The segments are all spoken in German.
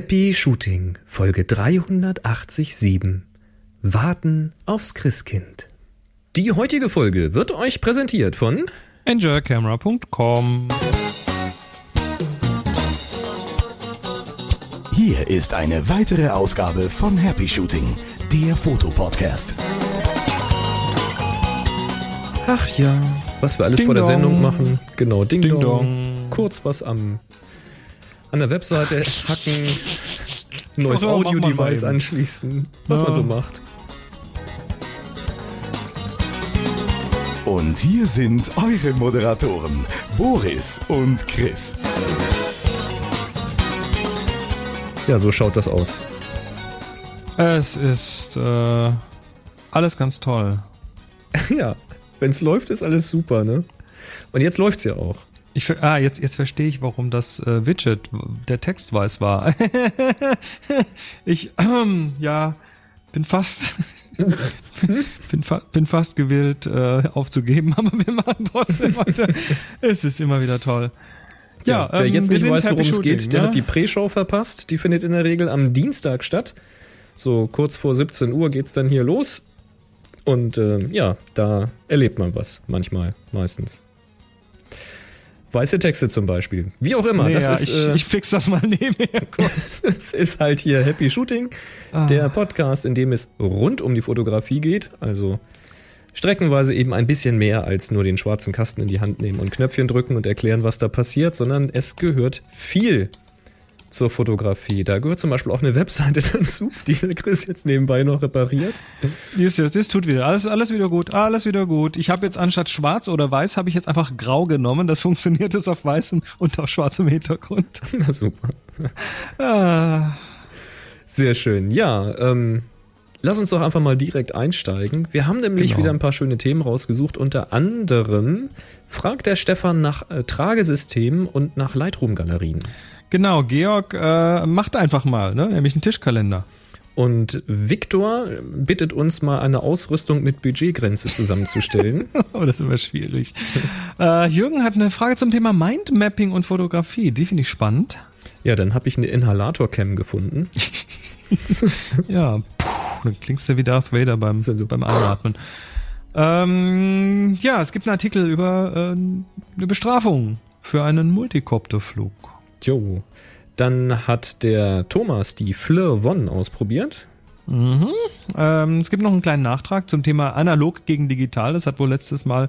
Happy Shooting, Folge 387. Warten aufs Christkind. Die heutige Folge wird euch präsentiert von enjoycamera.com. Hier ist eine weitere Ausgabe von Happy Shooting, der Fotopodcast. Ach ja, was wir alles Ding vor der dong. Sendung machen. Genau, Ding, Ding dong. dong. Kurz was am an der Webseite hacken, neues So, mach mal Audio-Device anschließen, was Ja. man so macht. Und hier sind eure Moderatoren, Boris und Chris. Ja, so schaut das aus. Es ist äh, alles ganz toll. ja, wenn's läuft, ist alles super, ne? Und jetzt läuft's ja auch. Ich, ah, jetzt, jetzt verstehe ich, warum das äh, Widget, der Text weiß war. ich, ähm, ja, bin fast, bin, fa bin fast gewillt äh, aufzugeben, aber wir machen trotzdem weiter. es ist immer wieder toll. Ja, wer ähm, jetzt nicht weiß, worum es geht, der ne? hat die Pre-Show verpasst. Die findet in der Regel am Dienstag statt. So kurz vor 17 Uhr geht's dann hier los. Und äh, ja, da erlebt man was. Manchmal, meistens. Weiße Texte zum Beispiel. Wie auch immer. Nee, das ja, ist, ich, äh, ich fix das mal nebenher kurz. es ist halt hier Happy Shooting, Ah. der Podcast, in dem es rund um die Fotografie geht. Also streckenweise eben ein bisschen mehr als nur den schwarzen Kasten in die Hand nehmen und Knöpfchen drücken und erklären, was da passiert, sondern es gehört viel zur Fotografie. Da gehört zum Beispiel auch eine Webseite dazu, die der Chris jetzt nebenbei noch repariert. Das, das, tut wieder. Alles, alles wieder gut, alles wieder gut. Ich habe jetzt anstatt schwarz oder weiß, habe ich jetzt einfach grau genommen. Das funktioniert jetzt auf weißem und auf schwarzem Hintergrund. Na super. Ah, Sehr schön. Ja, ähm, lass uns doch einfach mal direkt einsteigen. Wir haben nämlich Genau. wieder ein paar schöne Themen rausgesucht. Unter anderem fragt der Stefan nach äh, Tragesystemen und nach Lightroom-Galerien. Genau, Georg äh, macht einfach mal, ne? nämlich einen Tischkalender. Und Viktor bittet uns mal eine Ausrüstung mit Budgetgrenze zusammenzustellen. Oh, das ist immer schwierig. äh, Jürgen hat eine Frage zum Thema Mindmapping und Fotografie. Die finde ich spannend. ja, dann habe ich eine Inhalator-Cam gefunden. Ja, puh, dann klingst du wie Darth Vader beim, beim Einatmen. Ähm, ja, es gibt einen Artikel über äh, eine Bestrafung für einen Multicopterflug. Jo. Dann hat der Thomas die Fleur One ausprobiert. Mhm. Ähm, es gibt noch einen kleinen Nachtrag zum Thema analog gegen digital. Das hat wohl letztes Mal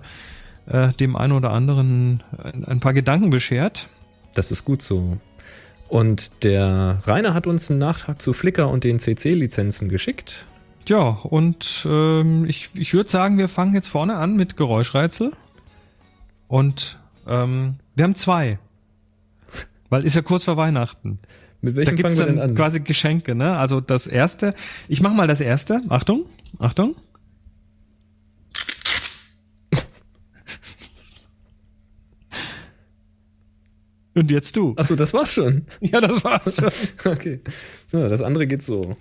äh, dem einen oder anderen ein, ein paar Gedanken beschert. Das ist gut so. Und der Rainer hat uns einen Nachtrag zu Flickr und den CC-Lizenzen geschickt. Ja, und ähm, ich, ich würde sagen, wir fangen jetzt vorne an mit Geräuschrätsel. Und ähm, wir haben zwei. Weil ist ja kurz vor Weihnachten. Mit Da welchem gibt's fangen wir dann an? quasi Geschenke, ne? Also das erste. Ich mach mal das erste. Achtung, Achtung. Und jetzt du. Achso, das war's schon. Ja, das war's schon. Okay. Ja, das andere geht so.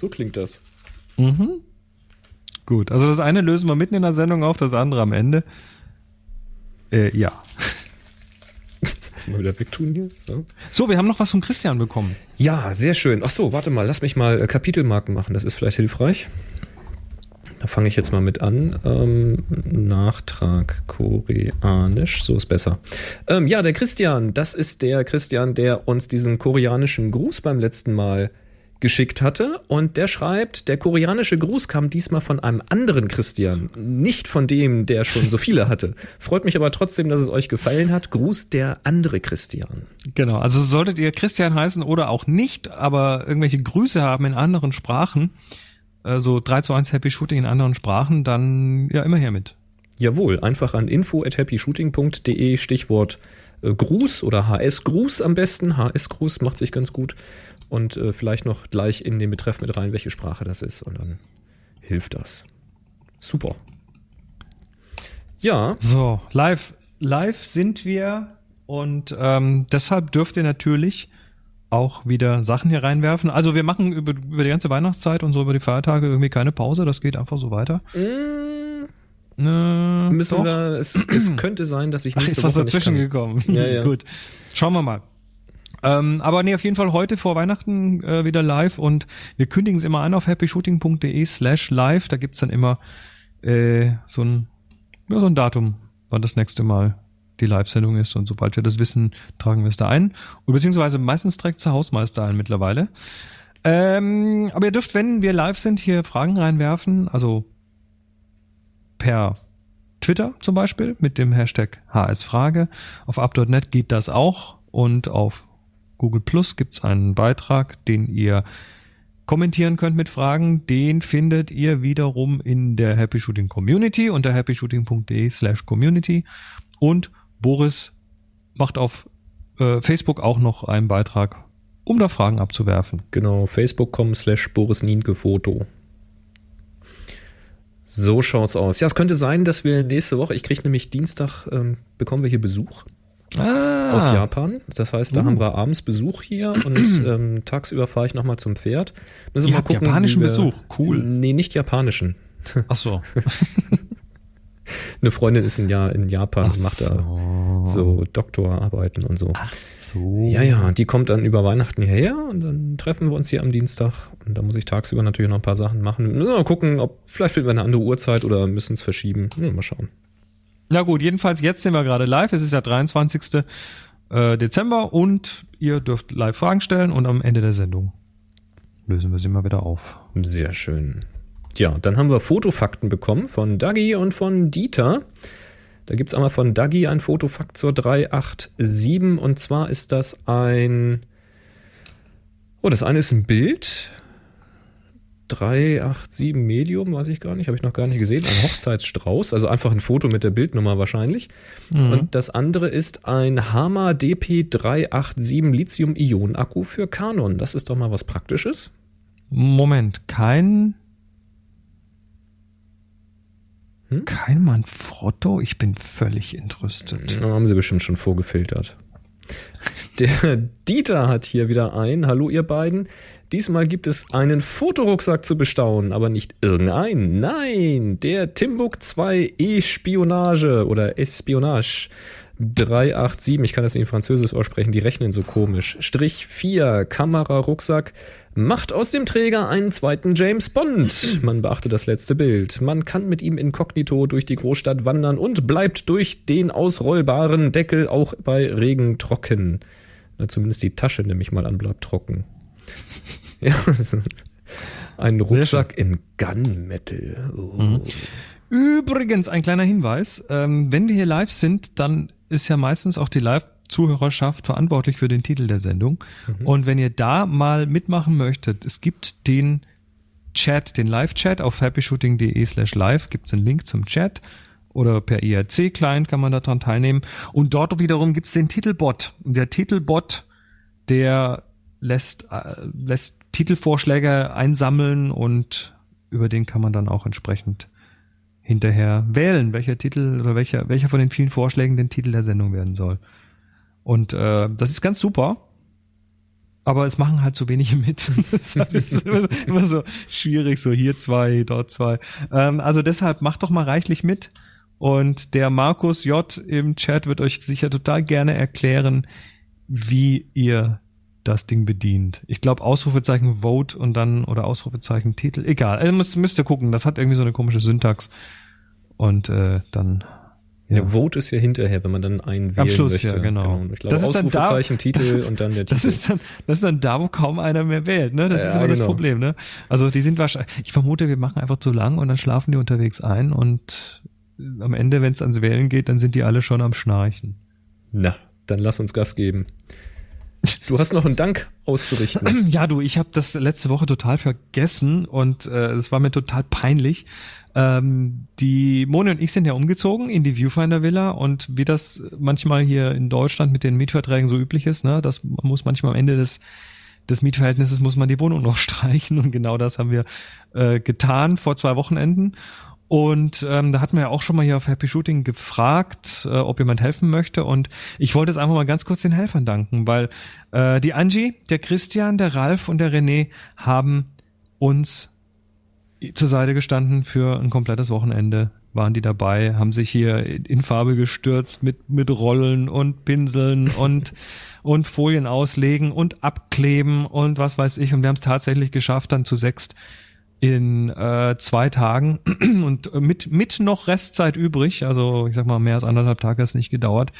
So klingt das. Mhm. Gut, also das eine lösen wir mitten in der Sendung auf, das andere am Ende. Äh, ja. Lass mal wieder wegtun hier. So. So, wir haben noch was von Christian bekommen. Ja, sehr schön. Ach so, warte mal, lass mich mal äh, Kapitelmarken machen. Das ist vielleicht hilfreich. Da fange ich jetzt mal mit an. Ähm, Nachtrag koreanisch, so ist besser. Ähm, ja, der Christian, das ist der Christian, der uns diesen koreanischen Gruß beim letzten Mal geschickt hatte. Und der schreibt, der koreanische Gruß kam diesmal von einem anderen Christian, nicht von dem, der schon so viele hatte. Freut mich aber trotzdem, dass es euch gefallen hat. Gruß der andere Christian. Genau, also solltet ihr Christian heißen oder auch nicht, aber irgendwelche Grüße haben in anderen Sprachen, äh, so 3 zu 1 Happy Shooting in anderen Sprachen, dann ja immer her mit. Jawohl, einfach an info at happyshooting.de Stichwort äh, Gruß oder HS-Gruß am besten. HS-Gruß macht sich ganz gut. Und äh, vielleicht noch gleich in den Betreff mit rein, welche Sprache das ist. Und dann hilft das. Super. Ja, So, live, live sind wir und ähm, deshalb dürft ihr natürlich auch wieder Sachen hier reinwerfen. Also wir machen über, über die ganze Weihnachtszeit und so über die Feiertage irgendwie keine Pause. Das geht einfach so weiter. Mm, Äh, müssen doch. wir, es, es könnte sein, dass ich Ach, nächste ist was Woche nicht dazwischen gekommen. Ja, ja. Gut. Schauen wir mal. Ähm, aber nee, auf jeden Fall heute vor Weihnachten äh, wieder live und wir kündigen es immer an auf happyshooting.de slash live. Da gibt's dann immer äh, so ein ja, so ein Datum, wann das nächste Mal die Live-Sendung ist und sobald wir das wissen, tragen wir es da ein. Und beziehungsweise meistens trägt der Hausmeister ein mittlerweile. Ähm, aber ihr dürft, wenn wir live sind, hier Fragen reinwerfen, also per Twitter zum Beispiel mit dem Hashtag HSFrage. Auf up.net geht das auch und auf Google Plus gibt's einen Beitrag, den ihr kommentieren könnt mit Fragen. Den findet ihr wiederum in der Happy Shooting Community unter happyshooting.de slash community und Boris macht auf äh, Facebook auch noch einen Beitrag, um da Fragen abzuwerfen. Genau, facebook.com slash Boris Nienke Foto. So schaut's aus. Ja, es könnte sein, dass wir nächste Woche, ich kriege nämlich Dienstag, ähm, bekommen wir hier Besuch Ah, aus Japan. Das heißt, da Uh. haben wir abends Besuch hier und ähm, tagsüber fahre ich nochmal zum Pferd. Müssen Ihr wir mal habt japanischen wir- Besuch. Cool. Nee, nicht japanischen. Ach so. Eine Freundin ist ein Jahr in Japan und macht da so. so Doktorarbeiten und so. Ach so. Ja, ja, die kommt dann über Weihnachten hierher und dann treffen wir uns hier am Dienstag. Und da muss ich tagsüber natürlich noch ein paar Sachen machen. Mal gucken, ob vielleicht finden wir eine andere Uhrzeit oder müssen es verschieben. Ja, mal schauen. Na gut, jedenfalls jetzt sind wir gerade live. Es ist der 23. äh, Dezember und ihr dürft live Fragen stellen und am Ende der Sendung lösen wir sie mal wieder auf. Sehr schön. Tja, dann haben wir Fotofakten bekommen von Dagi und von Dieter. Da gibt's einmal von Dagi ein Fotofakt zur 387 und zwar ist das ein. Oh, das eine ist ein Bild. 387 Medium, weiß ich gar nicht, habe ich noch gar nicht gesehen. Ein Hochzeitsstrauß, also einfach ein Foto mit der Bildnummer wahrscheinlich. Und das andere ist ein Hama DP387 Lithium-Ionen-Akku für Canon. Das ist doch mal was Praktisches. Moment, kein Hm? kein Manfrotto? Ich bin völlig entrüstet. Da haben sie bestimmt schon vorgefiltert. Der Dieter hat hier wieder ein. Hallo ihr beiden. Diesmal gibt es einen Fotorucksack zu bestaunen, aber nicht irgendeinen. Nein, der Timbuk 2 E-Spionage oder Espionage 387. Ich kann das in Französisch aussprechen, die rechnen so komisch. Strich 4 Kamerarucksack macht aus dem Träger einen zweiten James Bond. Man beachte das letzte Bild. Man kann mit ihm inkognito durch die Großstadt wandern und bleibt durch den ausrollbaren Deckel auch bei Regen trocken. Na, zumindest die Tasche nehme ich mal an, bleibt trocken. Ja, ein Rucksack in Gunmetal. Oh. Übrigens, ein kleiner Hinweis. Ähm, wenn wir hier live sind, dann ist ja meistens auch die Live-Zuhörerschaft verantwortlich für den Titel der Sendung. Und wenn ihr da mal mitmachen möchtet, es gibt den Chat, den Live-Chat auf happyshooting.de slash live, gibt's einen Link zum Chat oder per IRC-Client kann man daran teilnehmen. Und dort wiederum gibt's den Titelbot. Und der Titelbot, der lässt, äh, lässt Titelvorschläge einsammeln und über den kann man dann auch entsprechend hinterher wählen, welcher Titel oder welcher, welcher von den vielen Vorschlägen den Titel der Sendung werden soll. Und äh, das ist ganz super. Aber es machen halt so wenige mit. das ist immer, so- immer so schwierig, so hier zwei, dort zwei. Ähm, also deshalb macht doch mal reichlich mit. Und der Markus J im Chat wird euch sicher total gerne erklären, wie ihr das Ding bedient. Ich glaube Ausrufezeichen Vote und dann oder Ausrufezeichen Titel. Egal. Also müsst, müsst ihr gucken. Das hat irgendwie so eine komische Syntax. Und äh, dann Ja. Vote ist ja hinterher, wenn man dann einen Am Schluss, möchte. ja, genau. Ich glaube, Das ist dann da- Ausrufezeichen, Titel und dann der Titel. Das ist dann, das ist dann da, wo kaum einer mehr wählt, ne? Das Ja, ist immer das genau. Problem, ne? Also die sind wahrscheinlich, ich vermute, wir machen einfach zu lang und dann schlafen die unterwegs ein und am Ende, wenn es ans Wählen geht, dann sind die alle schon am Schnarchen. Na, dann lass uns Gas geben. Du hast noch einen Dank auszurichten. Ja, du, ich habe das letzte Woche total vergessen und äh, es war mir total peinlich. Ähm, die Moni und ich sind ja umgezogen in die Viewfinder Villa und wie das manchmal hier in Deutschland mit den Mietverträgen so üblich ist, ne, das muss manchmal am Ende des des Mietverhältnisses muss man die Wohnung noch streichen und genau das haben wir äh, getan vor zwei Wochenenden Und ähm, da hatten wir ja auch schon mal hier auf Happy Shooting gefragt, äh, ob jemand helfen möchte. Und ich wollte jetzt einfach mal ganz kurz den Helfern danken, weil äh, die Angie, der Christian, der Ralf und der René haben uns zur Seite gestanden für ein komplettes Wochenende. Waren die dabei, haben sich hier in Farbe gestürzt mit, mit Rollen und Pinseln und, und Folien auslegen und abkleben und was weiß ich. Und wir haben es tatsächlich geschafft, dann zu sechst in äh, zwei Tagen und mit, mit noch Restzeit übrig, also ich sag mal, mehr als anderthalb Tage hat es nicht gedauert,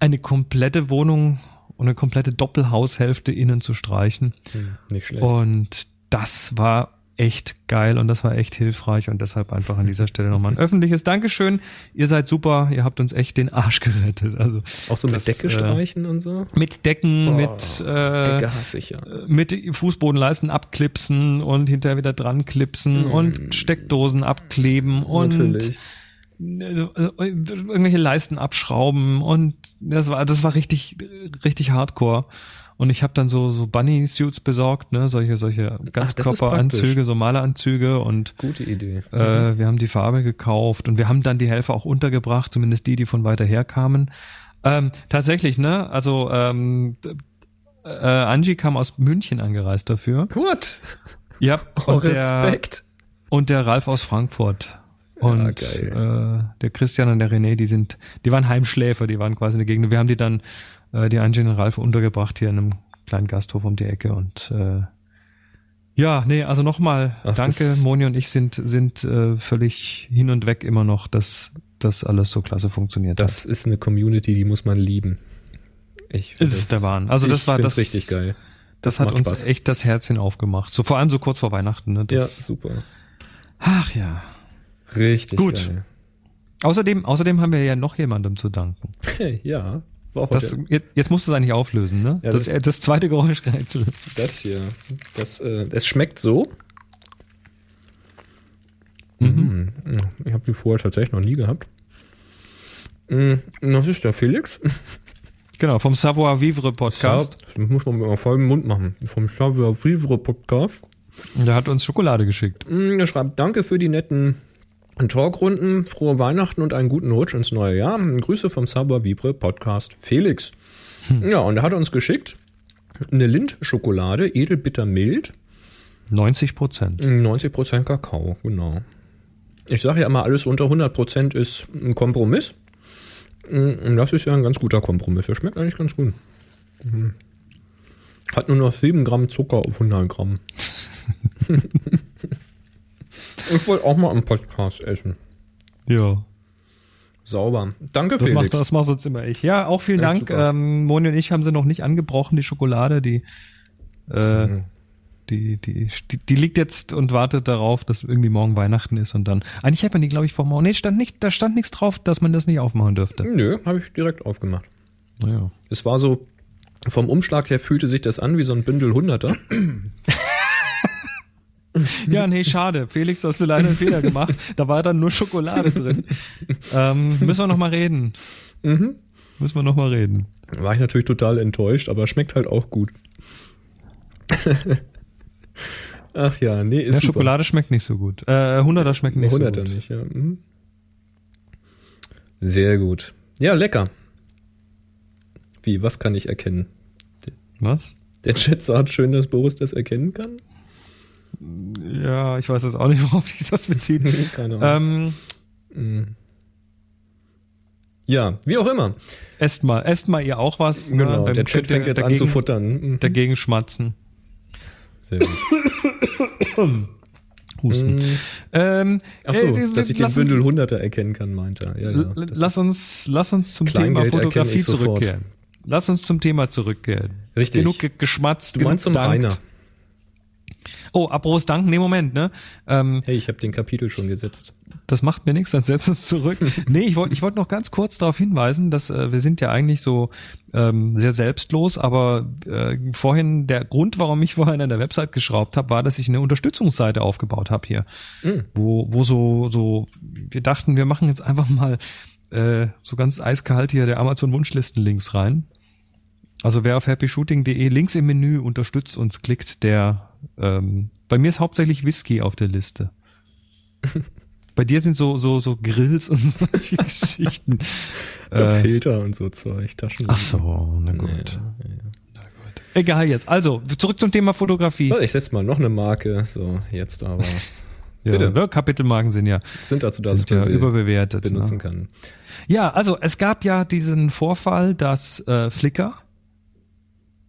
eine komplette Wohnung und eine komplette Doppelhaushälfte innen zu streichen. Hm, nicht schlecht. Und das war echt geil und das war echt hilfreich und deshalb einfach an dieser Stelle nochmal ein öffentliches Dankeschön. Ihr seid super, ihr habt uns echt den Arsch gerettet. Also Auch so mit das, Decke äh, streichen und so? mit Decken, Oh, mit äh, Decke hasse ich ja. mit Fußbodenleisten abklipsen und hinterher wieder dran klipsen Mm. und Steckdosen abkleben und Natürlich. irgendwelche Leisten abschrauben und das war das war richtig richtig hardcore und ich habe dann so so Bunny Suits besorgt, ne, solche solche Ganzkörperanzüge, so Maleranzüge und Gute Idee. äh, wir haben die Farbe gekauft und wir haben dann die Helfer auch untergebracht, zumindest die, die von weiter her kamen. Ähm, tatsächlich, ne? Also ähm, äh, Angie kam aus München angereist dafür. What? Ja, Oh, und der, Respekt. und der Ralf aus Frankfurt. Und geil. äh, der Christian und der René, die sind, die waren Heimschläfer, die waren quasi in der Gegend. Wir haben die dann, äh, die Angie und Ralf untergebracht hier in einem kleinen Gasthof um die Ecke und äh, ja, nee, also nochmal, danke, das- Moni und ich sind, sind äh, völlig hin und weg immer noch, dass das alles so klasse funktioniert hat. Das ist eine Community, die muss man lieben. Ich Das ist der Wahn. Also das war das- richtig geil. Das hat macht uns Spaß. echt das Herzchen aufgemacht. So vor allem so kurz vor Weihnachten. Ne? Ja, Das, super. Ach ja. Richtig Gut. geil. Außerdem, außerdem haben wir ja noch jemandem zu danken. Ja, Das, jetzt, jetzt musst du es eigentlich auflösen, ne? Ja, das, das- das, zweite Geräuschrätsel. das hier. Das, äh, es schmeckt so. Mhm. Mm, Ich habe die vorher tatsächlich noch nie gehabt. Mm, Das ist der Felix. Genau, vom Savoir Vivre Podcast. Das muss man mal voll im Mund machen. Vom Savoir Vivre Podcast. Der hat uns Schokolade geschickt. Mm, Er schreibt, danke für die netten Talkrunden, frohe Weihnachten und einen guten Rutsch ins neue Jahr. Grüße vom Savoir Vivre Podcast Felix. Ja, und er hat uns geschickt eine Lindt-Schokolade, edelbitter mild, 90 Prozent. 90% Kakao, genau. Ich sage ja immer, alles unter 100% ist ein Kompromiss. Und das ist ja ein ganz guter Kompromiss. Der schmeckt eigentlich ganz gut. Mhm. Hat nur noch 7 Gramm Zucker auf 100 Gramm. ich wollte auch mal einen Podcast essen. Ja. Sauber. Danke, Das macht, Felix. das macht sonst immer ich. Ja, auch vielen Ja, Dank. super. Ähm, Moni und ich haben sie noch nicht angebrochen, die Schokolade, die, äh, Mhm. die, die, die, die liegt jetzt und wartet darauf, dass irgendwie morgen Weihnachten ist und dann. Eigentlich hätte man die, glaube ich, vor morgen. Nee, stand nicht, da stand nichts drauf, dass man das nicht aufmachen dürfte. Nö, habe ich direkt aufgemacht. Naja. Es war so, vom Umschlag her fühlte sich das an wie so ein Bündel Hunderter. Ja, nee, schade. Felix, hast du leider einen Fehler gemacht. Da war dann nur Schokolade drin. Ähm, müssen wir noch mal reden. Mhm. Müssen wir noch mal reden. War ich natürlich total enttäuscht, aber schmeckt halt auch gut. Ach ja, nee, ist Ja, super. Schokolade schmeckt nicht so gut. Äh, 100er schmeckt nicht Hunderter so gut. nicht, ja. Mhm. Sehr gut. Ja, lecker. Wie, was kann ich erkennen? Was? Der Chat sagt schön, dass Boris das erkennen kann. Ja, ich weiß jetzt auch nicht, worauf sich das bezieht. Keine Ahnung. ähm, ja, wie auch immer. esst mal, esst mal ihr auch was. ne? Genau, Dann der Chat fängt jetzt an dagegen, zu futtern. Mhm. Dagegen schmatzen. Sehr gut. Husten. Mhm. Ähm, Achso, äh, dass ich den Bündel uns, Hunderter erkennen kann, meint er. Ja, ja, das lass uns, lass uns zum Kleingeld Thema Fotografie zurückkehren. Lass uns zum Thema zurückkehren. Richtig. Genug ge geschmatzt, Du genug meinst zum. Rainer. Oh, Abros danken, nee, Moment, ne? Ähm, Hey, ich habe den Kapitel schon gesetzt. das macht mir nichts, dann setz uns zurück. nee, ich wollte ich wollte noch ganz kurz darauf hinweisen, dass äh, wir sind ja eigentlich so ähm, sehr selbstlos, aber äh, vorhin der Grund, warum ich vorhin an der Website geschraubt habe, war, dass ich eine Unterstützungsseite aufgebaut habe hier, Mhm. wo wo so so wir dachten, wir machen jetzt einfach mal äh, so ganz eiskalt hier der Amazon Wunschlisten Links rein. Also wer auf happyshooting.de links im Menü unterstützt uns klickt, der ähm, bei mir ist hauptsächlich Whisky auf der Liste. Bei dir sind so, so, so Grills und solche Geschichten. Äh, Filter und so Zeug, Taschen. Ach so, na gut. Ja, ja. Na gut. Egal jetzt. Also, zurück zum Thema Fotografie. Ich setze mal noch eine Marke. So, jetzt aber. ja, Bitte. Ne? Kapitelmarken sind ja, sind dazu da, sind ja überbewertet. Benutzen ne? kann. Ja, also es gab ja diesen Vorfall, dass äh, Flickr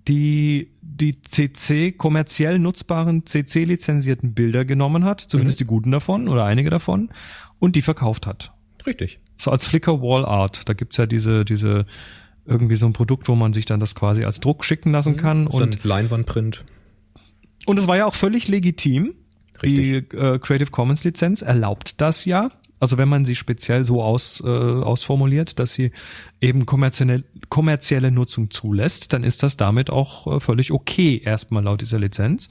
die die CC kommerziell nutzbaren CC lizenzierten Bilder genommen hat, zumindest mhm. die guten davon oder einige davon, und die verkauft hat. Richtig. So als Flickr Wall Art. Da gibt's ja diese, diese, irgendwie so ein Produkt, wo man sich dann das quasi als Druck schicken lassen mhm. kann. So und Leinwandprint. Und es war ja auch völlig legitim. Richtig. Die äh, Creative Commons Lizenz erlaubt das ja. Also wenn man sie speziell so aus, äh, ausformuliert, dass sie eben kommerzielle, kommerzielle Nutzung zulässt, dann ist das damit auch äh, völlig okay, erstmal laut dieser Lizenz.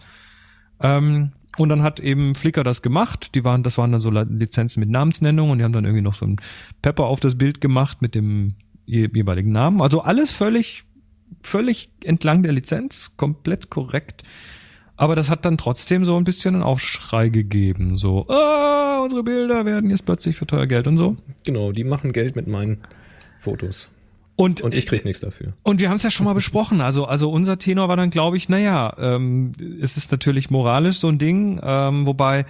Ähm, und dann hat eben Flickr das gemacht. Die waren, das waren dann so Lizenzen mit Namensnennung und die haben dann irgendwie noch so ein Pepper auf das Bild gemacht mit dem jeweiligen Namen. Also alles völlig, völlig entlang der Lizenz, komplett korrekt. Aber das hat dann trotzdem so ein bisschen einen Aufschrei gegeben. So, ah, unsere Bilder werden jetzt plötzlich für teuer Geld und so. Genau, die machen Geld mit meinen Fotos. Und, und ich krieg nichts dafür. Und wir haben es ja schon mal besprochen. Also, also unser Tenor war dann, glaube ich, naja, ähm, es ist natürlich moralisch so ein Ding, ähm, wobei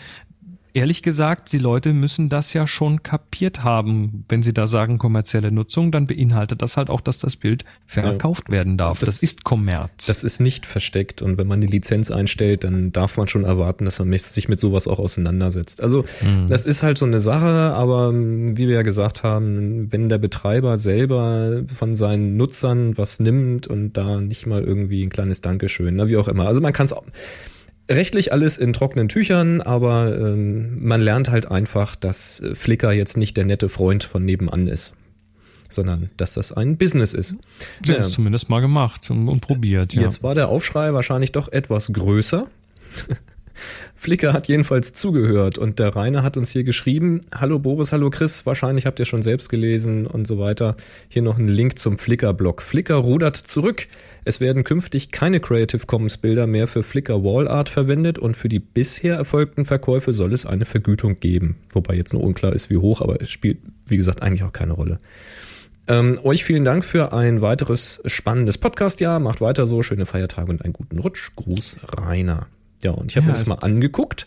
ehrlich gesagt, die Leute müssen das ja schon kapiert haben. Wenn sie da sagen kommerzielle Nutzung, dann beinhaltet das halt auch, dass das Bild verkauft ja, werden darf. Das, das, ist Kommerz. Das ist nicht versteckt. Und wenn man die Lizenz einstellt, dann darf man schon erwarten, dass man sich mit sowas auch auseinandersetzt. Also mhm. das ist halt so eine Sache, aber wie wir ja gesagt haben, wenn der Betreiber selber von seinen Nutzern was nimmt und da nicht mal irgendwie ein kleines Dankeschön, na, wie auch immer. Also man kann es auch rechtlich alles in trockenen Tüchern, aber ähm, man lernt halt einfach, dass Flickr jetzt nicht der nette Freund von nebenan ist, sondern dass das ein Business ist. Sie ja, haben es zumindest mal gemacht und, und probiert. Ja. Jetzt war der Aufschrei wahrscheinlich doch etwas größer. Flickr hat jedenfalls zugehört und der Rainer hat uns hier geschrieben, hallo Boris, hallo Chris, wahrscheinlich habt ihr schon selbst gelesen und so weiter. Hier noch ein Link zum Flickr-Blog. Flickr rudert zurück. Es werden künftig keine Creative Commons Bilder mehr für Flickr Wall Art verwendet und für die bisher erfolgten Verkäufe soll es eine Vergütung geben. Wobei jetzt nur unklar ist, wie hoch, aber es spielt, wie gesagt, eigentlich auch keine Rolle. Ähm, euch vielen Dank für ein weiteres spannendes Podcast-Jahr. Macht weiter so, schöne Feiertage und einen guten Rutsch. Gruß, Rainer. Ja, und ich habe ja, mir das mal angeguckt.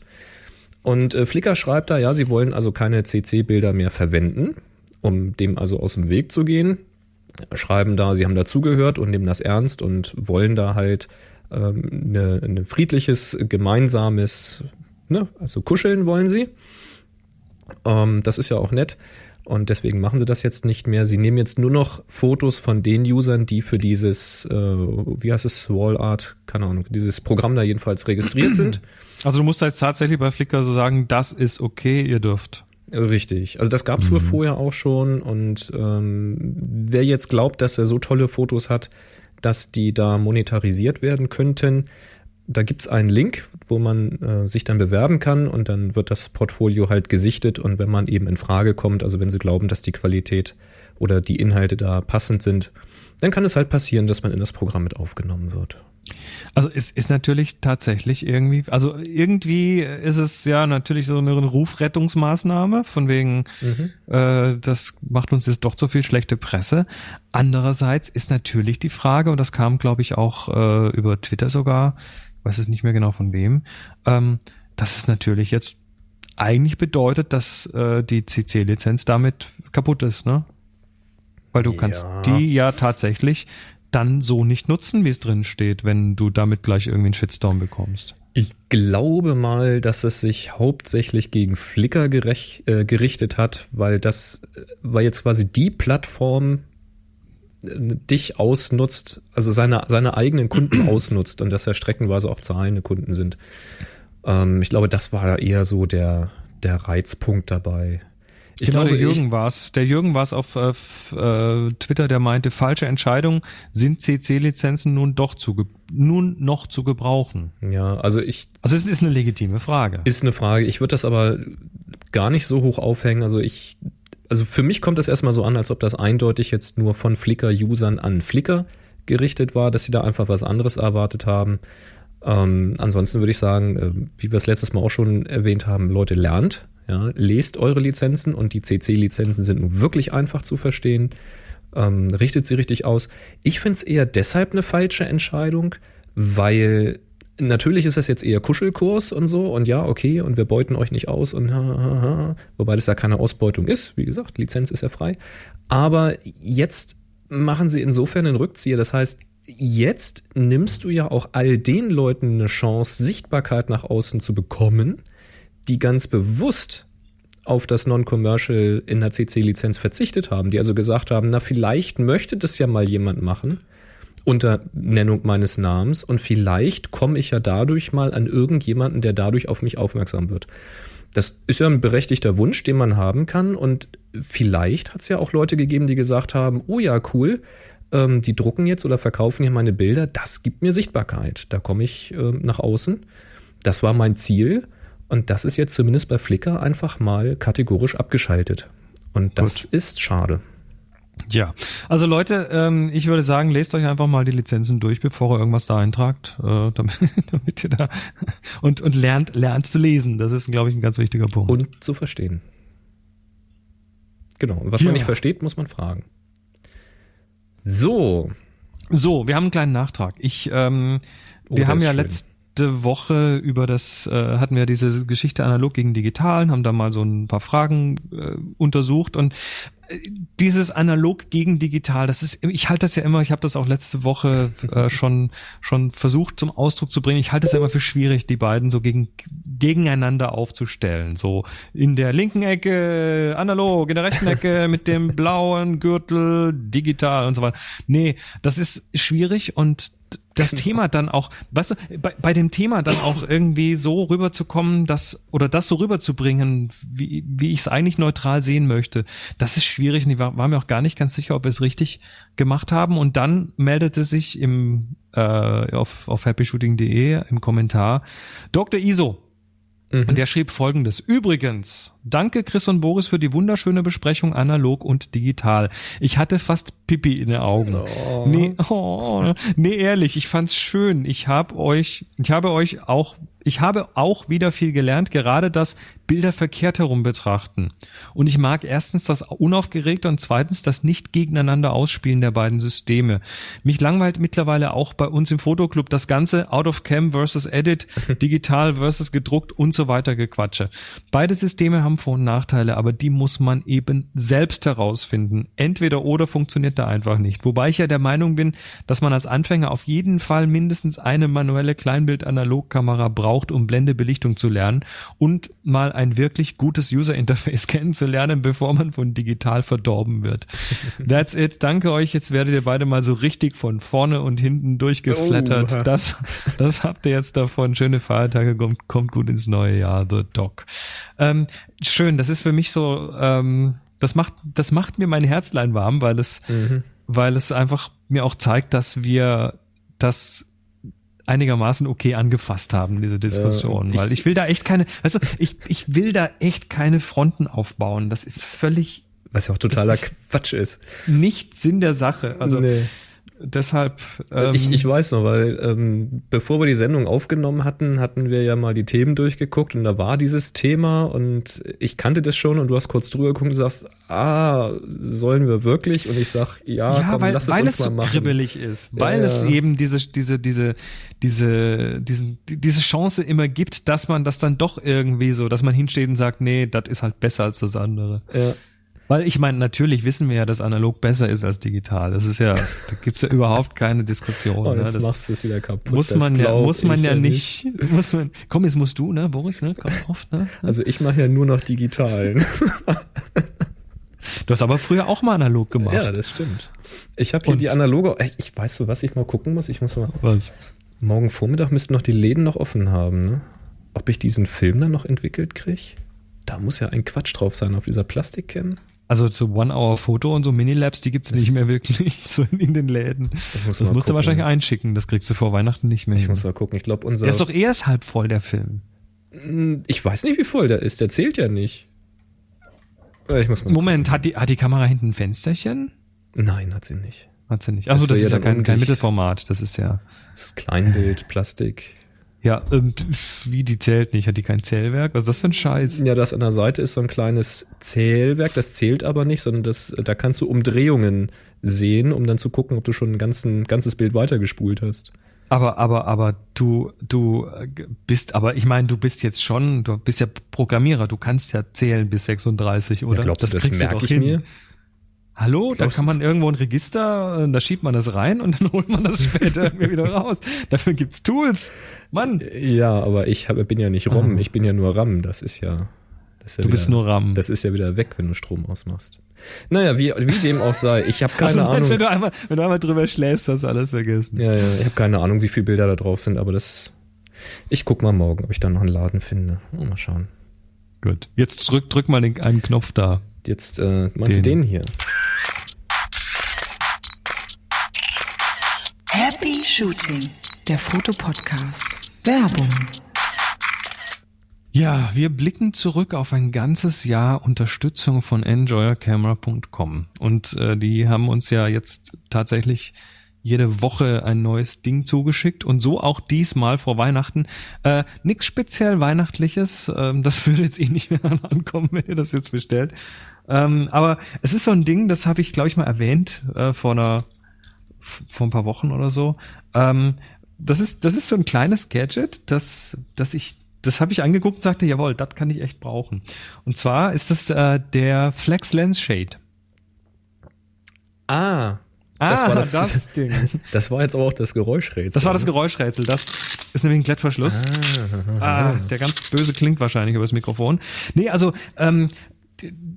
Und äh, Flickr schreibt da, ja, sie wollen also keine CC-Bilder mehr verwenden, um dem also aus dem Weg zu gehen. Schreiben da, sie haben dazugehört und nehmen das ernst und wollen da halt ähm, ne ein friedliches, gemeinsames, ne, also kuscheln wollen sie. Ähm, das ist ja auch nett. Und deswegen machen sie das jetzt nicht mehr. Sie nehmen jetzt nur noch Fotos von den Usern, die für dieses, äh, wie heißt es, Wallart, keine Ahnung, dieses Programm da jedenfalls registriert sind. Also du musst jetzt tatsächlich bei Flickr so sagen, das ist okay, ihr dürft. Richtig. Also das gab es mhm. wohl vorher auch schon. Und ähm, wer jetzt glaubt, dass er so tolle Fotos hat, dass die da monetarisiert werden könnten, da gibt's einen Link, wo man äh, sich dann bewerben kann und dann wird das Portfolio halt gesichtet und wenn man eben in Frage kommt, also wenn sie glauben, dass die Qualität oder die Inhalte da passend sind, dann kann es halt passieren, dass man in das Programm mit aufgenommen wird. Also es ist natürlich tatsächlich irgendwie, also irgendwie ist es ja natürlich so eine Rufrettungsmaßnahme, von wegen, mhm. äh, das macht uns jetzt doch zu viel schlechte Presse. Andererseits ist natürlich die Frage, und das kam, glaube ich, auch äh, über Twitter sogar, weiß es nicht mehr genau von wem, ähm, dass es natürlich jetzt eigentlich bedeutet, dass äh, die CC-Lizenz damit kaputt ist, ne? Weil du ja. kannst die ja tatsächlich dann so nicht nutzen, wie es drin steht, wenn du damit gleich irgendwie einen Shitstorm bekommst. Ich glaube mal, dass es sich hauptsächlich gegen Flickr gerecht, äh, gerichtet hat, weil das äh, war jetzt quasi die Plattform, dich ausnutzt, also seine, seine eigenen Kunden ausnutzt und dass er streckenweise auch zahlende Kunden sind. Ähm, ich glaube, das war eher so der, der Reizpunkt dabei. Ich genau, glaube, der Jürgen war es. Der Jürgen war es auf äh, Twitter, der meinte, falsche Entscheidung, sind CC-Lizenzen nun doch zu nun noch zu gebrauchen? Ja, also ich. Also es ist eine legitime Frage. Ist eine Frage. Ich würde das aber gar nicht so hoch aufhängen. Also ich also für mich kommt das erstmal so an, als ob das eindeutig jetzt nur von Flickr-Usern an Flickr gerichtet war, dass sie da einfach was anderes erwartet haben. Ähm, ansonsten würde ich sagen, äh, wie wir es letztes Mal auch schon erwähnt haben, Leute lernt. Ja, lest eure Lizenzen und die CC-Lizenzen sind nun wirklich einfach zu verstehen. Ähm, richtet sie richtig aus. Ich finde es eher deshalb eine falsche Entscheidung, weil natürlich ist das jetzt eher Kuschelkurs und so und ja, okay, und wir beuten euch nicht aus und ha, ha, ha, wobei das ja keine Ausbeutung ist. Wie gesagt, Lizenz ist ja frei. Aber jetzt machen sie insofern einen Rückzieher. Das heißt, jetzt nimmst du ja auch all den Leuten eine Chance, Sichtbarkeit nach außen zu bekommen, die ganz bewusst auf das Non-Commercial in der CC-Lizenz verzichtet haben, die also gesagt haben, na vielleicht möchte das ja mal jemand machen unter Nennung meines Namens und vielleicht komme ich ja dadurch mal an irgendjemanden, der dadurch auf mich aufmerksam wird. Das ist ja ein berechtigter Wunsch, den man haben kann und vielleicht hat es ja auch Leute gegeben, die gesagt haben, oh ja, cool, ähm, die drucken jetzt oder verkaufen hier meine Bilder, das gibt mir Sichtbarkeit, da komme ich äh, nach außen. Das war mein Ziel und das ist jetzt zumindest bei Flickr einfach mal kategorisch abgeschaltet. Und das Gut. ist schade. Ja, also Leute, ähm, ich würde sagen, lest euch einfach mal die Lizenzen durch, bevor ihr irgendwas da eintragt, äh, damit, damit ihr da und und lernt lernt zu lesen. Das ist, glaube ich, ein ganz wichtiger Punkt. Und zu verstehen. Genau. Und was ja. man nicht versteht, muss man fragen. So. So, wir haben einen kleinen Nachtrag. Ich, ähm, oh, wir haben ja letzte Woche über das, äh, hatten wir diese Geschichte analog gegen digital, haben da mal so ein paar Fragen äh, untersucht und dieses analog gegen digital, das ist, ich halte das ja immer, ich habe das auch letzte Woche äh, schon schon versucht zum Ausdruck zu bringen. Ich halte es ja immer für schwierig, die beiden so gegen gegeneinander aufzustellen. So in der linken Ecke analog, in der rechten Ecke mit dem blauen Gürtel digital und so weiter. Nee, das ist schwierig und das Thema dann auch, weißt du, bei, bei dem Thema dann auch irgendwie so rüberzukommen, dass, oder das so rüberzubringen, wie, wie ich es eigentlich neutral sehen möchte, das ist schwierig und ich war, war mir auch gar nicht ganz sicher, ob wir es richtig gemacht haben. Und dann meldete sich im, äh, auf, auf happyshooting.de im Kommentar Dr. Iso, Mhm. Und der schrieb folgendes. Übrigens, danke Chris und Boris für die wunderschöne Besprechung analog und digital. Ich hatte fast Pipi in den Augen. Oh. Nee, oh, nee, ehrlich, ich fand's schön. Ich hab euch, ich habe euch auch ich habe auch wieder viel gelernt, gerade das Bilder verkehrt herum betrachten. Und ich mag erstens das Unaufgeregte und zweitens das nicht gegeneinander Ausspielen der beiden Systeme. Mich langweilt mittlerweile auch bei uns im Fotoclub das ganze Out of Cam versus Edit, digital versus gedruckt und so weiter Gequatsche. Beide Systeme haben Vor- und Nachteile, aber die muss man eben selbst herausfinden. Entweder oder funktioniert da einfach nicht. Wobei ich ja der Meinung bin, dass man als Anfänger auf jeden Fall mindestens eine manuelle Kleinbild-Analogkamera braucht um Blendebelichtung zu lernen und mal ein wirklich gutes User Interface kennenzulernen, bevor man von digital verdorben wird. That's it. Danke euch. Jetzt werdet ihr beide mal so richtig von vorne und hinten durchgeflattert. Oh. Das, das habt ihr jetzt davon. Schöne Feiertage. Kommt, kommt gut ins neue Jahr. The Doc. Ähm, schön. Das ist für mich so, ähm, das macht, das macht mir mein Herzlein warm, weil es, mhm. weil es einfach mir auch zeigt, dass wir das einigermaßen okay angefasst haben, diese Diskussion. Äh, weil ich will da echt keine, also ich, ich will da echt keine Fronten aufbauen. Das ist völlig. Was ja auch totaler Quatsch ist. Nicht Sinn der Sache. Also nee deshalb. Ähm, ich, ich weiß noch, weil ähm, bevor wir die Sendung aufgenommen hatten, hatten wir ja mal die Themen durchgeguckt und da war dieses Thema und ich kannte das schon und du hast kurz drüber geguckt und sagst, ah, sollen wir wirklich? Und ich sag, ja, ja komm, weil, lass es weil uns es so machen. kribbelig ist, weil ja. es eben diese, diese, diese, diese, diesen, diese Chance immer gibt, dass man das dann doch irgendwie so, dass man hinsteht und sagt, nee, das ist halt besser als das andere. Ja. Weil ich meine, natürlich wissen wir ja, dass analog besser ist als digital. Das ist ja, da gibt's ja überhaupt keine Diskussion. Oh, jetzt ne? machst du es wieder kaputt. Muss man ja, muss man ja nicht, nicht, muss man, komm, jetzt musst du, ne, Boris, ne, komm oft, ne? Also ich mache ja nur noch digital. Du hast aber früher auch mal analog gemacht. Ja, das stimmt. Ich habe hier Und? die analoge, ich weiß so, was ich mal gucken muss. Ich muss mal. Was? Morgen Vormittag müssten noch die Läden noch offen haben, ne? Ob ich diesen Film dann noch entwickelt kriege? Da muss ja ein Quatsch drauf sein auf dieser Plastikcan. Also so One-Hour-Foto und so Minilabs, die gibt's das nicht mehr wirklich so in den Läden. Das musst du wahrscheinlich einschicken. Das kriegst du vor Weihnachten nicht mehr. Ich hin. muss mal gucken. Ich glaube, unser. Der ist doch erst halb voll, der Film. Hm, ich weiß nicht, wie voll der ist. Der zählt ja nicht. Ich muss mal Moment, hat die, hat die Kamera hinten ein Fensterchen? Nein, hat sie nicht. Hat sie nicht. Achso, das, das ist ja kein, kein Mittelformat. Das ist ja. Das ist Kleinbild, Plastik. Ja, ähm, wie die zählt nicht? Hat die kein Zählwerk? Was ist das für ein Scheiß? Ja, das an der Seite ist so ein kleines Zählwerk, das zählt aber nicht, sondern das, da kannst du Umdrehungen sehen, um dann zu gucken, ob du schon ein ganzen, ganzes Bild weitergespult hast. Aber, aber, aber du, du äh, bist, aber ich meine, du bist jetzt schon, du bist ja Programmierer, du kannst ja zählen bis 36, oder? Ja, glaubst du, das, das merke ich hin. mir? Hallo, da kann man irgendwo ein Register, äh, da schiebt man das rein und dann holt man das später irgendwie wieder raus. Dafür gibt's Tools. Mann. Ja, aber ich hab, bin ja nicht ROM, ah. ich bin ja nur RAM. Das ist ja. Das ist ja du wieder, bist nur RAM. Das ist ja wieder weg, wenn du Strom ausmachst. Naja, wie, wie dem auch sei. Ich habe keine also, Ahnung. Wenn du, einmal, wenn du einmal drüber schläfst, hast du alles vergessen. Ja, ja, ich habe keine Ahnung, wie viele Bilder da drauf sind, aber das. Ich guck mal morgen, ob ich da noch einen Laden finde. Mal schauen. Gut. Jetzt drück, drück mal den, einen Knopf da. Jetzt äh, meinst den. du den hier? Happy Shooting, der Fotopodcast. Werbung. Ja, wir blicken zurück auf ein ganzes Jahr Unterstützung von enjoyercamera.com und äh, die haben uns ja jetzt tatsächlich jede Woche ein neues Ding zugeschickt und so auch diesmal vor Weihnachten. Äh, nix speziell Weihnachtliches, ähm, das würde jetzt eh nicht mehr ankommen, wenn ihr das jetzt bestellt. Ähm, aber es ist so ein Ding, das habe ich, glaube ich, mal erwähnt äh, vor einer vor ein paar Wochen oder so. Ähm, das ist das ist so ein kleines Gadget, das das ich das habe ich angeguckt und sagte, jawohl, das kann ich echt brauchen. Und zwar ist das äh, der Flex Lens Shade. Ah, das ah, war das, das, Ding. Das war jetzt aber auch das Geräuschrätsel. Das war das ne? Geräuschrätsel. Das ist nämlich ein Klettverschluss. Ah, ah, der ganz böse klingt wahrscheinlich über das Mikrofon. Nee, also ähm,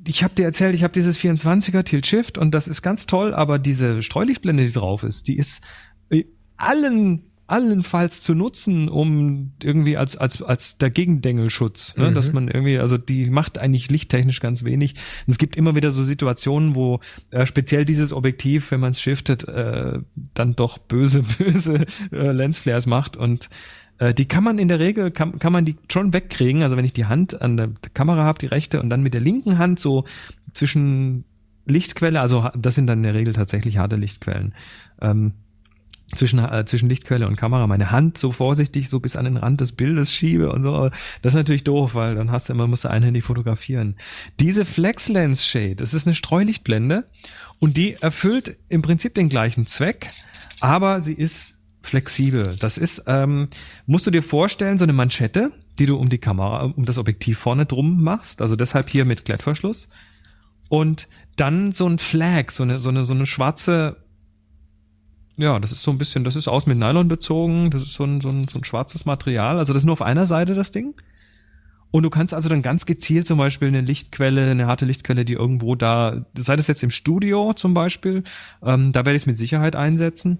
ich habe dir erzählt, ich habe dieses 24er Tilt Shift und das ist ganz toll, aber diese Streulichtblende, die drauf ist, die ist äh, allen allenfalls zu nutzen, um irgendwie als als als der Gegendengelschutz, ne? Mhm. dass man irgendwie, also die macht eigentlich lichttechnisch ganz wenig. Und es gibt immer wieder so Situationen, wo äh, speziell dieses Objektiv, wenn man es shiftet, äh, dann doch böse böse äh, Lensflares macht und äh, die kann man in der Regel, kann, kann man die schon wegkriegen. Also wenn ich die Hand an der Kamera habe, die rechte, und dann mit der linken Hand so zwischen Lichtquelle, also das sind dann in der Regel tatsächlich harte Lichtquellen, ähm, zwischen, äh, zwischen Lichtquelle und Kamera meine Hand so vorsichtig so bis an den Rand des Bildes schiebe und so. Das ist natürlich doof, weil dann hast du immer, musst du einhändig fotografieren. Diese Flex Lens Shade, das ist eine Streulichtblende und die erfüllt im Prinzip den gleichen Zweck, aber sie ist flexibel. Das ist, ähm, musst du dir vorstellen, so eine Manschette, die du um die Kamera, um das Objektiv vorne drum machst, also deshalb hier mit Klettverschluss. Und dann so ein Flag, so eine, so eine, so eine schwarze, ja, das ist so ein bisschen, das ist aus mit Nylon bezogen, das ist so ein, so ein, so ein schwarzes Material, also das ist nur auf einer Seite das Ding. Und du kannst also dann ganz gezielt zum Beispiel eine Lichtquelle, eine harte Lichtquelle, die irgendwo da, sei das jetzt im Studio zum Beispiel, ähm, da werde ich es mit Sicherheit einsetzen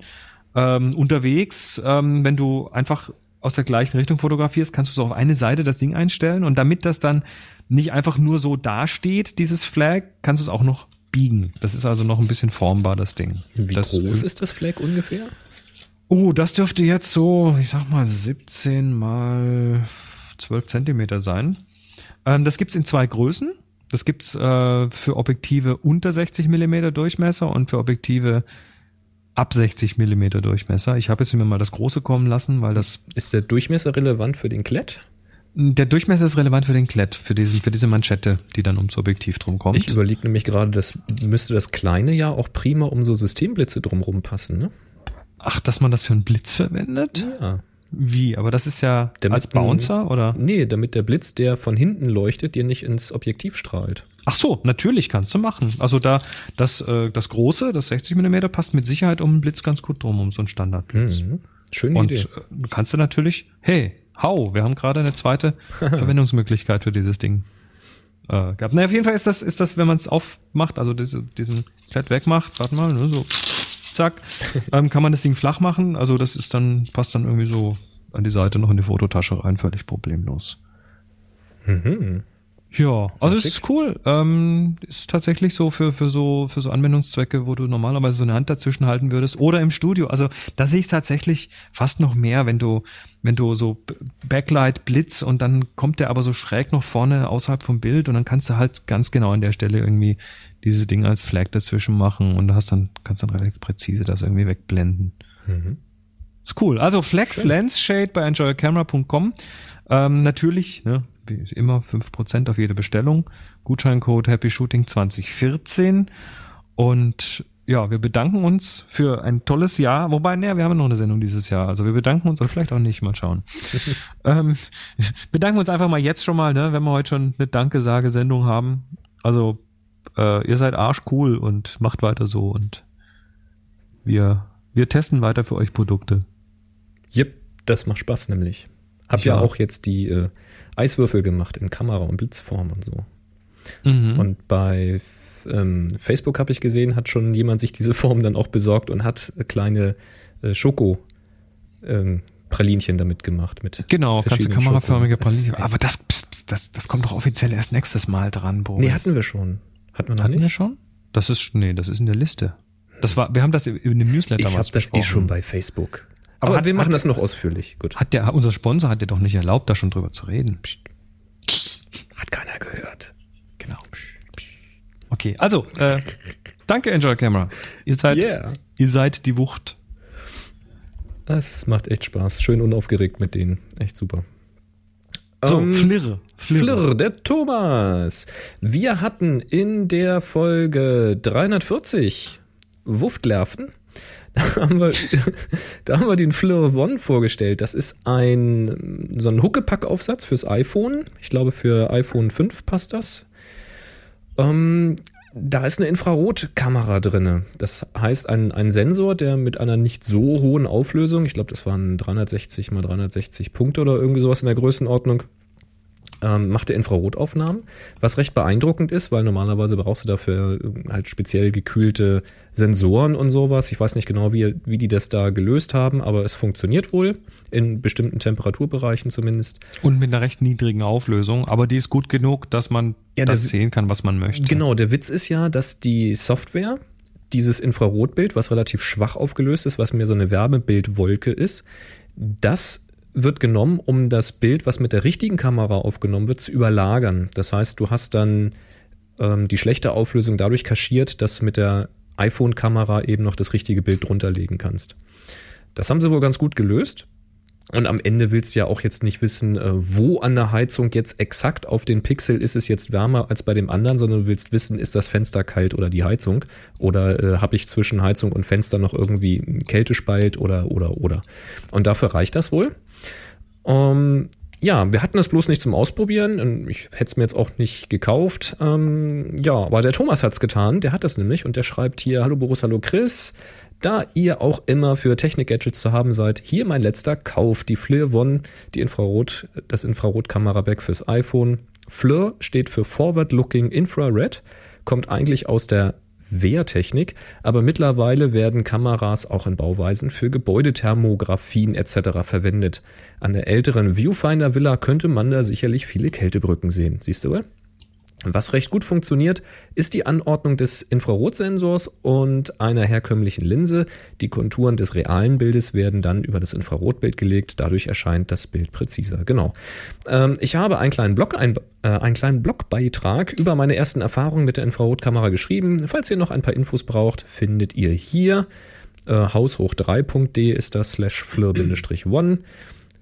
ähm, unterwegs, ähm, wenn du einfach aus der gleichen Richtung fotografierst, kannst du so auf eine Seite das Ding einstellen und damit das dann nicht einfach nur so dasteht, dieses Flag, kannst du es auch noch biegen. Das ist also noch ein bisschen formbar, das Ding. Wie das, groß ist das Flag ungefähr? Oh, das dürfte jetzt so, ich sag mal, 17 mal 12 Zentimeter sein. Ähm, das gibt's in zwei Größen. Das gibt's äh, für Objektive unter 60 Millimeter Durchmesser und für Objektive ab 60 Millimeter Durchmesser. Ich habe jetzt mir mal das große kommen lassen, weil das. Ist der Durchmesser relevant für den Klett? Der Durchmesser ist relevant für den Klett, für, diesen, für diese Manschette, die dann ums Objektiv drum kommt. Ich überlege nämlich gerade, das müsste das kleine ja auch prima um so Systemblitze drumrum passen, ne? Ach, dass man das für einen Blitz verwendet? Ja. Wie? Aber das ist ja damit als Bouncer, oder? Nee, damit der Blitz, der von hinten leuchtet, dir nicht ins Objektiv strahlt. Ach so, natürlich kannst du machen. Also da das äh, das große, das 60 mm passt mit Sicherheit um einen Blitz ganz gut drum, um so einen Standardblitz. Mhm. Schöne Und Idee. Und äh, kannst du natürlich, hey, hau, wir haben gerade eine zweite Verwendungsmöglichkeit für dieses Ding äh, gehabt. Na, auf jeden Fall ist das, ist das, wenn man es aufmacht, also diese, diesen Klett wegmacht, warte mal, ne, so zack, ähm, kann man das Ding flach machen. Also das ist dann, passt dann irgendwie so an die Seite noch in die Fototasche rein, völlig problemlos. Mhm. Ja, also es ist cool. Ähm, ist tatsächlich so für, für so für so Anwendungszwecke, wo du normalerweise so eine Hand dazwischen halten würdest. Oder im Studio. Also da sehe ich tatsächlich fast noch mehr, wenn du, wenn du so Backlight, Blitz und dann kommt der aber so schräg noch vorne außerhalb vom Bild und dann kannst du halt ganz genau an der Stelle irgendwie dieses Ding als Flag dazwischen machen und hast dann, kannst dann relativ präzise das irgendwie wegblenden. Mhm. Ist cool. Also Flex Schön. Lens Shade bei enjoycamera.com. Ähm, natürlich, ne, immer 5% auf jede Bestellung. Gutscheincode Happy Shooting 2014. Und ja, wir bedanken uns für ein tolles Jahr. Wobei, ne, wir haben noch eine Sendung dieses Jahr. Also wir bedanken uns oder vielleicht auch nicht, mal schauen. ähm, bedanken uns einfach mal jetzt schon mal, ne, wenn wir heute schon eine Danke-Sage-Sendung haben. Also äh, ihr seid arschcool und macht weiter so und wir, wir testen weiter für euch Produkte. Yep, das macht Spaß nämlich. Hab Ja. ja, auch jetzt die äh, Eiswürfel gemacht in Kamera und Blitzform und so. Mhm. Und bei ähm, Facebook habe ich gesehen, hat schon jemand sich diese Form dann auch besorgt und hat kleine äh, Schoko ähm, Pralinchen damit gemacht. Mit Genau, verschiedenen kameraförmige Schoko. Das Pralinchen. Aber das, pst, das, das kommt doch offiziell erst nächstes Mal dran, Boris. Nee, hatten wir schon. Hatten wir noch Hatten nicht? wir schon? Das ist, nee, das ist in der Liste. Das war, wir haben das in dem Newsletter Ich habe das eh schon bei Facebook. Aber Aber, hat- wir machen hat- das noch ausführlich. Gut. Hat der, unser Sponsor hat dir doch nicht erlaubt, da schon drüber zu reden. Hat keiner gehört. Genau. Okay, also, äh, danke Enjoy Camera. Ihr seid, Yeah. ihr seid die Wucht. Es macht echt Spaß. Schön unaufgeregt mit denen. Echt super. So, Ähm, Flirre. Flirr, der Thomas. Wir hatten in der Folge 340 Wuftlerven. Da haben wir, da haben wir den One vorgestellt. Das ist ein, so ein Huckepack-Aufsatz fürs iPhone. Ich glaube, für iPhone 5 passt das. Ähm, da ist eine Infrarotkamera drinne. Das heißt, ein, ein Sensor, der mit einer nicht so hohen Auflösung, ich glaube, das waren 360 mal 360 Punkte oder irgendwie sowas in der Größenordnung, ähm, macht er Infrarotaufnahmen, was recht beeindruckend ist, weil normalerweise brauchst du dafür äh, halt speziell gekühlte Sensoren und sowas. Ich weiß nicht genau, wie, wie die das da gelöst haben, aber es funktioniert wohl, in bestimmten Temperaturbereichen zumindest. Und mit einer recht niedrigen Auflösung, aber die ist gut genug, dass man Ja, das sehen kann, was man möchte. Genau, der Witz ist ja, dass die Software dieses Infrarotbild, was relativ schwach aufgelöst ist, was mir so eine Wärmebildwolke ist, das wird genommen, um das Bild, was mit der richtigen Kamera aufgenommen wird, zu überlagern. Das heißt, du hast dann ähm, die schlechte Auflösung dadurch kaschiert, dass du mit der iPhone-Kamera eben noch das richtige Bild drunter legen kannst. Das haben sie wohl ganz gut gelöst. Und am Ende willst du ja auch jetzt nicht wissen, äh, wo an der Heizung jetzt exakt auf den Pixel ist es jetzt wärmer als bei dem anderen, sondern du willst wissen, ist das Fenster kalt oder die Heizung? Oder äh, habe ich zwischen Heizung und Fenster noch irgendwie einen Kältespalt oder, oder, oder. Und dafür reicht das wohl. Ähm, ja, wir hatten das bloß nicht zum Ausprobieren. Ich hätte es mir jetzt auch nicht gekauft. Ähm, ja, aber der Thomas hat's getan. Der hat das nämlich und der schreibt hier: Hallo Boris, hallo Chris. Da ihr auch immer für Technik-Gadgets zu haben seid, hier mein letzter Kauf. Die FLIR One, die Infrarot, das Infrarot-Kamera-Back fürs iPhone. FLIR steht für Forward Looking Infrared, kommt eigentlich aus der Wehrtechnik, aber mittlerweile werden Kameras auch in Bauweisen für Gebäudethermografien etc. verwendet. An der älteren Viewfinder Villa könnte man da sicherlich viele Kältebrücken sehen. Siehst du wohl? Was recht gut funktioniert, ist die Anordnung des Infrarotsensors und einer herkömmlichen Linse. Die Konturen des realen Bildes werden dann über das Infrarotbild gelegt. Dadurch erscheint das Bild präziser. Genau. Ähm, ich habe einen kleinen, Blog, ein, äh, einen kleinen Blogbeitrag über meine ersten Erfahrungen mit der Infrarotkamera geschrieben. Falls ihr noch ein paar Infos braucht, findet ihr hier. Äh, haushoch3.de ist das slash flir-one.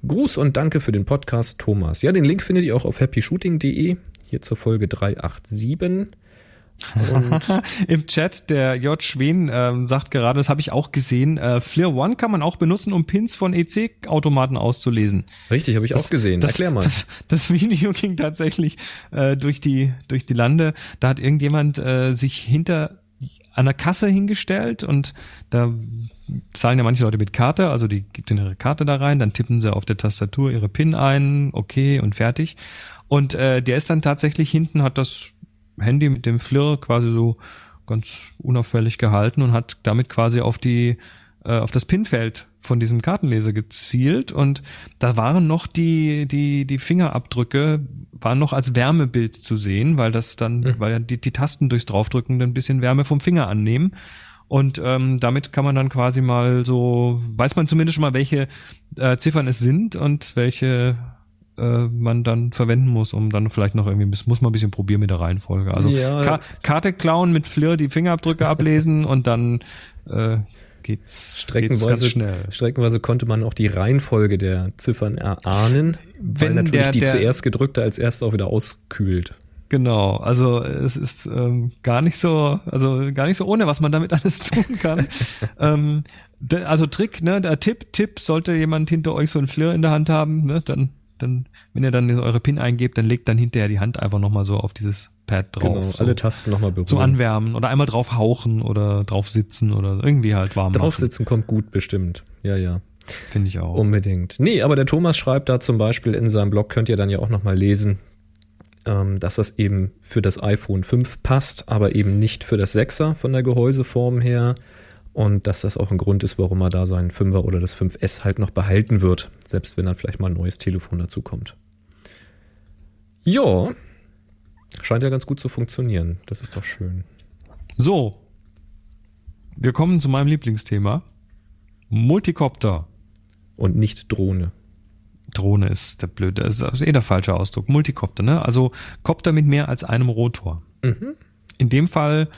Gruß und danke für den Podcast, Thomas. Ja, den Link findet ihr auch auf happyshooting.de, hier zur Folge 387. Und Im Chat, der J. Schwen ähm, sagt gerade, das habe ich auch gesehen, äh, Flair One kann man auch benutzen, um Pins von EC-Automaten auszulesen. richtig, habe ich auch gesehen. Das, Erklär mal. Das, das Video ging tatsächlich äh, durch, die, durch die Lande. Da hat irgendjemand äh, sich hinter an der Kasse hingestellt und da zahlen ja manche Leute mit Karte, also die gibt ihre Karte da rein, dann tippen sie auf der Tastatur ihre PIN ein, okay und fertig. Und äh, der ist dann tatsächlich hinten, hat das Handy mit dem Flirr quasi so ganz unauffällig gehalten und hat damit quasi auf die äh, auf das Pinfeld von diesem Kartenleser gezielt. Und da waren noch die die die Fingerabdrücke waren noch als Wärmebild zu sehen, weil das dann weil ja die die Tasten durchs draufdrücken dann ein bisschen Wärme vom Finger annehmen. Und ähm, damit kann man dann quasi mal so weiß man zumindest schon mal welche äh, Ziffern es sind und welche äh, man dann verwenden muss, um dann vielleicht noch irgendwie, das muss man ein bisschen probieren mit der Reihenfolge. Also Ja. Ka Karte klauen mit Flirr die Fingerabdrücke ablesen und dann äh, geht's, Streckenweise, geht's ganz schnell. Streckenweise konnte man auch die Reihenfolge der Ziffern erahnen, weil Wenn natürlich der- die der- zuerst gedrückte als erste auch wieder auskühlt. Genau, also es ist ähm, gar nicht so, also gar nicht so ohne, was man damit alles tun kann. ähm, also Trick, ne, der Tipp, Tipp, sollte jemand hinter euch so ein Flirr in der Hand haben, ne, dann, dann, wenn ihr dann eure PIN eingebt, dann legt dann hinterher die Hand einfach nochmal so auf dieses Pad drauf. genau, so, alle Tasten nochmal berühren. zum Anwärmen oder einmal drauf hauchen oder drauf sitzen oder irgendwie halt warm machen. Draufsitzen kommt gut bestimmt. Ja, ja. Finde ich auch. Unbedingt. Nee, aber der Thomas schreibt da zum Beispiel in seinem Blog, könnt ihr dann ja auch nochmal lesen, ähm, dass das eben für das iPhone 5 passt, aber eben nicht für das 6er von der Gehäuseform her. Und dass das auch ein Grund ist, warum er da seinen 5er oder das 5S halt noch behalten wird, selbst wenn dann vielleicht mal ein neues Telefon dazu kommt. Ja, scheint ja ganz gut zu funktionieren. Das ist doch schön. So. Wir kommen zu meinem Lieblingsthema. Multicopter. Und nicht Drohne. Drohne ist der blöde, ist eh der falsche Ausdruck. Multicopter, ne? Also Kopter mit mehr als einem Rotor. Mhm. In dem Fall,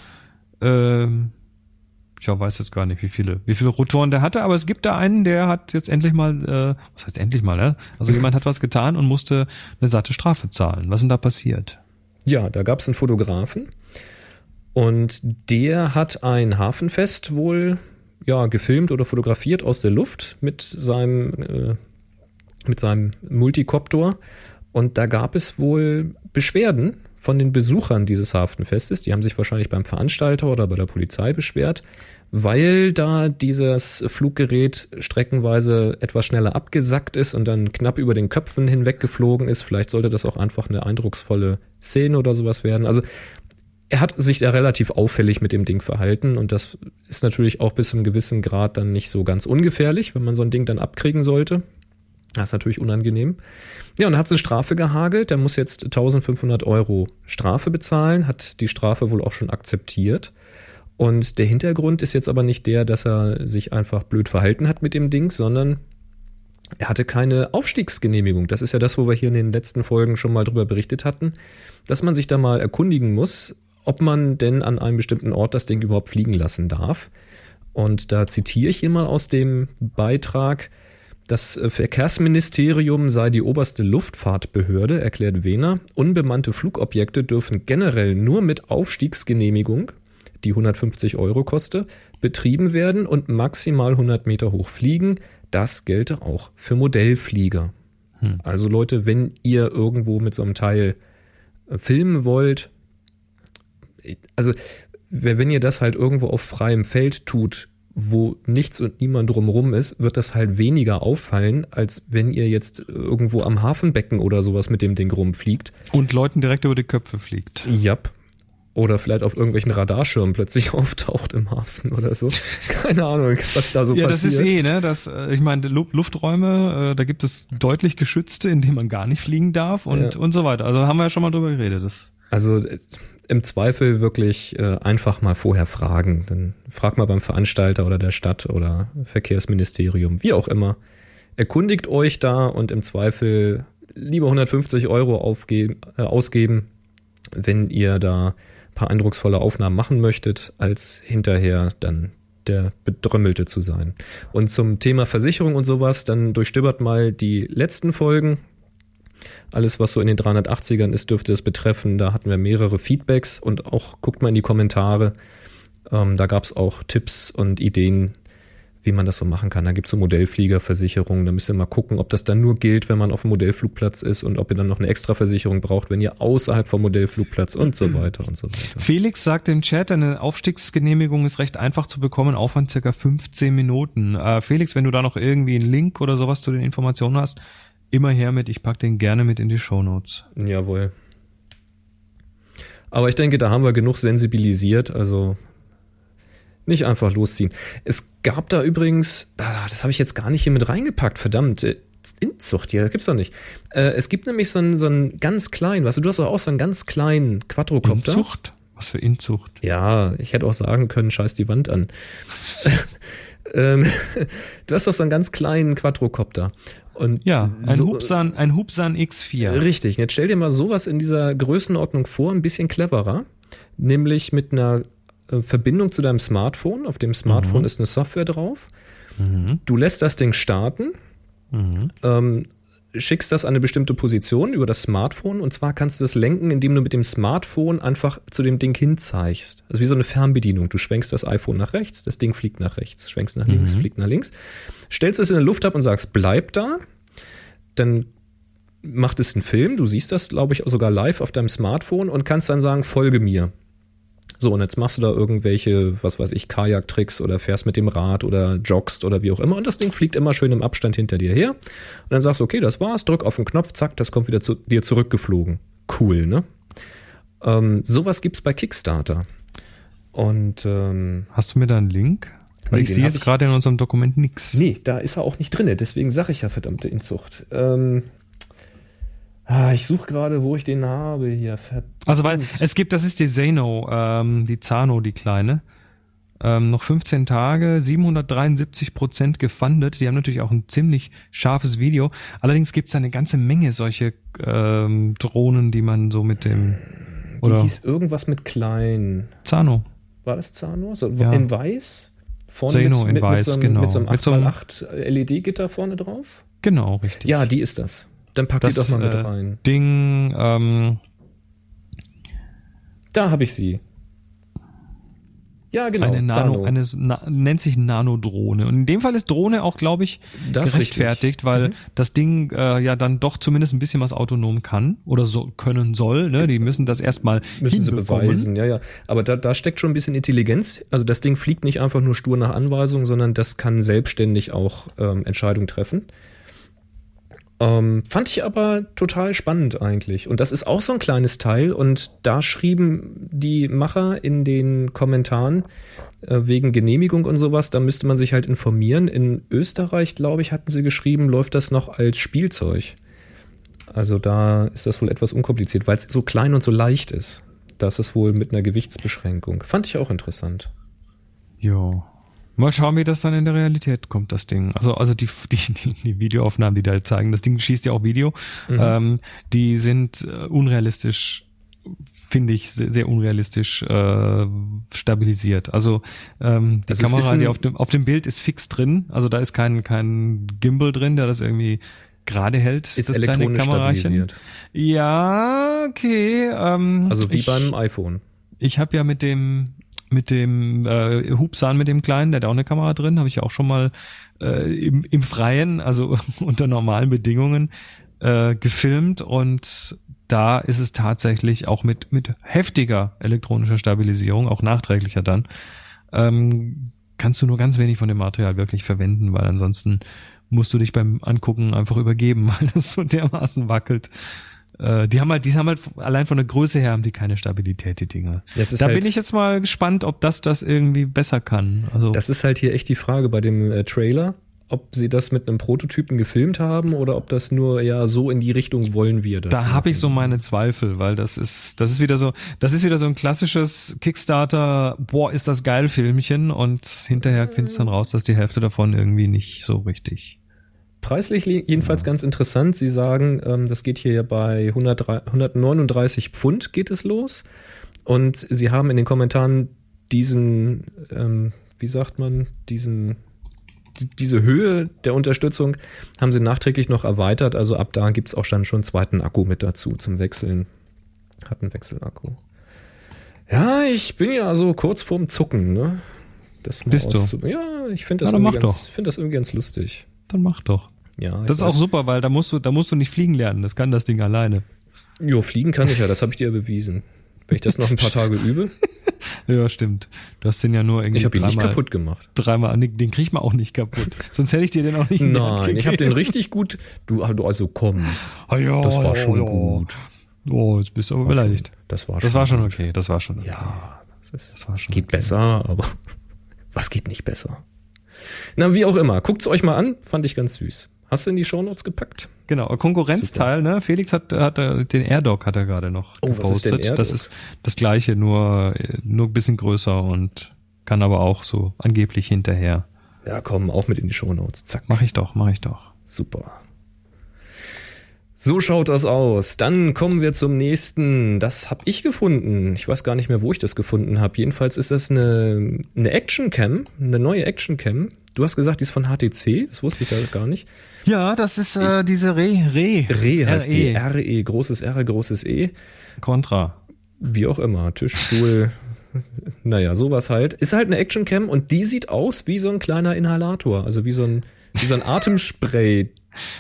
ähm, ich weiß jetzt gar nicht, wie viele, wie viele Rotoren der hatte, aber es gibt da einen, der hat jetzt endlich mal, äh, was heißt endlich mal, ne? Also jemand hat was getan und musste eine satte Strafe zahlen. Was ist denn da passiert? Ja, da gab es einen Fotografen und der hat ein Hafenfest wohl ja gefilmt oder fotografiert aus der Luft mit seinem äh, mit seinem Multicopter und da gab es wohl Beschwerden von den Besuchern dieses Hafenfestes. Die haben sich wahrscheinlich beim Veranstalter oder bei der Polizei beschwert, weil da dieses Fluggerät streckenweise etwas schneller abgesackt ist und dann knapp über den Köpfen hinweg geflogen ist. Vielleicht sollte das auch einfach eine eindrucksvolle Szene oder sowas werden. Also er hat sich ja relativ auffällig mit dem Ding verhalten und das ist natürlich auch bis zu einem gewissen Grad dann nicht so ganz ungefährlich, wenn man so ein Ding dann abkriegen sollte. Das ist natürlich unangenehm. Ja, und hat eine Strafe gehagelt. Der muss jetzt 1500 Euro Strafe bezahlen, hat die Strafe wohl auch schon akzeptiert. Und der Hintergrund ist jetzt aber nicht der, dass er sich einfach blöd verhalten hat mit dem Ding, sondern er hatte keine Aufstiegsgenehmigung. Das ist ja das, wo wir hier in den letzten Folgen schon mal drüber berichtet hatten, dass man sich da mal erkundigen muss, ob man denn an einem bestimmten Ort das Ding überhaupt fliegen lassen darf. Und da zitiere ich hier mal aus dem Beitrag. Das Verkehrsministerium sei die oberste Luftfahrtbehörde, erklärt Wehner. Unbemannte Flugobjekte dürfen generell nur mit Aufstiegsgenehmigung, die 150 Euro koste, betrieben werden und maximal 100 Meter hoch fliegen. Das gelte auch für Modellflieger. Hm. Also Leute, wenn ihr irgendwo mit so einem Teil äh, filmen wollt, also wenn ihr das halt irgendwo auf freiem Feld tut, wo nichts und niemand drumrum ist, wird das halt weniger auffallen, als wenn ihr jetzt irgendwo am Hafenbecken oder sowas mit dem Ding rumfliegt. Und Leuten direkt über die Köpfe fliegt. Jap. Oder vielleicht auf irgendwelchen Radarschirmen plötzlich auftaucht im Hafen oder so. Keine Ahnung, was da so ja, das passiert. ist eh, ne? Das, äh, ich meine, Lu Lufträume, äh, da gibt es deutlich geschützte, in denen man gar nicht fliegen darf und, Ja. und so weiter. Also haben wir ja schon mal drüber geredet. Das, Also im Zweifel wirklich äh, einfach mal vorher fragen. Dann fragt mal beim Veranstalter oder der Stadt oder Verkehrsministerium, wie auch immer. Erkundigt euch da und im Zweifel lieber 150 Euro aufgeben, äh, ausgeben, wenn ihr da ein paar eindrucksvolle Aufnahmen machen möchtet, als hinterher dann der Bedrümmelte zu sein. Und zum Thema Versicherung und sowas, dann durchstöbert mal die letzten Folgen. Alles, was so in den 380ern ist, dürfte es betreffen. Da hatten wir mehrere Feedbacks und auch guckt mal in die Kommentare. Ähm, da gab es auch Tipps und Ideen, wie man das so machen kann. Da gibt es so Modellfliegerversicherungen. Da müsst ihr mal gucken, ob das dann nur gilt, wenn man auf dem Modellflugplatz ist und ob ihr dann noch eine extra Versicherung braucht, wenn ihr außerhalb vom Modellflugplatz und so weiter und so weiter. Felix sagt im Chat, eine Aufstiegsgenehmigung ist recht einfach zu bekommen, Aufwand circa 15 Minuten. Äh, Felix, wenn du da noch irgendwie einen Link oder sowas zu den Informationen hast, immer her mit, ich pack den gerne mit in die Shownotes. Jawohl. Aber ich denke, da haben wir genug sensibilisiert, also nicht einfach losziehen. Es gab da übrigens, das habe ich jetzt gar nicht hier mit reingepackt, verdammt, äh, Inzucht hier, das gibt's doch nicht. Äh, es gibt nämlich so einen, so einen ganz kleinen, weißt du, du hast doch auch so einen ganz kleinen Quadrocopter. Inzucht? Was für Inzucht? Ja, ich hätte auch sagen können, scheiß die Wand an. ähm, du hast doch so einen ganz kleinen Quadrocopter. Und Ja, ein so, Hubsan, ein Hubsan X4. Richtig, jetzt stell dir mal sowas in dieser Größenordnung vor, ein bisschen cleverer, nämlich mit einer äh, Verbindung zu deinem Smartphone. Auf dem Smartphone Mhm. ist eine Software drauf. Mhm. Du lässt das Ding starten, Mhm. ähm, schickst das an eine bestimmte Position über das Smartphone und zwar kannst du das lenken, indem du mit dem Smartphone einfach zu dem Ding hinzeigst. Also wie so eine Fernbedienung. Du schwenkst das iPhone nach rechts, das Ding fliegt nach rechts, schwenkst nach links, fliegt nach links, stellst es in der Luft ab und sagst, bleib da. Dann macht es einen Film, du siehst das, glaube ich, sogar live auf deinem Smartphone und kannst dann sagen, folge mir. So, und jetzt machst du da irgendwelche, was weiß ich, Kajak-Tricks oder fährst mit dem Rad oder joggst oder wie auch immer. Und das Ding fliegt immer schön im Abstand hinter dir her. Und dann sagst du, okay, das war's, drück auf den Knopf, zack, das kommt wieder zu dir zurückgeflogen. Cool, ne? Ähm, sowas gibt's bei Kickstarter. Und ähm, Hast du mir da einen Link? Weil Nee, ich sehe jetzt gerade in unserem Dokument nichts. nee, da ist er auch nicht drinne. Deswegen sage ich ja verdammte Inzucht. Ähm, ah, ich suche gerade, wo ich den habe hier. Verdammt. Also weil es gibt, das ist die Zeno, ähm, die Zano, die kleine. Ähm, noch 15 Tage, 773 Prozent gefundet. Die haben natürlich auch ein ziemlich scharfes Video. Allerdings gibt es eine ganze Menge solche ähm, Drohnen, die man so mit dem Die oder hieß irgendwas mit klein. Zano. War das Zano? So, Ja. In weiß? Vorne Zeno in weiß, so einem, genau. Mit so einem Mit so einem- 8x8 LED-Gitter vorne drauf? Genau, richtig. Ja, die ist das. Dann pack die das doch mal mit äh, rein. Ding, ähm, Da habe ich sie. Ja, genau. eine Nano, eine na, nennt sich Nanodrohne. Und in dem Fall ist Drohne auch, glaube ich, Das gerechtfertigt, richtig. weil Mhm. das Ding äh, ja dann doch zumindest ein bisschen was autonom kann oder so können soll. Ne? Die müssen das erstmal Müssen sie beweisen, ja, ja. Aber da, da steckt schon ein bisschen Intelligenz. Also das Ding fliegt nicht einfach nur stur nach Anweisung, sondern das kann selbstständig auch ähm, Entscheidungen treffen. Ähm, fand ich aber total spannend eigentlich. Und das ist auch so ein kleines Teil. Und da schrieben die Macher in den Kommentaren äh, wegen Genehmigung und sowas, da müsste man sich halt informieren. In Österreich, glaube ich, hatten sie geschrieben, läuft das noch als Spielzeug. Also da ist das wohl etwas unkompliziert, weil es so klein und so leicht ist. Das ist wohl mit einer Gewichtsbeschränkung. Fand ich auch interessant. Jo. Mal schauen, wie das dann in der Realität kommt, das Ding. Also, also die, die, die, die Videoaufnahmen, die da zeigen, das Ding schießt ja auch Video, Mhm. ähm, die sind äh, unrealistisch, finde ich, sehr, sehr unrealistisch äh, stabilisiert. Also ähm, die Also Kamera, die auf dem, auf dem Bild ist fix drin, also da ist kein, kein Gimbal drin, der das irgendwie gerade hält. Ist das elektronisch stabilisiert. Ja, okay. Ähm, Also wie ich, beim iPhone. ich habe ja mit dem mit dem äh, Hubsan, mit dem kleinen, der hat auch eine Kamera drin, habe ich auch schon mal äh, im, im Freien, also unter normalen Bedingungen äh, gefilmt und da ist es tatsächlich auch mit mit heftiger elektronischer Stabilisierung, auch nachträglicher dann, ähm, kannst du nur ganz wenig von dem Material wirklich verwenden, weil ansonsten musst du dich beim Angucken einfach übergeben, weil das so dermaßen wackelt. Äh, die haben halt, die haben halt allein von der Größe her haben die keine Stabilität, die Dinger. Da halt, bin ich jetzt mal gespannt, ob das das irgendwie besser kann. Also Das ist halt hier echt die Frage bei dem äh, Trailer, ob sie das mit einem Prototypen gefilmt haben oder ob das nur ja so in die Richtung wollen wir das. da habe ich so meine Zweifel, weil das ist, das ist wieder so, das ist wieder so ein klassisches Kickstarter, boah, ist das geil Filmchen und hinterher findest dann raus, dass die Hälfte davon irgendwie nicht so richtig. Preislich li- jedenfalls ganz interessant. Sie sagen, ähm, das geht hier ja bei 103 139 Pfund geht es los. Und sie haben in den Kommentaren diesen, ähm, wie sagt man, diesen, die- diese Höhe der Unterstützung haben sie nachträglich noch erweitert. Also ab da gibt's auch dann schon einen zweiten Akku mit dazu zum Wechseln. Hat einen Wechselakku. Ja, ich bin ja so kurz vorm Zucken, ne? Das Bist du? Ja, ich finde das, irgendwie ganz- find das irgendwie ganz lustig. Dann mach doch. Ja, Das ist auch weiß. super, weil da musst du, da musst du nicht fliegen lernen. Das kann das Ding alleine. Jo, fliegen kann ich ja, das habe ich dir ja bewiesen. Wenn ich das noch ein paar Tage übe, Ja, stimmt. Du hast den ja nur irgendwie ich habe ihn nicht kaputt gemacht. Dreimal, den kriegt man auch nicht kaputt. Sonst hätte ich dir den auch nicht Nein, ich habe den richtig gut. Du, du also komm, Ah, ja, das war schon ja. gut. Oh, jetzt bist du aber beleidigt. Das war Das war schon okay, das war schon okay. Ja, das, ist, Das war das schon geht okay. besser, aber was geht nicht besser? Na, wie auch immer, guckt's euch mal an, fand ich ganz süß. Hast du in die Shownotes gepackt? Genau, Konkurrenzteil, ne? Felix hat, hat er, den AirDog hat er gerade noch Oh, was ist denn gepostet. Das ist das gleiche, nur, nur ein bisschen größer und kann aber auch so angeblich hinterher. Ja, komm, auch mit in die Shownotes. Zack, Mach ich doch, mach ich doch. super. So schaut das aus. Dann kommen wir zum nächsten. Das habe ich gefunden. Ich weiß gar nicht mehr, wo ich das gefunden habe. Jedenfalls ist das eine, eine Action Cam, eine neue Action Cam. Du hast gesagt, die ist von HTC. Das wusste ich da gar nicht. Ja, das ist äh, diese Re. Re. Re heißt RE. die. RE. Großes R, großes E. Contra. Wie auch immer. Tisch, Stuhl. naja, sowas halt. Ist halt eine Action Cam und die sieht aus wie so ein kleiner Inhalator. Also wie so ein, wie so ein Atemspray.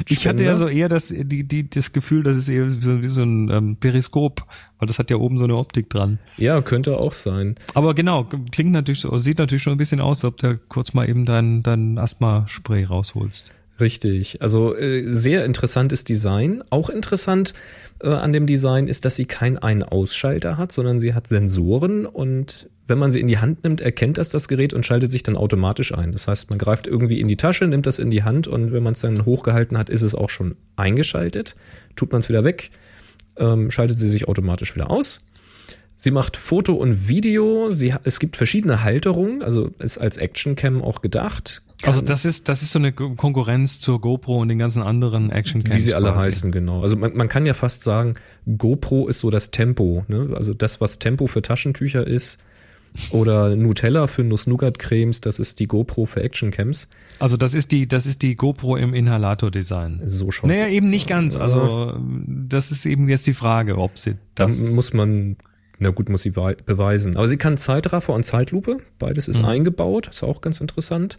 Ich hatte ja so eher das, die, die, das Gefühl, das ist eher wie so, wie so ein ähm, Periskop, weil das hat ja oben so eine Optik dran. Ja, könnte auch sein. Aber genau, klingt natürlich so, sieht natürlich schon ein bisschen aus, als ob du kurz mal eben dein, dein Asthma-Spray rausholst. Richtig. Also äh, sehr interessantes Design. Auch interessant äh, an dem Design ist, dass sie keinen Ein-Ausschalter hat, sondern sie hat Sensoren und wenn man sie in die Hand nimmt, erkennt das das Gerät und schaltet sich dann automatisch ein. Das heißt, man greift irgendwie in die Tasche, nimmt das in die Hand und wenn man es dann hochgehalten hat, ist es auch schon eingeschaltet. Tut man es wieder weg, ähm, schaltet sie sich automatisch wieder aus. Sie macht Foto und Video. Sie, es gibt verschiedene Halterungen, also ist als Actioncam auch gedacht. Also das ist, das ist so eine Konkurrenz zur GoPro und den ganzen anderen Actioncams. Wie sie alle quasi. heißen, genau. Also man, man kann ja fast sagen, GoPro ist so das Tempo. Ne? Also das, was Tempo für Taschentücher ist oder Nutella für Nuss-Nougat-Cremes, das ist die GoPro für Actioncams. Also das ist die, das ist die GoPro im Inhalator-Design. So schaut's Naja, eben nicht ganz. Also das ist eben jetzt die Frage, ob sie Da das muss man, na gut, muss sie wei- beweisen. Aber sie kann Zeitraffer und Zeitlupe. Beides ist eingebaut. Ist auch ganz interessant.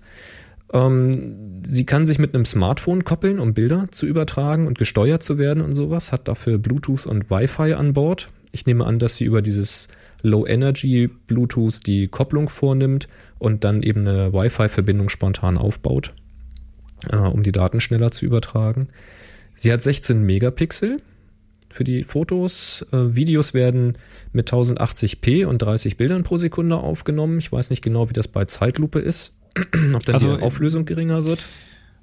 Ähm, sie kann sich mit einem Smartphone koppeln, um Bilder zu übertragen und gesteuert zu werden und sowas. Hat dafür Bluetooth und Wi-Fi an Bord. Ich nehme an, dass sie über dieses Low Energy Bluetooth die Kopplung vornimmt und dann eben eine Wi-Fi-Verbindung spontan aufbaut, äh, um die Daten schneller zu übertragen. Sie hat 16 Megapixel für die Fotos. Äh, Videos werden mit 1080p und 30 Bildern pro Sekunde aufgenommen. Ich weiß nicht genau, wie das bei Zeitlupe ist. Ob dann Also, die Auflösung geringer wird.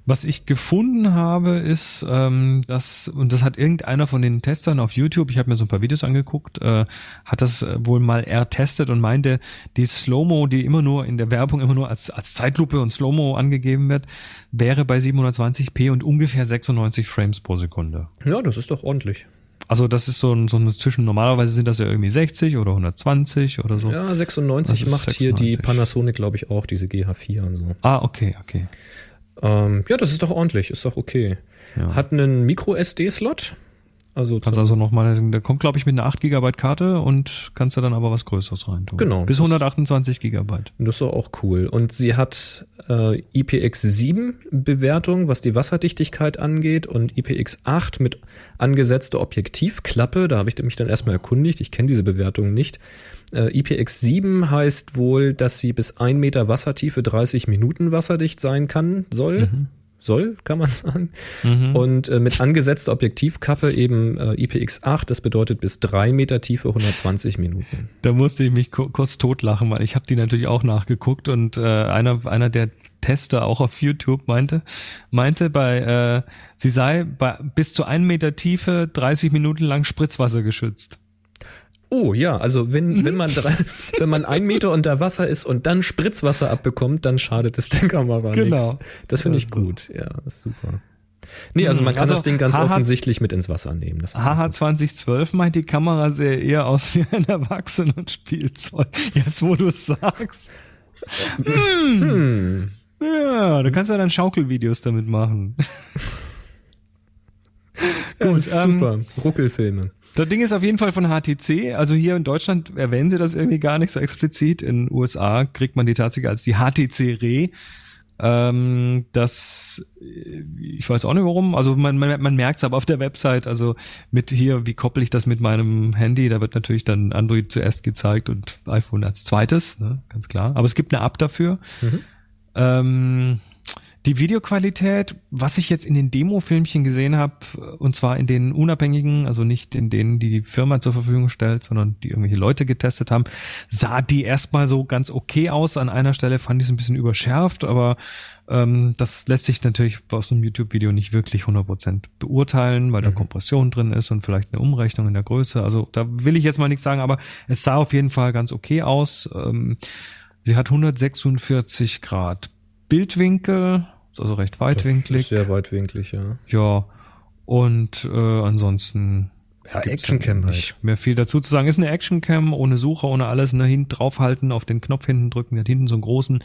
Was ich gefunden habe, ist, ähm, dass, und das hat irgendeiner von den Testern auf YouTube, ich habe mir so ein paar Videos angeguckt, äh, hat das äh, wohl mal ertestet und meinte, die Slow-Mo, die immer nur in der Werbung immer nur als, als Zeitlupe und Slow-Mo angegeben wird, wäre bei 720p und ungefähr 96 Frames pro Sekunde. Ja, das ist doch ordentlich. Also das ist so ein, so ein zwischen, normalerweise sind das ja irgendwie 60 oder 120 oder so. Ja, 96 Das ist macht hier die 96. Panasonic, glaube ich, auch, diese GH4 und so. Ah, okay, okay. Ähm, ja, das ist doch ordentlich, ist doch okay. Ja. Hat einen Micro-SD-Slot. Also Kannst also nochmal, der kommt glaube ich mit einer 8 GB Karte und kannst du dann aber was Größeres rein tun. Genau. Bis Das- 128 Gigabyte. Das ist auch cool. Und sie hat äh, IPX7-Bewertung, was die Wasserdichtigkeit angeht, und IPX8 mit angesetzter Objektivklappe. Da habe ich mich dann erstmal erkundigt. Ich kenne diese Bewertung nicht. Äh, IPX7 heißt wohl, dass sie bis 1 Meter Wassertiefe 30 Minuten wasserdicht sein kann, soll. Soll, kann man sagen. Und äh, mit angesetzter Objektivkappe eben äh, IPX8, das bedeutet bis 3 Meter Tiefe 120 Minuten. Da musste ich mich ku- kurz totlachen, weil ich habe die natürlich auch nachgeguckt und äh, einer, einer der Tester auch auf YouTube meinte, meinte bei, äh, sie sei bei bis zu 1 Meter Tiefe 30 Minuten lang Spritzwasser geschützt. Oh ja, also Mhm. wenn, wenn man drei, wenn man ein Meter unter Wasser ist und dann Spritzwasser abbekommt, dann schadet es der Kamera Genau. nichts. Das finde ich Also. gut. Ja, super. Nee, also man kann Also, das Ding ganz HH offensichtlich mit ins Wasser nehmen. HH 2012 meint, die Kamera sähe eher aus wie ein Erwachsenenspielzeug. Jetzt, wo du es sagst. Hm. Ja, du kannst ja dann Schaukelvideos damit machen. ja, das ist ähm, super. Ruckelfilme. Das Ding ist auf jeden Fall von HTC. Also hier in Deutschland erwähnen sie das irgendwie gar nicht so explizit. In den USA kriegt man die tatsächlich als die HTC Re. Ähm, das, ich weiß auch nicht warum. Also man, man, man merkt es aber auf der Website. Also mit hier, wie koppel ich das mit meinem Handy? Da wird natürlich dann Android zuerst gezeigt und iPhone als zweites, ne? ganz klar. Aber es gibt eine App dafür. Ähm, die Videoqualität, was ich jetzt in den Demo-Filmchen gesehen habe, und zwar in den unabhängigen, also nicht in denen, die die Firma zur Verfügung stellt, sondern die irgendwelche Leute getestet haben, sah die erstmal so ganz okay aus. An einer Stelle fand ich es ein bisschen überschärft, aber ähm, das lässt sich natürlich aus einem YouTube-Video nicht wirklich 100% beurteilen, weil da Kompression drin ist und vielleicht eine Umrechnung in der Größe. Also da will ich jetzt mal nichts sagen, aber es sah auf jeden Fall ganz okay aus. Ähm, sie hat 146 Grad Bildwinkel, ist also recht weitwinklig. sehr weitwinklig, ja. Ja. Und äh, ansonsten Ja, Actioncam halt. nicht mehr viel dazu zu sagen. Ist eine Actioncam ohne Suche, ohne alles. Ne, hinten draufhalten, auf den Knopf hinten drücken. Der hat hinten so einen großen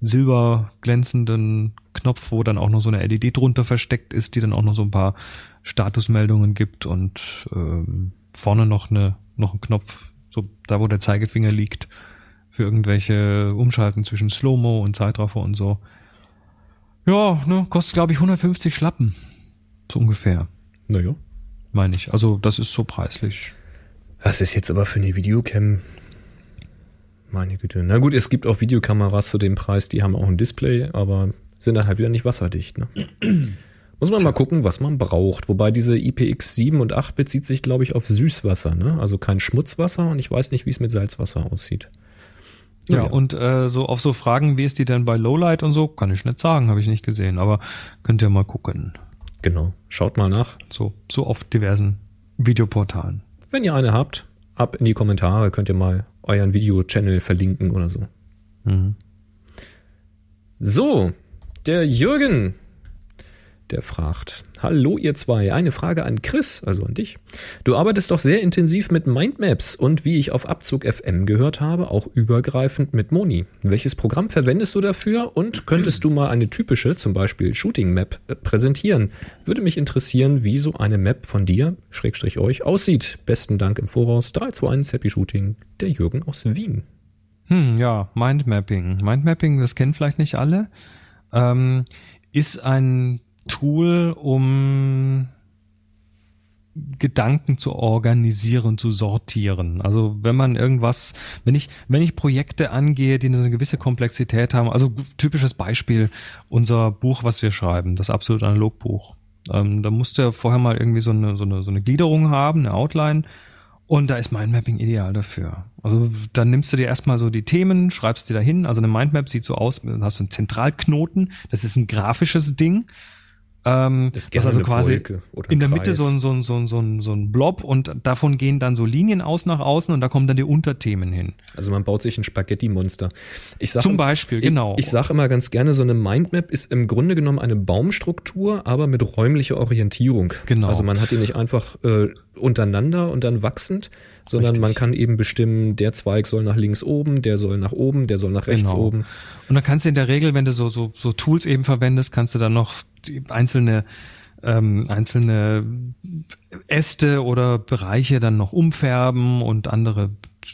silber glänzenden Knopf, wo dann auch noch so eine LED drunter versteckt ist, die dann auch noch so ein paar Statusmeldungen gibt und ähm, vorne noch eine noch ein Knopf, so da wo der Zeigefinger liegt für irgendwelche Umschalten zwischen Slow-Mo und Zeitraffer und so. Ja, ne, kostet glaube ich 150 Schlappen. So ungefähr, Naja. meine ich. Also das ist so preislich. Was ist jetzt aber für eine Videocam? Meine Güte. Na gut, es gibt auch Videokameras zu dem Preis, die haben auch ein Display, aber sind dann halt wieder nicht wasserdicht. Ne? Muss man mal gucken, was man braucht. Wobei diese IPX7 und 8 bezieht sich, glaube ich, auf Süßwasser, ne? Also kein Schmutzwasser und ich weiß nicht, wie es mit Salzwasser aussieht. Ja, Ja. und äh, so auf so Fragen, wie ist die denn bei Lowlight und so, kann ich nicht sagen, habe ich nicht gesehen, aber könnt ihr mal gucken. Genau. Schaut mal nach. So, so auf diversen Videoportalen. Wenn ihr eine habt, ab in die Kommentare, könnt ihr mal euren Video-Channel verlinken oder so. Mhm. So, der Jürgen, der fragt, hallo ihr zwei, eine Frage an Chris, also an dich. Du arbeitest doch sehr intensiv mit Mindmaps und wie ich auf Abzug FM gehört habe, auch übergreifend mit Moni. Welches Programm verwendest du dafür und könntest du mal eine typische, zum Beispiel Shooting Map, äh, präsentieren? Würde mich interessieren, wie so eine Map von dir, Schrägstrich euch, aussieht. Besten Dank im Voraus, 321 Happy Shooting, der Jürgen aus Wien. Hm, ja, Mindmapping. Mindmapping, das kennen vielleicht nicht alle, ähm, ist ein Tool, um Gedanken zu organisieren, zu sortieren. Also wenn man irgendwas, wenn ich, wenn ich Projekte angehe, die eine gewisse Komplexität haben, also typisches Beispiel, unser Buch, was wir schreiben, das absolut Analogbuch. Ähm, da musst du ja vorher mal irgendwie so eine, so eine, so eine Gliederung haben, eine Outline. Und da ist Mindmapping ideal dafür. Also dann nimmst du dir erstmal so die Themen, schreibst die da hin. Also eine Mindmap sieht so aus, hast du einen Zentralknoten, das ist ein grafisches Ding. Ähm, Das ist also quasi in der Mitte so ein, so, ein, so, ein, so, ein, so ein Blob und davon gehen dann so Linien aus nach außen und da kommen dann die Unterthemen hin. Also man baut sich ein Spaghetti-Monster. Ich sag, Zum Beispiel, genau. Ich, ich sage immer ganz gerne, so eine Mindmap ist im Grunde genommen eine Baumstruktur, aber mit räumlicher Orientierung. Genau. Also man hat die nicht einfach äh, untereinander und dann wachsend, sondern Richtig. man kann eben bestimmen, der Zweig soll nach links oben, der soll nach oben, der soll nach rechts Genau. oben. Und dann kannst du in der Regel, wenn du so, so, so Tools eben verwendest, kannst du dann noch die einzelne ähm, einzelne Äste oder Bereiche dann noch umfärben und andere,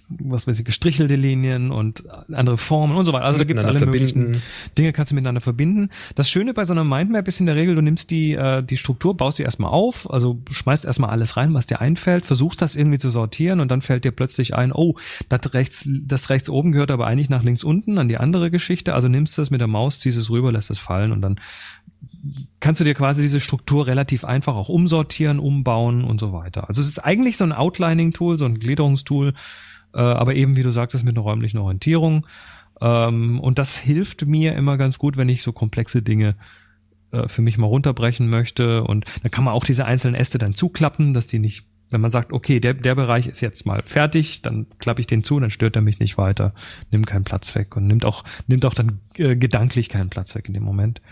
was weiß ich, gestrichelte Linien und andere Formen und so weiter. Also da gibt's alle Miteinander möglichen verbinden. Dinge, kannst du miteinander verbinden. Das Schöne bei so einer Mindmap ist in der Regel, du nimmst die, äh, die Struktur, baust die erstmal auf, also schmeißt erstmal alles rein, was dir einfällt, versuchst das irgendwie zu sortieren und dann fällt dir plötzlich ein, oh, das rechts, das rechts oben gehört aber eigentlich nach links unten an die andere Geschichte. Also nimmst du es mit der Maus, ziehst es rüber, lässt es fallen und dann kannst du dir quasi diese Struktur relativ einfach auch umsortieren, umbauen und so weiter. Also es ist eigentlich so ein Outlining-Tool, so ein Gliederungstool, äh, aber eben, wie du sagtest, mit einer räumlichen Orientierung. Ähm, und das hilft mir immer ganz gut, wenn ich so komplexe Dinge äh, für mich mal runterbrechen möchte. Und dann kann man auch diese einzelnen Äste dann zuklappen, dass die nicht, wenn man sagt, okay, der, der Bereich ist jetzt mal fertig, dann klappe ich den zu, dann stört er mich nicht weiter, nimmt keinen Platz weg und nimmt auch, nimmt auch dann äh, gedanklich keinen Platz weg in dem Moment.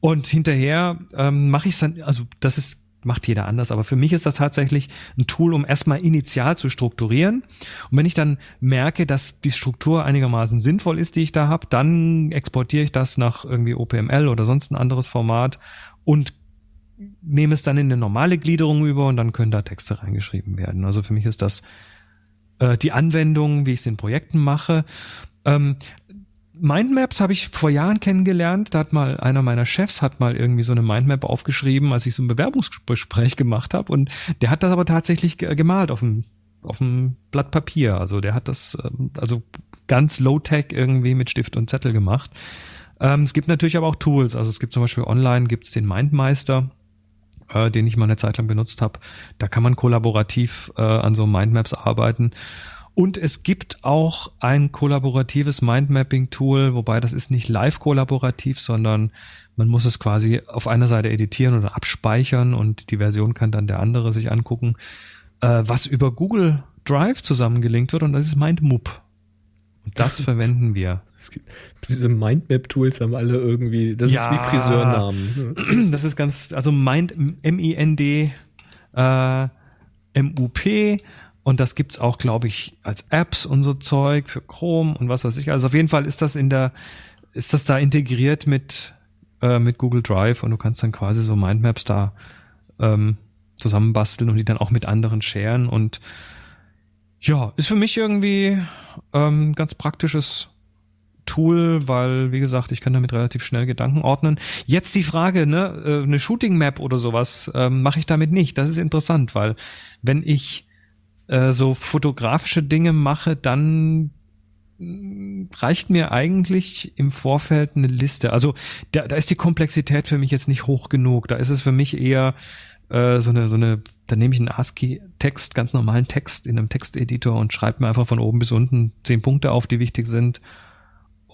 Und hinterher ähm, mache ich es dann, also das ist, macht jeder anders, aber für mich ist das tatsächlich ein Tool, um erstmal initial zu strukturieren. Und wenn ich dann merke, dass die Struktur einigermaßen sinnvoll ist, die ich da habe, dann exportiere ich das nach irgendwie OPML oder sonst ein anderes Format und nehme es dann in eine normale Gliederung über und dann können da Texte reingeschrieben werden. Also für mich ist das äh, die Anwendung, wie ich es in Projekten mache. Ähm, Mindmaps habe ich vor Jahren kennengelernt. Da hat mal einer meiner Chefs hat mal irgendwie so eine Mindmap aufgeschrieben, als ich so ein Bewerbungsgespräch gemacht habe. Und der hat das aber tatsächlich ge- gemalt auf dem auf dem Blatt Papier. Also der hat das ähm, also ganz low tech irgendwie mit Stift und Zettel gemacht. Ähm, es gibt natürlich aber auch Tools. Also es gibt zum Beispiel online gibt's den Mindmeister, äh, den ich mal eine Zeit lang benutzt habe. Da kann man kollaborativ äh, an so Mindmaps arbeiten. Und es gibt auch ein kollaboratives Mindmapping-Tool, wobei das ist nicht live kollaborativ, sondern man muss es quasi auf einer Seite editieren oder abspeichern und die Version kann dann der andere sich angucken, äh, was über Google Drive zusammengelinkt wird und das ist MindMoop. Und das verwenden wir. Gibt, diese Mindmap-Tools haben alle irgendwie, das ja, ist wie Friseurnamen. Das ist ganz, also Mind, M-I-N-D, äh, M-U-P und das gibt's auch, glaube ich, als Apps und so Zeug für Chrome und was weiß ich. Also auf jeden Fall ist das in der, ist das da integriert mit, äh, mit Google Drive und du kannst dann quasi so Mindmaps da ähm, zusammenbasteln und die dann auch mit anderen sharen und ja, ist für mich irgendwie ähm, ganz praktisches Tool, weil, wie gesagt, ich kann damit relativ schnell Gedanken ordnen. Jetzt die Frage, ne, äh, eine Shooting Map oder sowas ähm, mache ich damit nicht. Das ist interessant, weil wenn ich äh, so fotografische Dinge mache, dann reicht mir eigentlich im Vorfeld eine Liste. Also da, da ist die Komplexität für mich jetzt nicht hoch genug. Da ist es für mich eher äh, so eine, so eine, da nehme ich einen ASCII-Text, ganz normalen Text in einem Texteditor und schreibe mir einfach von oben bis unten zehn Punkte auf, die wichtig sind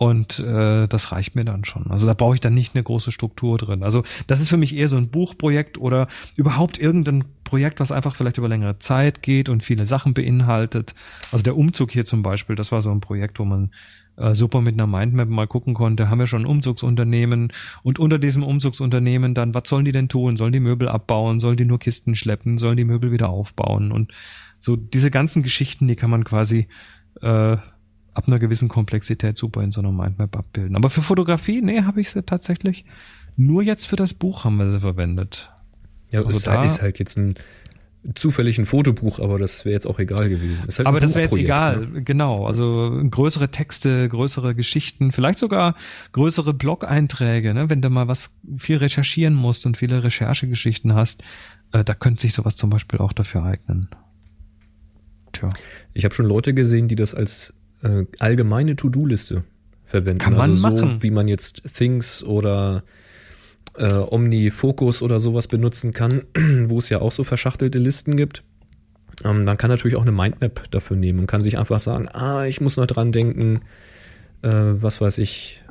und äh, das reicht mir dann schon. Also da brauche ich dann nicht eine große Struktur drin. Also das ist für mich eher so ein Buchprojekt oder überhaupt irgendein Projekt, was einfach vielleicht über längere Zeit geht und viele Sachen beinhaltet. Also der Umzug hier zum Beispiel, das war so ein Projekt, wo man äh, super mit einer Mindmap mal gucken konnte, haben wir schon ein Umzugsunternehmen und unter diesem Umzugsunternehmen dann, was sollen die denn tun? Sollen die Möbel abbauen? Sollen die nur Kisten schleppen? Sollen die Möbel wieder aufbauen? Und so diese ganzen Geschichten, die kann man quasi äh, ab einer gewissen Komplexität super in so einer Mindmap abbilden. Aber für Fotografie, nee, habe ich sie tatsächlich nur jetzt für das Buch haben wir sie verwendet. Ja, also ist, da, halt, ist halt jetzt ein zufällig ein Fotobuch, aber das wäre jetzt auch egal gewesen. Halt aber das wäre jetzt egal, ne? genau. Also größere Texte, größere Geschichten, vielleicht sogar größere Blog-Einträge, ne? wenn du mal was viel recherchieren musst und viele Recherchegeschichten hast, äh, da könnte sich sowas zum Beispiel auch dafür eignen. Tja. Ich habe schon Leute gesehen, die das als äh, allgemeine To-Do-Liste verwenden. Kann man also so, machen. wie man jetzt Things oder äh, OmniFocus oder sowas benutzen kann, wo es ja auch so verschachtelte Listen gibt. Ähm, dann kann natürlich auch eine Mindmap dafür nehmen und kann sich einfach sagen, ah, ich muss noch dran denken, äh, was weiß ich,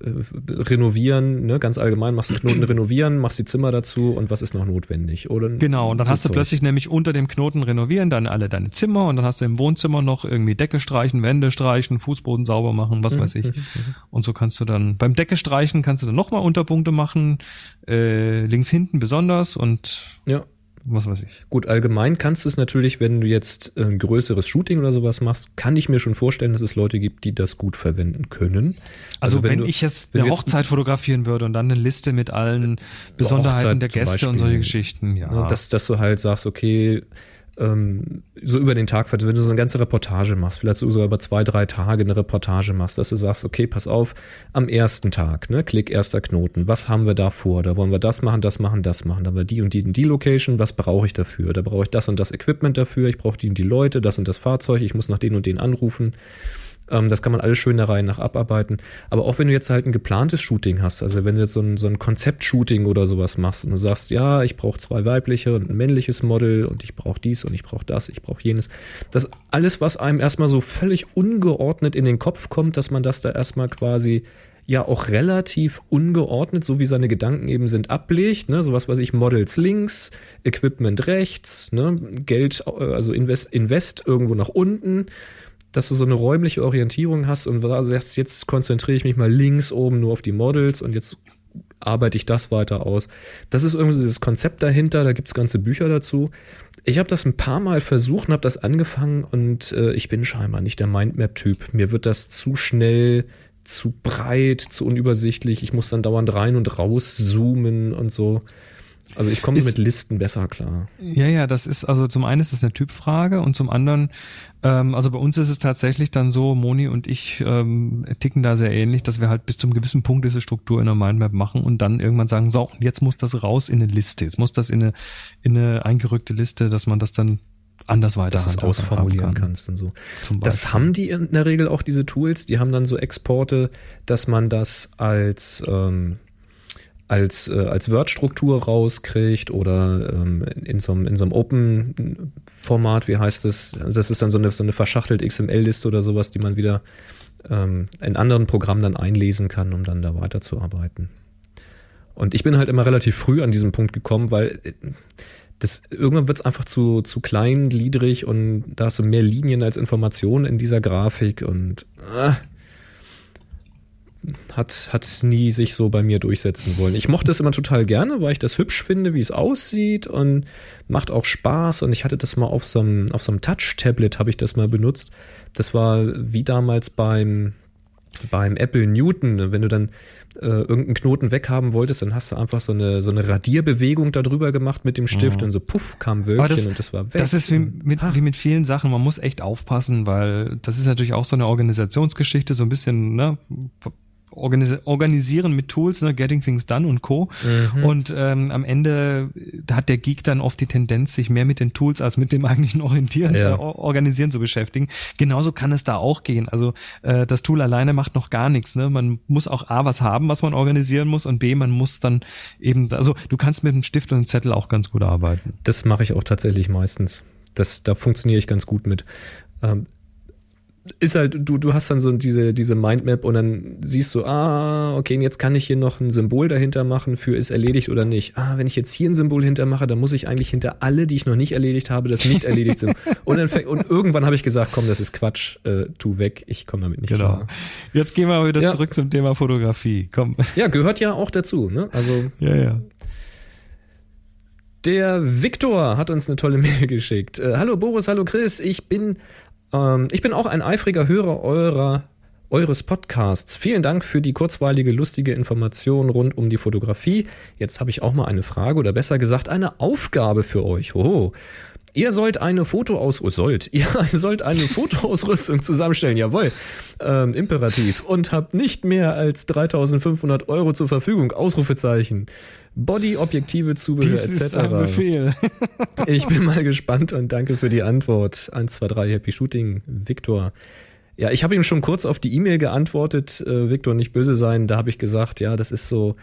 renovieren, ne, ganz allgemein, machst du Knoten renovieren, machst die Zimmer dazu und was ist noch notwendig, oder? Genau, und dann so hast du Zeug. plötzlich nämlich unter dem Knoten renovieren dann alle deine Zimmer und dann hast du im Wohnzimmer noch irgendwie Decke streichen, Wände streichen, Fußboden sauber machen, was mhm, weiß ich. Mhm. Und so kannst du dann, beim Decke streichen kannst du dann nochmal Unterpunkte machen, äh, links hinten besonders und ja was weiß ich. Gut, allgemein kannst du es natürlich, wenn du jetzt ein größeres Shooting oder sowas machst, kann ich mir schon vorstellen, dass es Leute gibt, die das gut verwenden können. Also, also wenn, wenn du, ich jetzt eine Hochzeit jetzt, fotografieren würde und dann eine Liste mit allen Besonderheiten Hochzeit der Gäste Beispiel, und solche Geschichten, ja. Ne, dass, dass du halt sagst, okay, ähm, so über den Tag, wenn du so eine ganze Reportage machst, vielleicht sogar über zwei, drei Tage eine Reportage machst, dass du sagst, okay, pass auf, am ersten Tag, ne, Klick erster Knoten, was haben wir da vor? Da wollen wir das machen, das machen, das machen. Da haben wir die und die und die Location, was brauche ich dafür? Da brauche ich das und das Equipment dafür, ich brauche die und die Leute, das und das Fahrzeug, ich muss noch den und den anrufen. Ähm, das kann man alles schön der Reihe nach abarbeiten. Aber auch wenn du jetzt halt ein geplantes Shooting hast, also wenn du jetzt so ein, so ein Konzept-Shooting oder sowas machst und du sagst, ja, ich brauche zwei weibliche und ein männliches Model und ich brauche dies und ich brauche das, ich brauche jenes. Das alles, was einem erstmal so völlig ungeordnet in den Kopf kommt, dass man das da erstmal quasi ja auch relativ ungeordnet, so wie seine Gedanken eben sind, ablegt. Ne? Sowas weiß ich, Models links, Equipment rechts, ne? Geld, äh, also Invest, Invest irgendwo nach unten dass du so eine räumliche Orientierung hast und sagst, jetzt konzentriere ich mich mal links oben nur auf die Models und jetzt arbeite ich das weiter aus. Das ist irgendwie dieses Konzept dahinter, da gibt es ganze Bücher dazu. Ich habe das ein paar Mal versucht und habe das angefangen und äh, ich bin scheinbar nicht der Mindmap-Typ. Mir wird das zu schnell, zu breit, zu unübersichtlich. Ich muss dann dauernd rein und raus zoomen und so. Also ich komme mit Listen besser klar. Ja, ja, das ist, also zum einen ist das eine Typfrage und zum anderen, ähm, also bei uns ist es tatsächlich dann so, Moni und ich ähm, ticken da sehr ähnlich, dass wir halt bis zum gewissen Punkt diese Struktur in der Mindmap machen und dann irgendwann sagen, so, jetzt muss das raus in eine Liste, jetzt muss das in eine, in eine eingerückte Liste, dass man das dann anders weiter dass es ausformulieren kann. kannst und so. Das haben die in der Regel auch diese Tools, die haben dann so Exporte, dass man das als ähm, als, äh, als Word-Struktur rauskriegt oder ähm, in, so einem, in so einem Open-Format, wie heißt das? Das ist dann so eine, so eine verschachtelte XML-Liste oder sowas, die man wieder ähm, in anderen Programmen dann einlesen kann, um dann da weiterzuarbeiten. Und ich bin halt immer relativ früh an diesem Punkt gekommen, weil äh, das, irgendwann wird es einfach zu, zu kleingliedrig und da hast du mehr Linien als Informationen in dieser Grafik und äh, hat, hat nie sich so bei mir durchsetzen wollen. Ich mochte es immer total gerne, weil ich das hübsch finde, wie es aussieht und macht auch Spaß. Und ich hatte das mal auf so einem, auf so einem Touch-Tablet habe ich das mal benutzt. Das war wie damals beim, beim Apple Newton, wenn du dann äh, irgendeinen Knoten weghaben wolltest, dann hast du einfach so eine, so eine Radierbewegung darüber gemacht mit dem Stift Mhm. und so puff kam Wölkchen das, und das war weg. Das ist wie mit, wie mit vielen Sachen, man muss echt aufpassen, weil das ist natürlich auch so eine Organisationsgeschichte, so ein bisschen, ne, organisi organisieren mit Tools, ne, Getting Things Done und Co. Mhm. Und ähm, am Ende da hat der Geek dann oft die Tendenz, sich mehr mit den Tools als mit dem eigentlichen Orientieren, Ja. äh, Or- Organisieren zu beschäftigen. Genauso kann es da auch gehen. Also äh, das Tool alleine macht noch gar nichts. Ne? Man muss auch A, was haben, was man organisieren muss und B, man muss dann eben, also du kannst mit einem Stift und einem Zettel auch ganz gut arbeiten. Das mache ich auch tatsächlich meistens. Das, da funktioniere ich ganz gut mit. Ähm, ist halt, du, du hast dann so diese, diese Mindmap und dann siehst du, ah, okay, jetzt kann ich hier noch ein Symbol dahinter machen für ist erledigt oder nicht. Ah, wenn ich jetzt hier ein Symbol hintermache, dann muss ich eigentlich hinter alle, die ich noch nicht erledigt habe, das nicht erledigt sind. Und, dann, und irgendwann habe ich gesagt, komm, das ist Quatsch, äh, tu weg, ich komme damit nicht Genau. klar. Jetzt gehen wir wieder Ja. zurück zum Thema Fotografie. Komm. Ja, gehört ja auch dazu, ne? Also Ja, ja. Der Viktor hat uns eine tolle Mail geschickt. Äh, hallo Boris, hallo Chris. Ich bin, ähm, ich bin auch ein eifriger Hörer eurer, eures Podcasts. Vielen Dank für die kurzweilige, lustige Information rund um die Fotografie. Jetzt habe ich auch mal eine Frage oder besser gesagt eine Aufgabe für euch. Hoho. Ihr sollt eine Fotoaus oh, sollt ihr sollt eine Fotoausrüstung zusammenstellen, jawohl, ähm, imperativ und habt nicht mehr als 3.500 Euro zur Verfügung. Ausrufezeichen. Body, Objektive, Zubehör Dies etc. ist ein Befehl. Ich bin mal gespannt und danke für die Antwort. 1, 2, 3, Happy Shooting, Viktor. Ja, ich habe ihm schon kurz auf die E-Mail geantwortet, äh, Viktor, nicht böse sein. Da habe ich gesagt, ja, das ist so,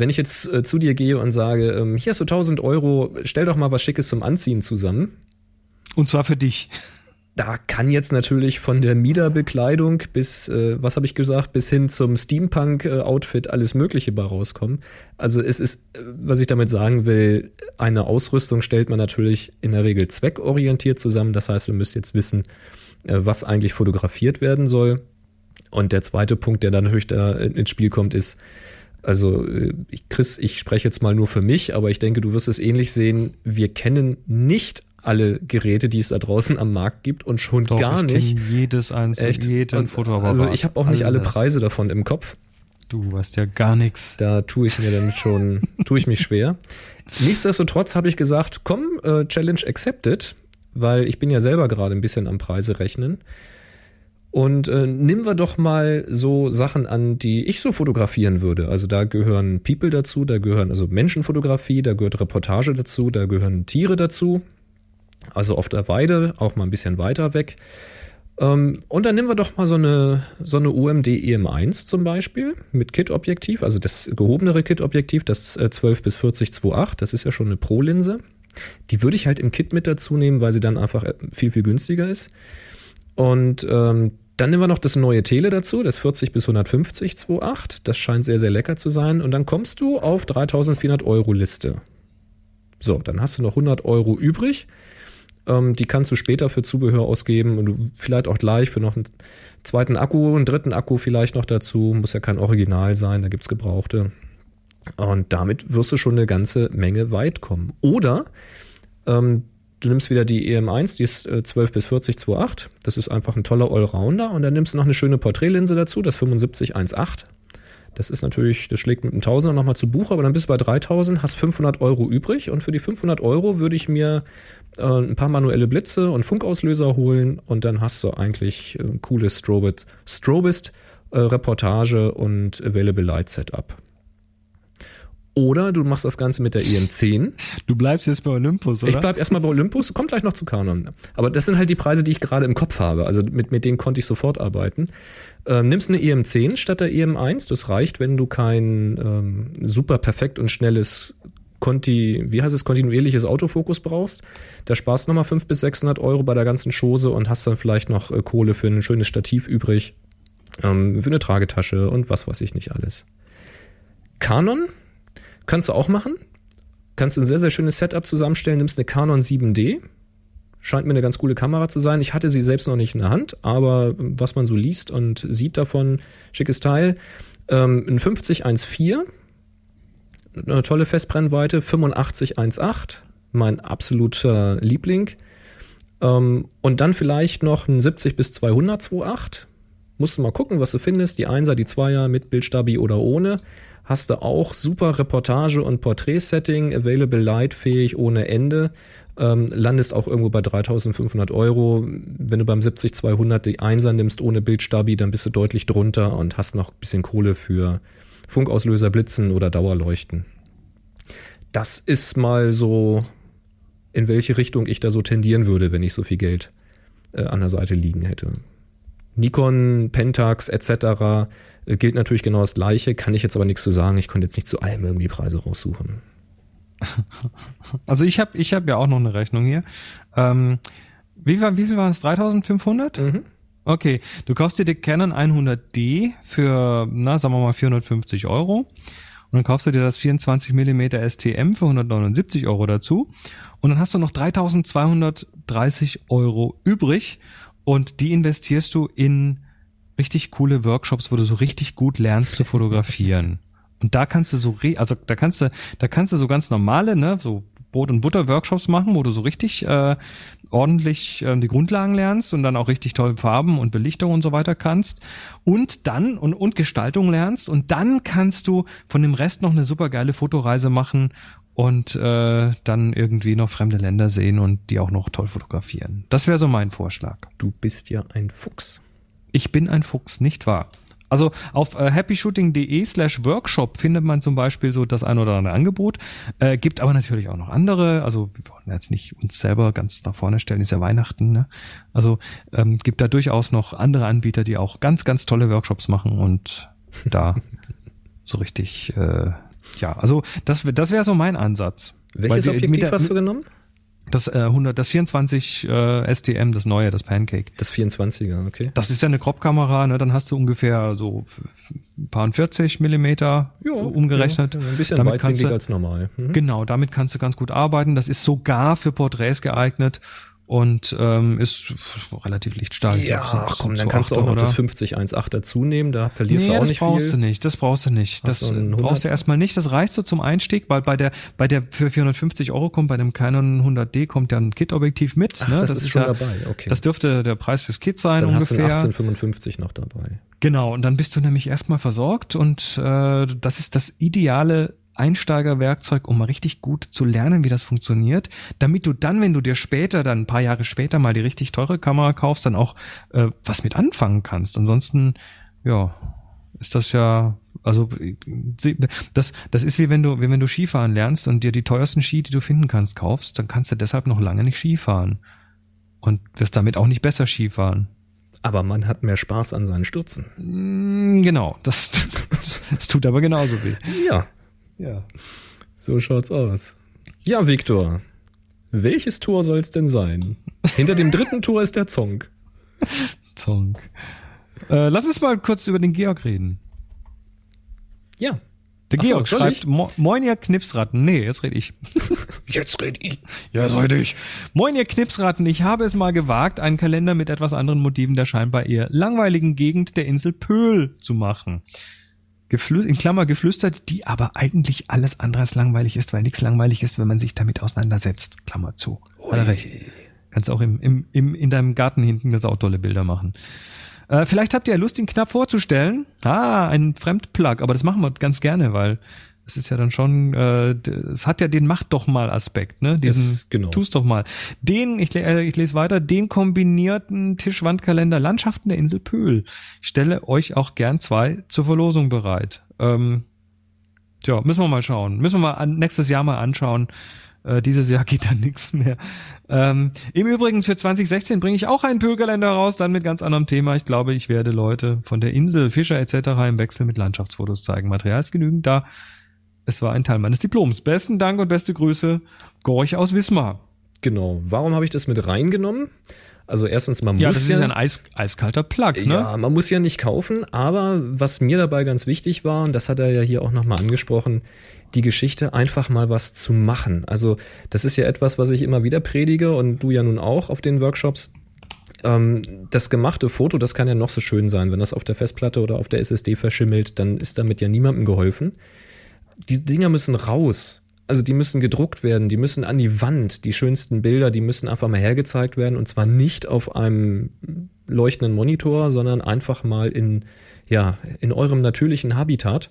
wenn ich jetzt äh, zu dir gehe und sage, ähm, hier hast du 1000 Euro, stell doch mal was Schickes zum Anziehen zusammen. Und zwar für dich. Da kann jetzt natürlich von der Miederbekleidung bis, äh, was habe ich gesagt, bis hin zum Steampunk-Outfit alles Mögliche bei rauskommen. Also es ist, äh, was ich damit sagen will, eine Ausrüstung stellt man natürlich in der Regel zweckorientiert zusammen. Das heißt, wir müssen jetzt wissen, äh, was eigentlich fotografiert werden soll. Und der zweite Punkt, der dann natürlich da ins Spiel kommt, ist, also äh, ich, Chris, ich spreche jetzt mal nur für mich, aber ich denke, du wirst es ähnlich sehen. Wir kennen nicht alle Geräte, die es da draußen am Markt gibt und schon Doch, gar ich nicht. jedes einzelne, Echt? jeden Fotoapparat. also ich habe auch nicht alle Alles. Preise davon im Kopf. Du weißt ja gar nichts. Da tue ich mir dann schon, tue ich mich schwer. Nichtsdestotrotz habe ich gesagt, komm, äh, Challenge accepted, weil ich bin ja selber gerade ein bisschen am Preise rechnen. Und äh, nehmen wir doch mal so Sachen an, die ich so fotografieren würde. Also da gehören People dazu, da gehören also Menschenfotografie, da gehört Reportage dazu, da gehören Tiere dazu. Also auf der Weide, auch mal ein bisschen weiter weg. Ähm, und dann nehmen wir doch mal so eine, so eine UMD EM1 zum Beispiel mit Kit-Objektiv, also das gehobenere Kit-Objektiv, das äh, 12 bis 40 2.8, das ist ja schon eine Pro-Linse. Die würde ich halt im Kit mit dazu nehmen, weil sie dann einfach äh, viel, viel günstiger ist. Und ähm, dann nehmen wir noch das neue Tele dazu, das 40 bis 150 2.8. Das scheint sehr, sehr lecker zu sein. Und dann kommst du auf 3400 Euro Liste. So, dann hast du noch 100 Euro übrig. Ähm, die kannst du später für Zubehör ausgeben und vielleicht auch gleich für noch einen zweiten Akku, einen dritten Akku vielleicht noch dazu. Muss ja kein Original sein, da gibt's gebrauchte. Und damit wirst du schon eine ganze Menge weit kommen. Oder ähm, du nimmst wieder die EM1, die ist äh, 12 bis 40 2.8. Das ist einfach ein toller Allrounder. Und dann nimmst du noch eine schöne Porträtlinse dazu, das 75 1.8. Das ist natürlich, das schlägt mit einem Tausender nochmal zu Buch, aber dann bist du bei 3000, hast 500 Euro übrig und für die 500 Euro würde ich mir äh, ein paar manuelle Blitze und Funkauslöser holen und dann hast du eigentlich ein cooles Strobist, Strobist äh, Reportage und Available Light Setup. Oder du machst das Ganze mit der EM10. Du bleibst jetzt bei Olympus, oder? Ich bleib erstmal bei Olympus, kommt gleich noch zu Canon. Aber das sind halt die Preise, die ich gerade im Kopf habe. Also mit, mit denen konnte ich sofort arbeiten. Ähm, nimmst eine EM10 statt der EM1. Das reicht, wenn du kein ähm, super perfekt und schnelles Conti, wie heißt es, kontinuierliches Autofokus brauchst. Da sparst du nochmal 500 bis 600 Euro bei der ganzen Chose und hast dann vielleicht noch äh, Kohle für ein schönes Stativ übrig, ähm, für eine Tragetasche und was weiß ich nicht alles. Canon kannst du auch machen kannst du ein sehr, sehr schönes Setup zusammenstellen, nimmst eine Canon 7D. Scheint mir eine ganz coole Kamera zu sein. Ich hatte sie selbst noch nicht in der Hand, aber was man so liest und sieht davon, schickes Teil. Ähm, ein 5014, eine tolle Festbrennweite, 8518, mein absoluter Liebling. Ähm, und dann vielleicht noch ein 70 bis 200 2.8. Musst du mal gucken, was du findest. Die Einser, die Zweier mit Bildstabi oder ohne. Hast du auch super Reportage- und Porträtsetting, Available Light fähig ohne Ende. Ähm, landest auch irgendwo bei 3500 Euro. Wenn du beim 70-200 die Einser nimmst ohne Bildstabi, dann bist du deutlich drunter und hast noch ein bisschen Kohle für Funkauslöser, Blitzen oder Dauerleuchten. Das ist mal so in welche Richtung ich da so tendieren würde, wenn ich so viel Geld äh, an der Seite liegen hätte. Nikon, Pentax etc. Äh, gilt natürlich genau das gleiche, kann ich jetzt aber nichts zu sagen. Ich konnte jetzt nicht zu allem irgendwie Preise raussuchen. Also ich habe ich hab ja auch noch eine Rechnung hier. Ähm, wie, war, wie viel waren es? 3500? Mhm. Okay, du kaufst dir die Canon 100D für, na, sagen wir mal 450 Euro. Und dann kaufst du dir das 24 mm STM für 179 Euro dazu. Und dann hast du noch 3230 Euro übrig und die investierst du in richtig coole Workshops, wo du so richtig gut lernst zu fotografieren. Und da kannst du so, also da kannst du, da kannst du so ganz normale, ne, so Brot- und Butter-Workshops machen, wo du so richtig äh, ordentlich äh, die Grundlagen lernst und dann auch richtig toll Farben und Belichtung und so weiter kannst. Und dann und, und Gestaltung lernst und dann kannst du von dem Rest noch eine super geile Fotoreise machen und äh, dann irgendwie noch fremde Länder sehen und die auch noch toll fotografieren. Das wäre so mein Vorschlag. Du bist ja ein Fuchs. Ich bin ein Fuchs, nicht wahr? Also auf äh, happyshooting.de slash workshop findet man zum Beispiel so das ein oder andere Angebot. Äh, gibt aber natürlich auch noch andere. Also wir wollen jetzt nicht uns selber ganz da vorne stellen, ist ja Weihnachten. Ne? Also ähm, gibt da durchaus noch andere Anbieter, die auch ganz, ganz tolle Workshops machen und da so richtig, äh, ja, also das, das wäre so mein Ansatz. Welches Objektiv der- hast du genommen? Das äh, 100, das 24 äh, STM, das neue, das Pancake. Das 24er, okay. Das ist ja eine Crop-Kamera, ne? Dann hast du ungefähr so ein paar 40 Millimeter umgerechnet. Ja, ein bisschen Damit du- als normal. Mhm. Genau, damit kannst du ganz gut arbeiten. Das ist sogar für Porträts geeignet und ähm, ist relativ lichtstark. Ich Ja, ach komm, dann kannst du auch noch oder? das 5018 dazu nehmen, da verlierst nee, du auch das nicht brauchst viel. du nicht. Das brauchst du nicht. Hast Das du brauchst 100? du erstmal nicht. Das reicht so zum Einstieg, weil bei der, bei der für 450 Euro kommt, bei dem Canon 100D kommt ja ein Kit-Objektiv mit. Ach, ne? das ist schon ja, dabei, okay. Das dürfte der Preis fürs Kit sein Dann hast du ungefähr. einen 1855 noch dabei. Genau, und dann bist du nämlich erstmal versorgt und äh, das ist das ideale Einsteigerwerkzeug, um mal richtig gut zu lernen, wie das funktioniert, damit du dann, wenn du dir später, dann ein paar Jahre später mal die richtig teure Kamera kaufst, dann auch äh, was mit anfangen kannst. Ansonsten, ja, ist das ja, also das, das ist wie wenn du, wie wenn du Skifahren lernst und dir die teuersten Ski, die du finden kannst, kaufst, dann kannst du deshalb noch lange nicht Skifahren. Und wirst damit auch nicht besser Skifahren. Aber man hat mehr Spaß an seinen Stürzen. Mm, Genau, das, das tut aber genauso weh. Ja, Ja. so schaut's aus. Ja, Viktor. Welches Tor soll's denn sein? Hinter dem dritten Tor ist der Zong. Zonk. Äh, lass uns mal kurz über den Georg reden. Ja. Der Ach so, Georg soll schreibt? Mo Moin ihr Knipsratten. Nee, jetzt red ich. Jetzt red ich. Ja, jetzt red ich. Moin ihr Knipsratten. Ich habe es mal gewagt, einen Kalender mit etwas anderen Motiven der scheinbar eher langweiligen Gegend der Insel Pöhl zu machen. Geflü in Klammer geflüstert, die aber eigentlich alles andere als langweilig ist, weil nichts langweilig ist, wenn man sich damit auseinandersetzt. Klammer zu. Hat er recht. Kannst auch im, im, im, in deinem Garten hinten das auch tolle Bilder machen. Äh, vielleicht habt ihr ja Lust, ihn knapp vorzustellen. Ah, ein Fremdplug, aber das machen wir ganz gerne, weil es ist ja dann schon, äh, es hat ja den Mach doch mal Aspekt, ne? Diesen Es- genau. Tu's doch mal. Den, ich, äh, ich lese weiter, den kombinierten Tischwandkalender Landschaften der Insel Pöhl. Ich stelle euch auch gern zwei zur Verlosung bereit. Ähm, tja, müssen wir mal schauen. Müssen wir mal an, nächstes Jahr mal anschauen. Äh, dieses Jahr geht da nichts mehr. Ähm, Im Übrigen für 2016 bringe ich auch einen Pöhlkalender raus, dann mit ganz anderem Thema. Ich glaube, ich werde Leute von der Insel, Fischer etc. im Wechsel mit Landschaftsfotos zeigen. Material ist genügend da. Es war ein Teil meines Diploms. Besten Dank und beste Grüße. Gorch aus Wismar. Genau. Warum habe ich das mit reingenommen? Also erstens, man Ja, muss das ist ja ein eis, eiskalter Plug, ne? Ja, man muss ja nicht kaufen, aber was mir dabei ganz wichtig war, und das hat er ja hier auch nochmal angesprochen, die Geschichte einfach mal was zu machen. Also das ist ja etwas, was ich immer wieder predige und du ja nun auch auf den Workshops. Ähm, das gemachte Foto, das kann ja noch so schön sein. Wenn das auf der Festplatte oder auf der SSD verschimmelt, dann ist damit ja niemandem geholfen. Die Dinger müssen raus. Also die müssen gedruckt werden, die müssen an die Wand, die schönsten Bilder, die müssen einfach mal hergezeigt werden und zwar nicht auf einem leuchtenden Monitor, sondern einfach mal in, ja, in eurem natürlichen Habitat.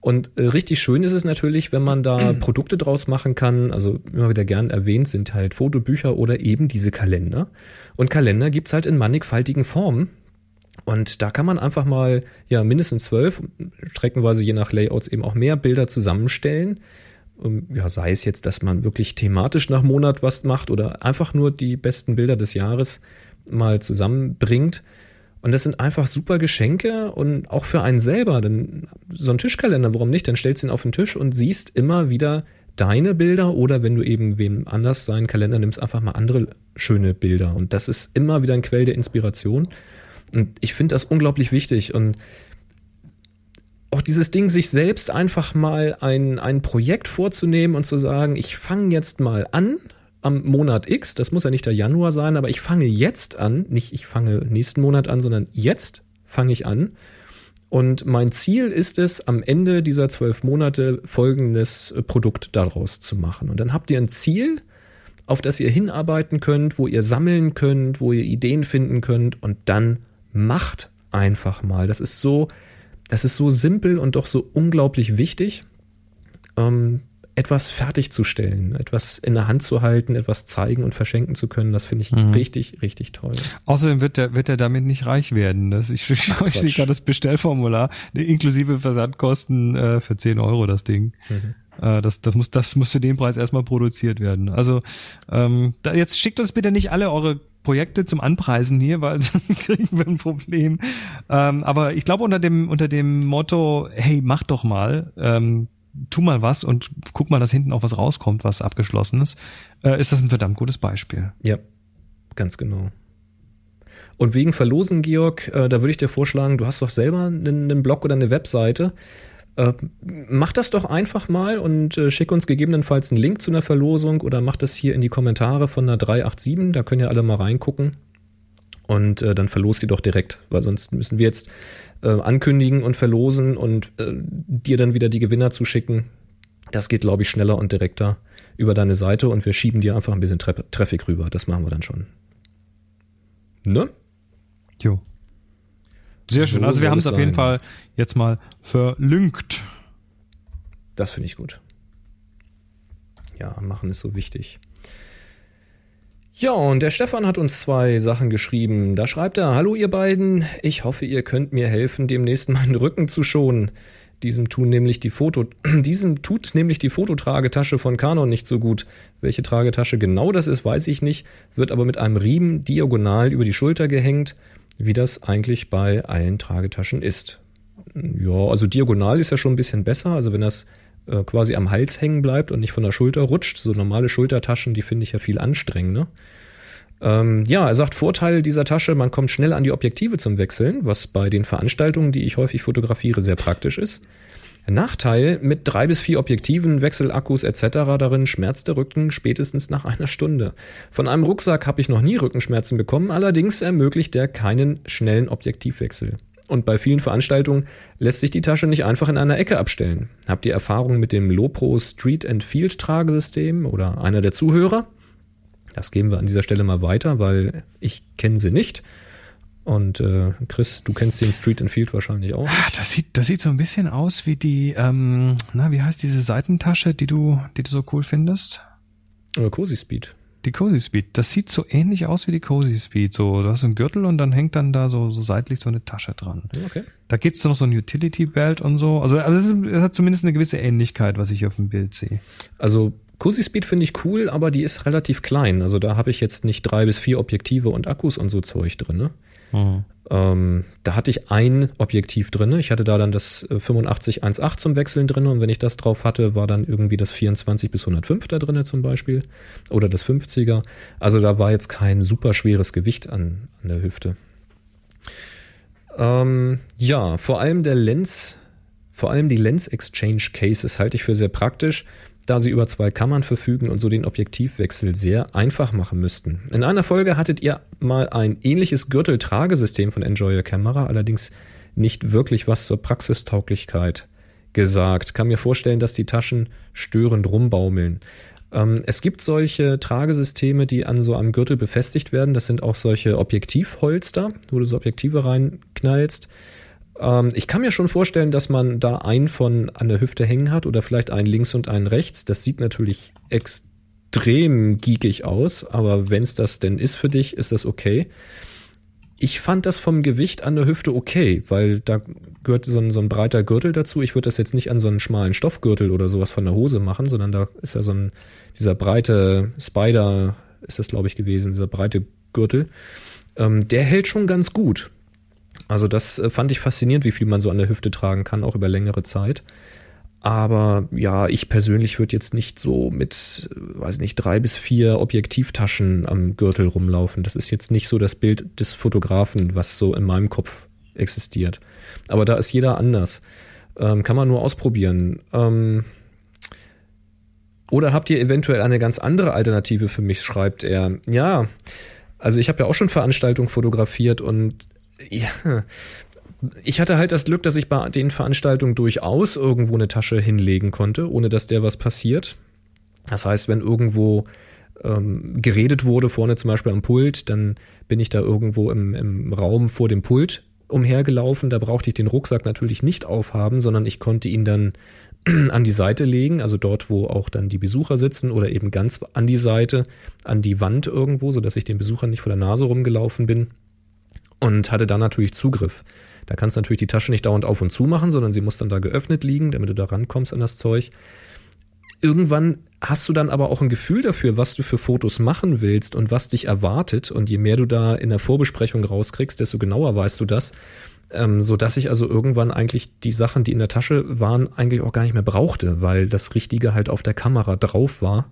Und äh, richtig schön ist es natürlich, wenn man da Produkte draus machen kann. Also immer wieder gern erwähnt sind halt Fotobücher oder eben diese Kalender. Und Kalender gibt's halt in mannigfaltigen Formen. Und da kann man einfach mal ja mindestens zwölf, streckenweise je nach Layouts eben auch mehr Bilder zusammenstellen. Ähm, ja, sei es jetzt, dass man wirklich thematisch nach Monat was macht oder einfach nur die besten Bilder des Jahres mal zusammenbringt. Und das sind einfach super Geschenke und auch für einen selber. Denn so ein Tischkalender, warum nicht? Dann stellst du ihn auf den Tisch und siehst immer wieder deine Bilder oder wenn du eben wem anders seinen Kalender nimmst, einfach mal andere schöne Bilder. Und das ist immer wieder ein Quell der Inspiration. Und ich finde das unglaublich wichtig. Und auch dieses Ding, sich selbst einfach mal ein, ein Projekt vorzunehmen und zu sagen, ich fange jetzt mal an, am Monat X, das muss ja nicht der Januar sein, aber ich fange jetzt an, nicht ich fange nächsten Monat an, sondern jetzt fange ich an. Und mein Ziel ist es, am Ende dieser zwölf Monate folgendes äh, Produkt daraus zu machen. Und dann habt ihr ein Ziel, auf das ihr hinarbeiten könnt, wo ihr sammeln könnt, wo ihr Ideen finden könnt und dann macht einfach mal. Das ist so, das ist so simpel und doch so unglaublich wichtig. Ähm, etwas fertigzustellen, etwas in der Hand zu halten, etwas zeigen und verschenken zu können, das finde ich mhm. richtig, richtig toll. Außerdem wird er wird er damit nicht reich werden. Das, ich ich, ich sehe gerade das Bestellformular, inklusive Versandkosten äh, für 10 Euro das Ding. Mhm. Äh, das, das, muss, das muss für den Preis erstmal produziert werden. Also ähm, da, jetzt schickt uns bitte nicht alle eure Projekte zum Anpreisen hier, weil dann kriegen wir ein Problem. Ähm, aber ich glaube unter dem unter dem Motto, hey, mach doch mal, ähm, tu mal was und guck mal, dass hinten auch was rauskommt, was abgeschlossen ist, äh, ist das ein verdammt gutes Beispiel. Ja, ganz genau. Und wegen Verlosen, Georg, äh, da würde ich dir vorschlagen, du hast doch selber einen, einen Blog oder eine Webseite. Äh, mach das doch einfach mal und äh, schick uns gegebenenfalls einen Link zu einer Verlosung oder mach das hier in die Kommentare von der 387. Da können ja alle mal reingucken. Und äh, dann verlost sie doch direkt, weil sonst müssen wir jetzt äh, ankündigen und verlosen und äh, dir dann wieder die Gewinner zuschicken. Das geht, glaube ich, schneller und direkter über deine Seite und wir schieben dir einfach ein bisschen Tra Traffic rüber. Das machen wir dann schon. Ne? Jo. Sehr schön. also wir haben es auf jeden Fall jetzt mal verlinkt. Das finde ich gut. Ja, machen ist so wichtig. Ja, und der Stefan hat uns zwei Sachen geschrieben. Da schreibt er, hallo ihr beiden, ich hoffe, ihr könnt mir helfen, demnächst meinen Rücken zu schonen. Diesem tun nämlich die Foto, diesem tut nämlich die Fototragetasche von Canon nicht so gut. Welche Tragetasche genau das ist, weiß ich nicht, wird aber mit einem Riemen diagonal über die Schulter gehängt, wie das eigentlich bei allen Tragetaschen ist. Ja, also diagonal ist ja schon ein bisschen besser, also wenn das äh, quasi am Hals hängen bleibt und nicht von der Schulter rutscht. So normale Schultertaschen, die finde ich ja viel anstrengender. Ähm, ja, er sagt, Vorteil dieser Tasche, man kommt schnell an die Objektive zum Wechseln, was bei den Veranstaltungen, die ich häufig fotografiere, sehr praktisch ist. Nachteil, mit drei bis vier Objektiven, Wechselakkus etc. darin schmerzt der Rücken spätestens nach einer Stunde. Von einem Rucksack habe ich noch nie Rückenschmerzen bekommen, allerdings ermöglicht er keinen schnellen Objektivwechsel. Und bei vielen Veranstaltungen lässt sich die Tasche nicht einfach in einer Ecke abstellen. Habt ihr Erfahrung mit dem Lopro Street and Field Tragesystem oder einer der Zuhörer? Das geben wir an dieser Stelle mal weiter, weil ich kenne sie nicht. Und äh, Chris, du kennst den Street and Field wahrscheinlich auch. Ah, das sieht, das sieht so ein bisschen aus wie die, ähm, na, wie heißt diese Seitentasche, die du, die du so cool findest? Äh, Cozy Speed. Die Cozy Speed, das sieht so ähnlich aus wie die Cozy Speed. So, du hast einen Gürtel und dann hängt dann da so, so seitlich so eine Tasche dran. Okay. Da gibt's noch so ein Utility Belt und so. Also, also es, ist, es hat zumindest eine gewisse Ähnlichkeit, was ich auf dem Bild sehe. Also Cozy Speed finde ich cool, aber die ist relativ klein. Also da habe ich jetzt nicht drei bis vier Objektive und Akkus und so Zeug drin. Ne? Mhm. Ähm, da hatte ich ein Objektiv drin. Ich hatte da dann das 85-1.8 äh, zum Wechseln drin und wenn ich das drauf hatte, war dann irgendwie das 24 bis 105 da drin zum Beispiel oder das 50er. Also da war jetzt kein super schweres Gewicht an, an der Hüfte. Ähm, ja, vor allem der Lens Vor allem die Lens Exchange Cases halte ich für sehr praktisch, da sie über zwei Kammern verfügen und so den Objektivwechsel sehr einfach machen müssten. In einer Folge hattet ihr mal ein ähnliches Gürteltragesystem von Enjoy Your Camera, allerdings nicht wirklich was zur Praxistauglichkeit gesagt. Kann mir vorstellen, dass die Taschen störend rumbaumeln. Ähm, es gibt solche Tragesysteme, die an so einem Gürtel befestigt werden. Das sind auch solche Objektivholster, wo du so Objektive reinknallst. Ähm, ich kann mir schon vorstellen, dass man da einen von an der Hüfte hängen hat oder vielleicht einen links und einen rechts. Das sieht natürlich extrem geekig aus, aber wenn es das denn ist für dich, ist das okay. Ich fand das vom Gewicht an der Hüfte okay, weil da gehört so ein, so ein breiter Gürtel dazu. Ich würde das jetzt nicht an so einen schmalen Stoffgürtel oder sowas von der Hose machen, sondern da ist ja so ein, dieser breite Spider, ist das glaube ich gewesen, dieser breite Gürtel. Ähm, der hält schon ganz gut. Also das äh, fand ich faszinierend, wie viel man so an der Hüfte tragen kann, auch über längere Zeit. Aber ja, ich persönlich würde jetzt nicht so mit, äh, weiß nicht, drei bis vier Objektivtaschen am Gürtel rumlaufen. Das ist jetzt nicht so das Bild des Fotografen, was so in meinem Kopf existiert. Aber da ist jeder anders. Ähm, kann man nur ausprobieren. Ähm, oder habt ihr eventuell eine ganz andere Alternative für mich, schreibt er. Ja, also ich habe ja auch schon Veranstaltungen fotografiert und ja, ich hatte halt das Glück, dass ich bei den Veranstaltungen durchaus irgendwo eine Tasche hinlegen konnte, ohne dass der was passiert. Das heißt, wenn irgendwo ähm, geredet wurde, vorne zum Beispiel am Pult, dann bin ich da irgendwo im, im Raum vor dem Pult umhergelaufen. Da brauchte ich den Rucksack natürlich nicht aufhaben, sondern ich konnte ihn dann an die Seite legen, also dort, wo auch dann die Besucher sitzen oder eben ganz an die Seite, an die Wand irgendwo, sodass ich den Besuchern nicht vor der Nase rumgelaufen bin und hatte dann natürlich Zugriff. Da kannst du natürlich die Tasche nicht dauernd auf und zu machen, sondern sie muss dann da geöffnet liegen, damit du da rankommst an das Zeug. Irgendwann hast du dann aber auch ein Gefühl dafür, was du für Fotos machen willst und was dich erwartet. Und je mehr du da in der Vorbesprechung rauskriegst, desto genauer weißt du das. Ähm, so dass ich also irgendwann eigentlich die Sachen, die in der Tasche waren, eigentlich auch gar nicht mehr brauchte, weil das Richtige halt auf der Kamera drauf war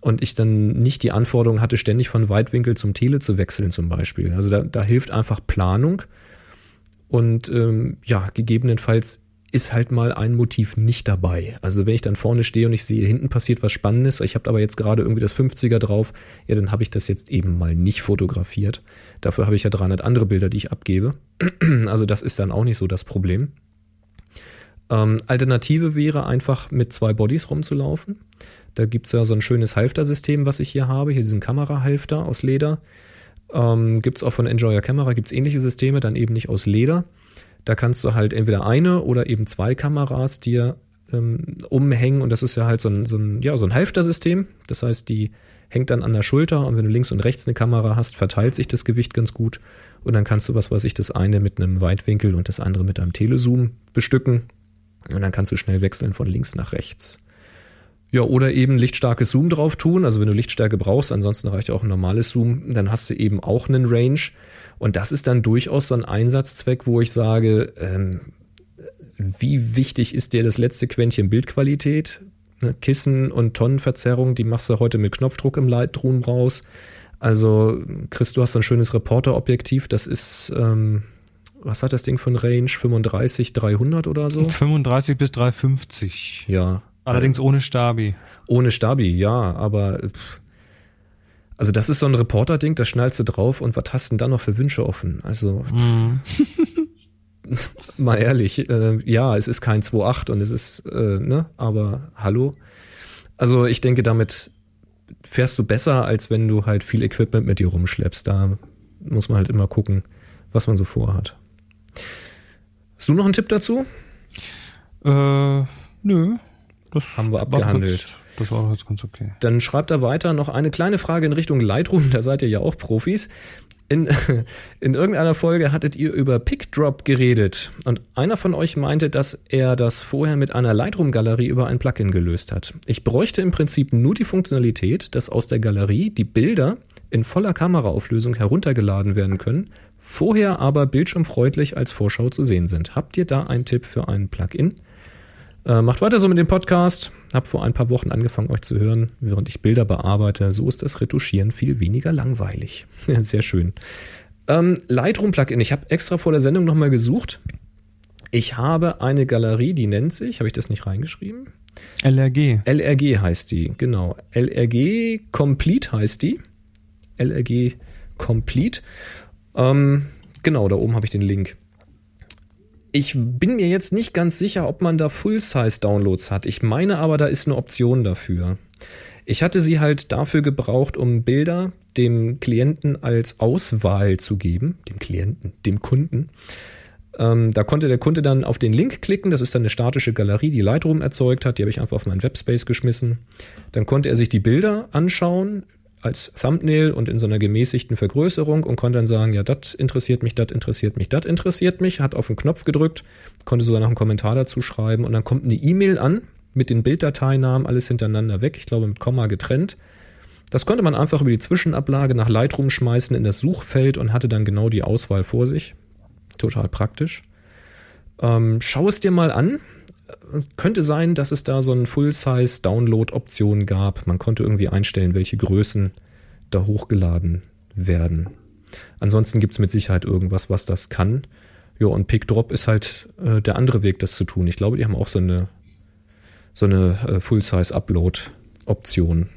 und ich dann nicht die Anforderung hatte, ständig von Weitwinkel zum Tele zu wechseln zum Beispiel. Also da, da hilft einfach Planung und ähm, ja, gegebenenfalls ist halt mal ein Motiv nicht dabei. Also wenn ich dann vorne stehe und ich sehe, hinten passiert was Spannendes, ich habe aber jetzt gerade irgendwie das 50er drauf, ja, dann habe ich das jetzt eben mal nicht fotografiert. Dafür habe ich ja 300 andere Bilder, die ich abgebe. Also das ist dann auch nicht so das Problem. Ähm, Alternative wäre einfach mit zwei Bodies rumzulaufen. Da gibt es ja so ein schönes Halfter-System, was ich hier habe, hier diesen Kamerahalfter aus Leder. Ähm, gibt es auch von Enjoyer Camera, gibt es ähnliche Systeme, dann eben nicht aus Leder. Da kannst du halt entweder eine oder eben zwei Kameras dir ähm, umhängen und das ist ja halt so ein, so ein, ja, so ein Halfter-System. Das heißt, die hängt dann an der Schulter und wenn du links und rechts eine Kamera hast, verteilt sich das Gewicht ganz gut und dann kannst du, was weiß ich, das eine mit einem Weitwinkel und das andere mit einem Telezoom bestücken und dann kannst du schnell wechseln von links nach rechts. Ja, oder eben lichtstarkes Zoom drauf tun. Also wenn du Lichtstärke brauchst, ansonsten reicht auch ein normales Zoom, dann hast du eben auch einen Range. Und das ist dann durchaus so ein Einsatzzweck, wo ich sage, ähm, wie wichtig ist dir das letzte Quäntchen Bildqualität? Ne, Kissen und Tonnenverzerrung, die machst du heute mit Knopfdruck im Lightroom raus. Also, Chris, du hast ein schönes Reporterobjektiv, das ist, ähm, was hat das Ding für ein Range? 35, 300 oder so? 35 bis 350. Ja, Allerdings ohne Stabi. Ohne Stabi, ja, aber pff. also das ist so ein Reporter-Ding, da schnallst du drauf und was hast du denn da noch für Wünsche offen? Also mm. mal ehrlich, äh, ja, es ist kein 2.8 und es ist, äh, ne, aber hallo. Also ich denke, damit fährst du besser, als wenn du halt viel Equipment mit dir rumschleppst. Da muss man halt immer gucken, was man so vorhat. Hast du noch einen Tipp dazu? Äh, nö. Das haben wir abgehandelt. Jetzt, das war jetzt ganz okay. Dann schreibt er weiter noch eine kleine Frage in Richtung Lightroom, da seid ihr ja auch Profis. In, in irgendeiner Folge hattet ihr über Pickdrop geredet und einer von euch meinte, dass er das vorher mit einer Lightroom-Galerie über ein Plugin gelöst hat. Ich bräuchte im Prinzip nur die Funktionalität, dass aus der Galerie die Bilder in voller Kameraauflösung heruntergeladen werden können, vorher aber bildschirmfreundlich als Vorschau zu sehen sind. Habt ihr da einen Tipp für ein Plugin? Äh, macht weiter so mit dem Podcast. Hab vor ein paar Wochen angefangen, euch zu hören, während ich Bilder bearbeite. So ist das Retuschieren viel weniger langweilig. Sehr schön. Ähm, Lightroom Plugin. Ich habe extra vor der Sendung nochmal gesucht. Ich habe eine Galerie, die nennt sich, habe ich das nicht reingeschrieben? LRG. LRG heißt die, genau. LRG Complete heißt die. LRG Complete. Ähm, genau, da oben habe ich den Link. Ich bin mir jetzt nicht ganz sicher, ob man da Full-Size-Downloads hat. Ich meine aber, da ist eine Option dafür. Ich hatte sie halt dafür gebraucht, um Bilder dem Klienten als Auswahl zu geben. Dem Klienten, dem Kunden. Ähm, da konnte der Kunde dann auf den Link klicken. Das ist dann eine statische Galerie, die Lightroom erzeugt hat. Die habe ich einfach auf meinen Webspace geschmissen. Dann konnte er sich die Bilder anschauen als Thumbnail und in so einer gemäßigten Vergrößerung und konnte dann sagen, ja, das interessiert mich, das interessiert mich, das interessiert mich, hat auf den Knopf gedrückt, konnte sogar noch einen Kommentar dazu schreiben und dann kommt eine E-Mail an mit den Bilddateinamen, alles hintereinander weg, ich glaube mit Komma getrennt. Das konnte man einfach über die Zwischenablage nach Lightroom schmeißen in das Suchfeld und hatte dann genau die Auswahl vor sich. Total praktisch. Ähm, schau es dir mal an. Könnte sein, dass es da so eine Full-Size-Download-Option gab. Man konnte irgendwie einstellen, welche Größen da hochgeladen werden. Ansonsten gibt es mit Sicherheit irgendwas, was das kann. Ja, und PickDrop ist halt äh, der andere Weg, das zu tun. Ich glaube, die haben auch so eine, so eine äh, Full-Size-Upload-Option.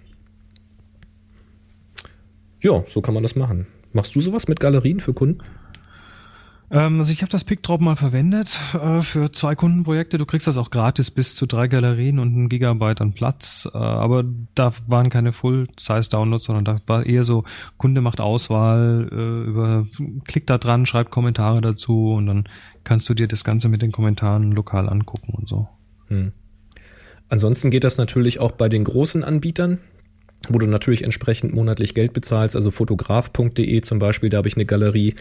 Ja, so kann man das machen. Machst du sowas mit Galerien für Kunden? Ähm, also ich habe das PickDrop mal verwendet äh, für zwei Kundenprojekte. Du kriegst das auch gratis bis zu drei Galerien und ein Gigabyte an Platz. Äh, aber da waren keine Full-Size-Downloads, sondern da war eher so, Kunde macht Auswahl, äh, über klick da dran, schreibt Kommentare dazu und dann kannst du dir das Ganze mit den Kommentaren lokal angucken und so. Hm. Ansonsten geht das natürlich auch bei den großen Anbietern wo du natürlich entsprechend monatlich Geld bezahlst, also fotograf.de zum Beispiel, da habe ich eine Galerie,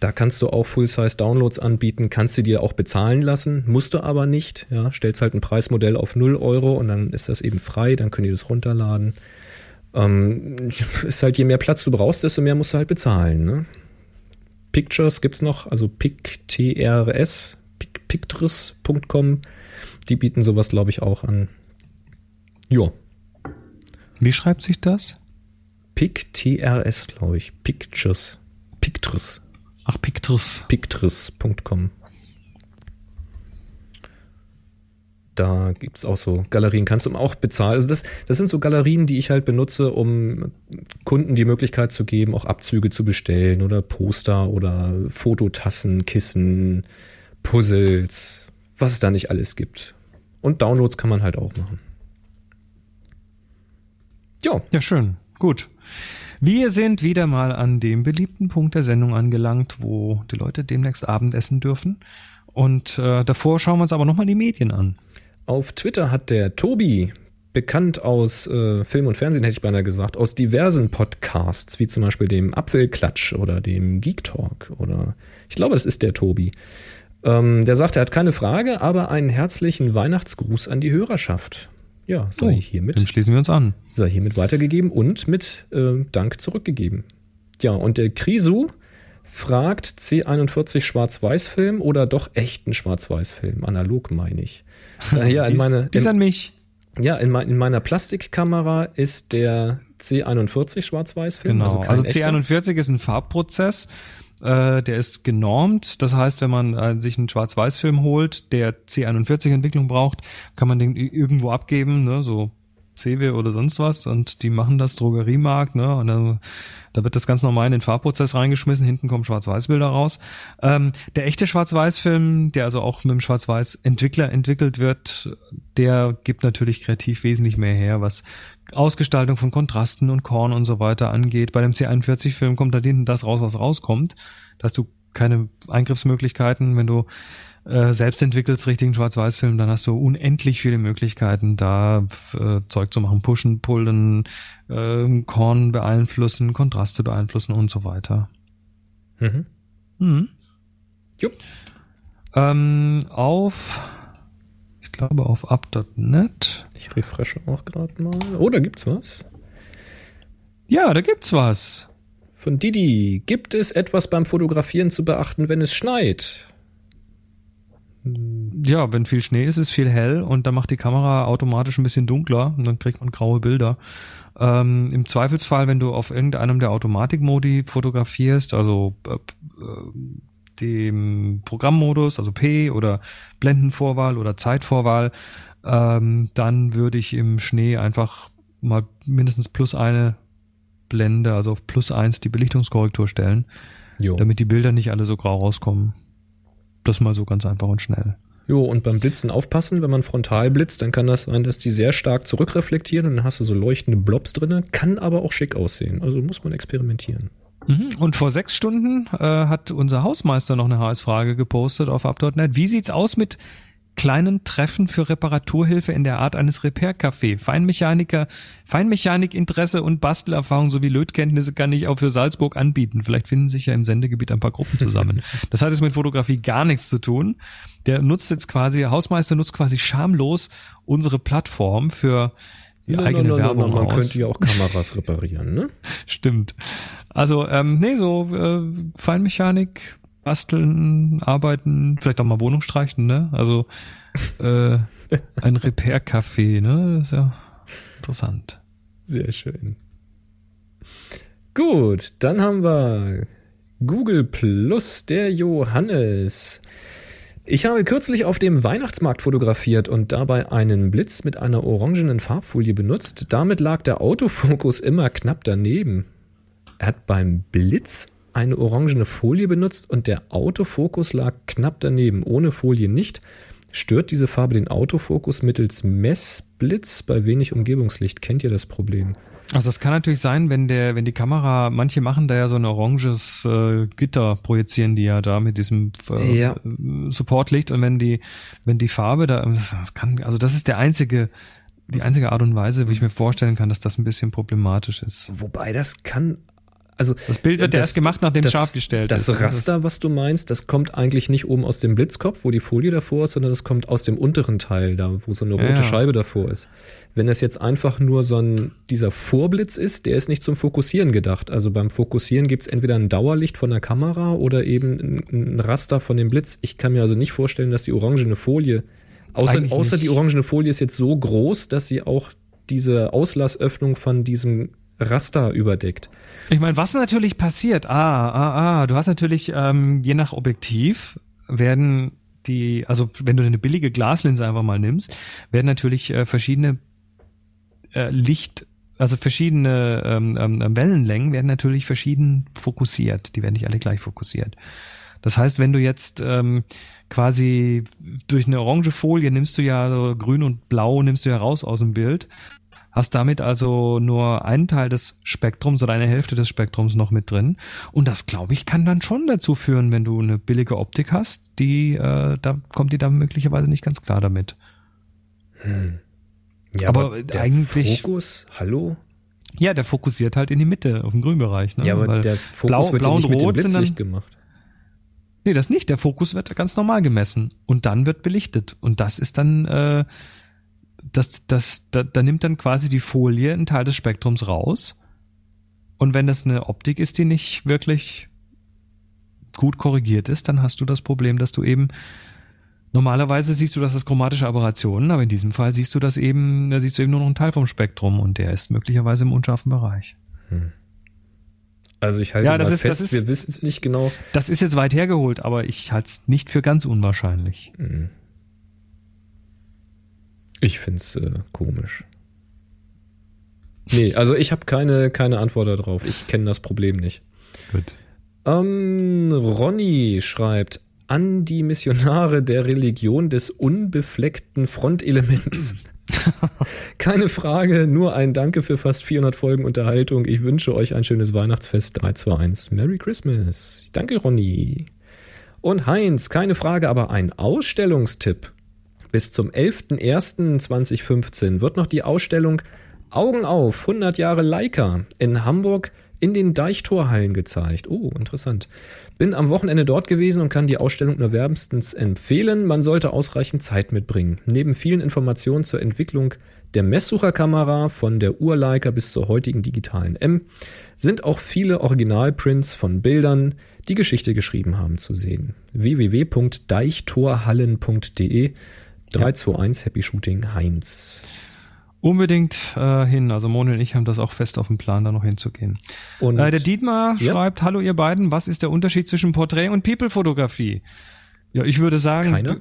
da kannst du auch Full-Size-Downloads anbieten, kannst sie dir auch bezahlen lassen, musst du aber nicht, ja, stellst halt ein Preismodell auf 0 Euro und dann ist das eben frei, dann können die das runterladen. Ähm, ist halt, je mehr Platz du brauchst, desto mehr musst du halt bezahlen, ne? Pictures gibt's noch, also PicTRS, pictris.com, die bieten sowas, glaube ich, auch an. Ja, wie schreibt sich das? PicTRS, glaube ich. Pictures. Pictris. Ach, Pictris. Pictris.com. Da gibt es auch so Galerien, kannst du auch bezahlen. Also das, das sind so Galerien, die ich halt benutze, um Kunden die Möglichkeit zu geben, auch Abzüge zu bestellen oder Poster oder Fototassen, Kissen, Puzzles, was es da nicht alles gibt. Und Downloads kann man halt auch machen. Ja. Ja, schön. Gut. Wir sind wieder mal an dem beliebten Punkt der Sendung angelangt, wo die Leute demnächst Abendessen dürfen. Und äh, davor schauen wir uns aber nochmal die Medien an. Auf Twitter hat der Tobi, bekannt aus äh, Film und Fernsehen, hätte ich beinahe gesagt, aus diversen Podcasts, wie zum Beispiel dem Apfelklatsch oder dem Geek Talk oder ich glaube, das ist der Tobi. Ähm, der sagt, er hat keine Frage, aber einen herzlichen Weihnachtsgruß an die Hörerschaft. Ja, sei oh, hiermit. Dann schließen wir uns an. Sei hiermit weitergegeben und mit äh, Dank zurückgegeben. Ja, und der Krisu fragt C41 Schwarz-Weiß-Film oder doch echten Schwarz-Weiß-Film? Analog meine ich. Äh, ja, in meine, dies an mich. Ja, in, mein, in, meiner Plastikkamera ist der C41 Schwarz-Weiß-Film. Genau, also, also C41 ist ein Farbprozess äh, der ist genormt. Das heißt, wenn man äh, sich einen Schwarz-Weiß-Film holt, der C41-Entwicklung braucht, kann man den irgendwo abgeben, ne? so CW oder sonst was und die machen das Drogeriemarkt, ne? Und dann, da wird das ganz normal in den Farbprozess reingeschmissen, hinten kommen Schwarz-Weiß-Bilder raus. Ähm, der echte Schwarz-Weiß-Film, der also auch mit dem Schwarz-Weiß-Entwickler entwickelt wird, der gibt natürlich kreativ wesentlich mehr her, was Ausgestaltung von Kontrasten und Korn und so weiter angeht. Bei dem C41-Film kommt da hinten das raus, was rauskommt. Da hast du keine Eingriffsmöglichkeiten, wenn du äh, selbst entwickelst richtigen Schwarz-Weiß-Film, dann hast du unendlich viele Möglichkeiten, da äh, Zeug zu machen, pushen, pullen, äh, Korn beeinflussen, Kontraste beeinflussen und so weiter. Mhm. Mhm. Jupp. Ähm, auf glaube auf up.net. Ich refreshe auch gerade mal. Oh, da gibt's was. Ja, da gibt's was. Von Didi. Gibt es etwas beim Fotografieren zu beachten, wenn es schneit? Ja, wenn viel Schnee ist, ist viel hell und dann macht die Kamera automatisch ein bisschen dunkler und dann kriegt man graue Bilder. Ähm, Im Zweifelsfall, wenn du auf irgendeinem der Automatikmodi fotografierst, also äh, dem Programmmodus, also P oder Blendenvorwahl oder Zeitvorwahl, ähm, dann würde ich im Schnee einfach mal mindestens plus eine Blende, also auf plus eins die Belichtungskorrektur stellen, Jo. damit die Bilder nicht alle so grau rauskommen. Das mal so ganz einfach und schnell. Jo, und beim Blitzen aufpassen, wenn man frontal blitzt, dann kann das sein, dass die sehr stark zurückreflektieren und dann hast du so leuchtende Blobs drinne, kann aber auch schick aussehen. Also muss man experimentieren. Mhm. Und vor sechs Stunden äh, hat unser Hausmeister noch eine HS-Frage gepostet auf up.net. Wie sieht's aus mit kleinen Treffen für Reparaturhilfe in der Art eines Repair-Café? Feinmechaniker, Feinmechanik-Interesse und Bastelerfahrung sowie Lötkenntnisse kann ich auch für Salzburg anbieten. Vielleicht finden sich ja im Sendegebiet ein paar Gruppen zusammen. das hat jetzt mit Fotografie gar nichts zu tun. Der nutzt jetzt quasi, der Hausmeister nutzt quasi schamlos unsere Plattform für die Na, eigene na, na, Werbung Man aus. könnte ja auch Kameras reparieren, ne? Stimmt. Also, ähm, nee, so äh, Feinmechanik, basteln, arbeiten, vielleicht auch mal Wohnung streichen, ne? Also äh, ein Repair-Café, ne? Das ist ja interessant. Sehr schön. Gut, dann haben wir Google Plus, der Johannes. Ich habe kürzlich auf dem Weihnachtsmarkt fotografiert und dabei einen Blitz mit einer orangenen Farbfolie benutzt. Damit lag der Autofokus immer knapp daneben. Er hat beim Blitz eine orangene Folie benutzt und der Autofokus lag knapp daneben, ohne Folie nicht. Stört diese Farbe den Autofokus mittels Messblitz bei wenig Umgebungslicht? Kennt ihr das Problem? Also das kann natürlich sein, wenn der, wenn die Kamera, manche machen da ja so ein oranges äh, Gitter, projizieren die ja da mit diesem äh, Ja. Supportlicht und wenn die, wenn die Farbe da, das kann, also das ist der einzige, die einzige Art und Weise, wie ich mir vorstellen kann, dass das ein bisschen problematisch ist. Wobei das kann. Also Das Bild wird ja erst gemacht, nachdem das, scharf gestellt das ist. Raster, was du meinst, das kommt eigentlich nicht oben aus dem Blitzkopf, wo die Folie davor ist, sondern das kommt aus dem unteren Teil, da wo so eine rote Ja. Scheibe davor ist. Wenn das jetzt einfach nur so ein dieser Vorblitz ist, der ist nicht zum Fokussieren gedacht. Also beim Fokussieren gibt's entweder ein Dauerlicht von der Kamera oder eben ein, ein Raster von dem Blitz. Ich kann mir also nicht vorstellen, dass die orangene Folie, außer, außer die orangene Folie ist jetzt so groß, dass sie auch diese Auslassöffnung von diesem Raster überdeckt. Ich meine, was natürlich passiert, ah, ah, ah, du hast natürlich, ähm, je nach Objektiv werden die, also wenn du eine billige Glaslinse einfach mal nimmst, werden natürlich äh, verschiedene äh, Licht, also verschiedene ähm, ähm, Wellenlängen werden natürlich verschieden fokussiert. Die werden nicht alle gleich fokussiert. Das heißt, wenn du jetzt ähm, quasi durch eine orange Folie nimmst du ja so grün und blau nimmst du ja raus aus dem Bild, hast damit also nur einen Teil des Spektrums oder eine Hälfte des Spektrums noch mit drin. Und das, glaube ich, kann dann schon dazu führen, wenn du eine billige Optik hast, die, äh, da kommt die dann möglicherweise nicht ganz klar damit. Ja, Aber der eigentlich- Fokus, hallo? Ja, der fokussiert halt in die Mitte, auf den Grünbereich. Ne? Ja, aber Weil der Fokus blau, wird blau ja nicht mit dem sind dann, Blitzlicht gemacht. Nee, das nicht. Der Fokus wird ganz normal gemessen und dann wird belichtet. Und das ist dann, äh, das, das, da, da nimmt dann quasi die Folie einen Teil des Spektrums raus. Und wenn das eine Optik ist, die nicht wirklich gut korrigiert ist, dann hast du das Problem, dass du eben normalerweise siehst du, dass es chromatische Aberrationen, aber in diesem Fall siehst du das eben, da siehst du eben nur noch einen Teil vom Spektrum und der ist möglicherweise im unscharfen Bereich. Also ich halte Ja, das ist- fest, das ist- wir wissen es nicht genau. Das ist jetzt weit hergeholt, aber ich halte es nicht für ganz unwahrscheinlich. Ich find's äh, komisch. Nee, also ich habe keine, keine Antwort darauf. Ich kenne das Problem nicht. Gut. Ähm, Ronny schreibt, an die Missionare der Religion des unbefleckten Frontelements. Keine Frage, nur ein Danke für fast 400 Folgen Unterhaltung. Ich wünsche euch ein schönes Weihnachtsfest 321. Merry Christmas. Danke, Ronny. Und Heinz, keine Frage, aber ein Ausstellungstipp. Bis zum 11.01.2015 wird noch die Ausstellung Augen auf, 100 Jahre Leica in Hamburg in den Deichtorhallen gezeigt. Oh, interessant. Bin am Wochenende dort gewesen und kann die Ausstellung nur wärmstens empfehlen. Man sollte ausreichend Zeit mitbringen. Neben vielen Informationen zur Entwicklung der Messsucherkamera von der Urleica bis zur heutigen digitalen M sind auch viele Originalprints von Bildern, die Geschichte geschrieben haben, zu sehen. www.deichtorhallen.de 321 Happy Shooting Heinz. Unbedingt äh, hin. Also Moni und ich haben das auch fest auf dem Plan, da noch hinzugehen. Und Äh, der Dietmar Ja. schreibt, hallo ihr beiden, was ist der Unterschied zwischen Porträt und People-Fotografie? Ja, ich würde sagen, Keiner?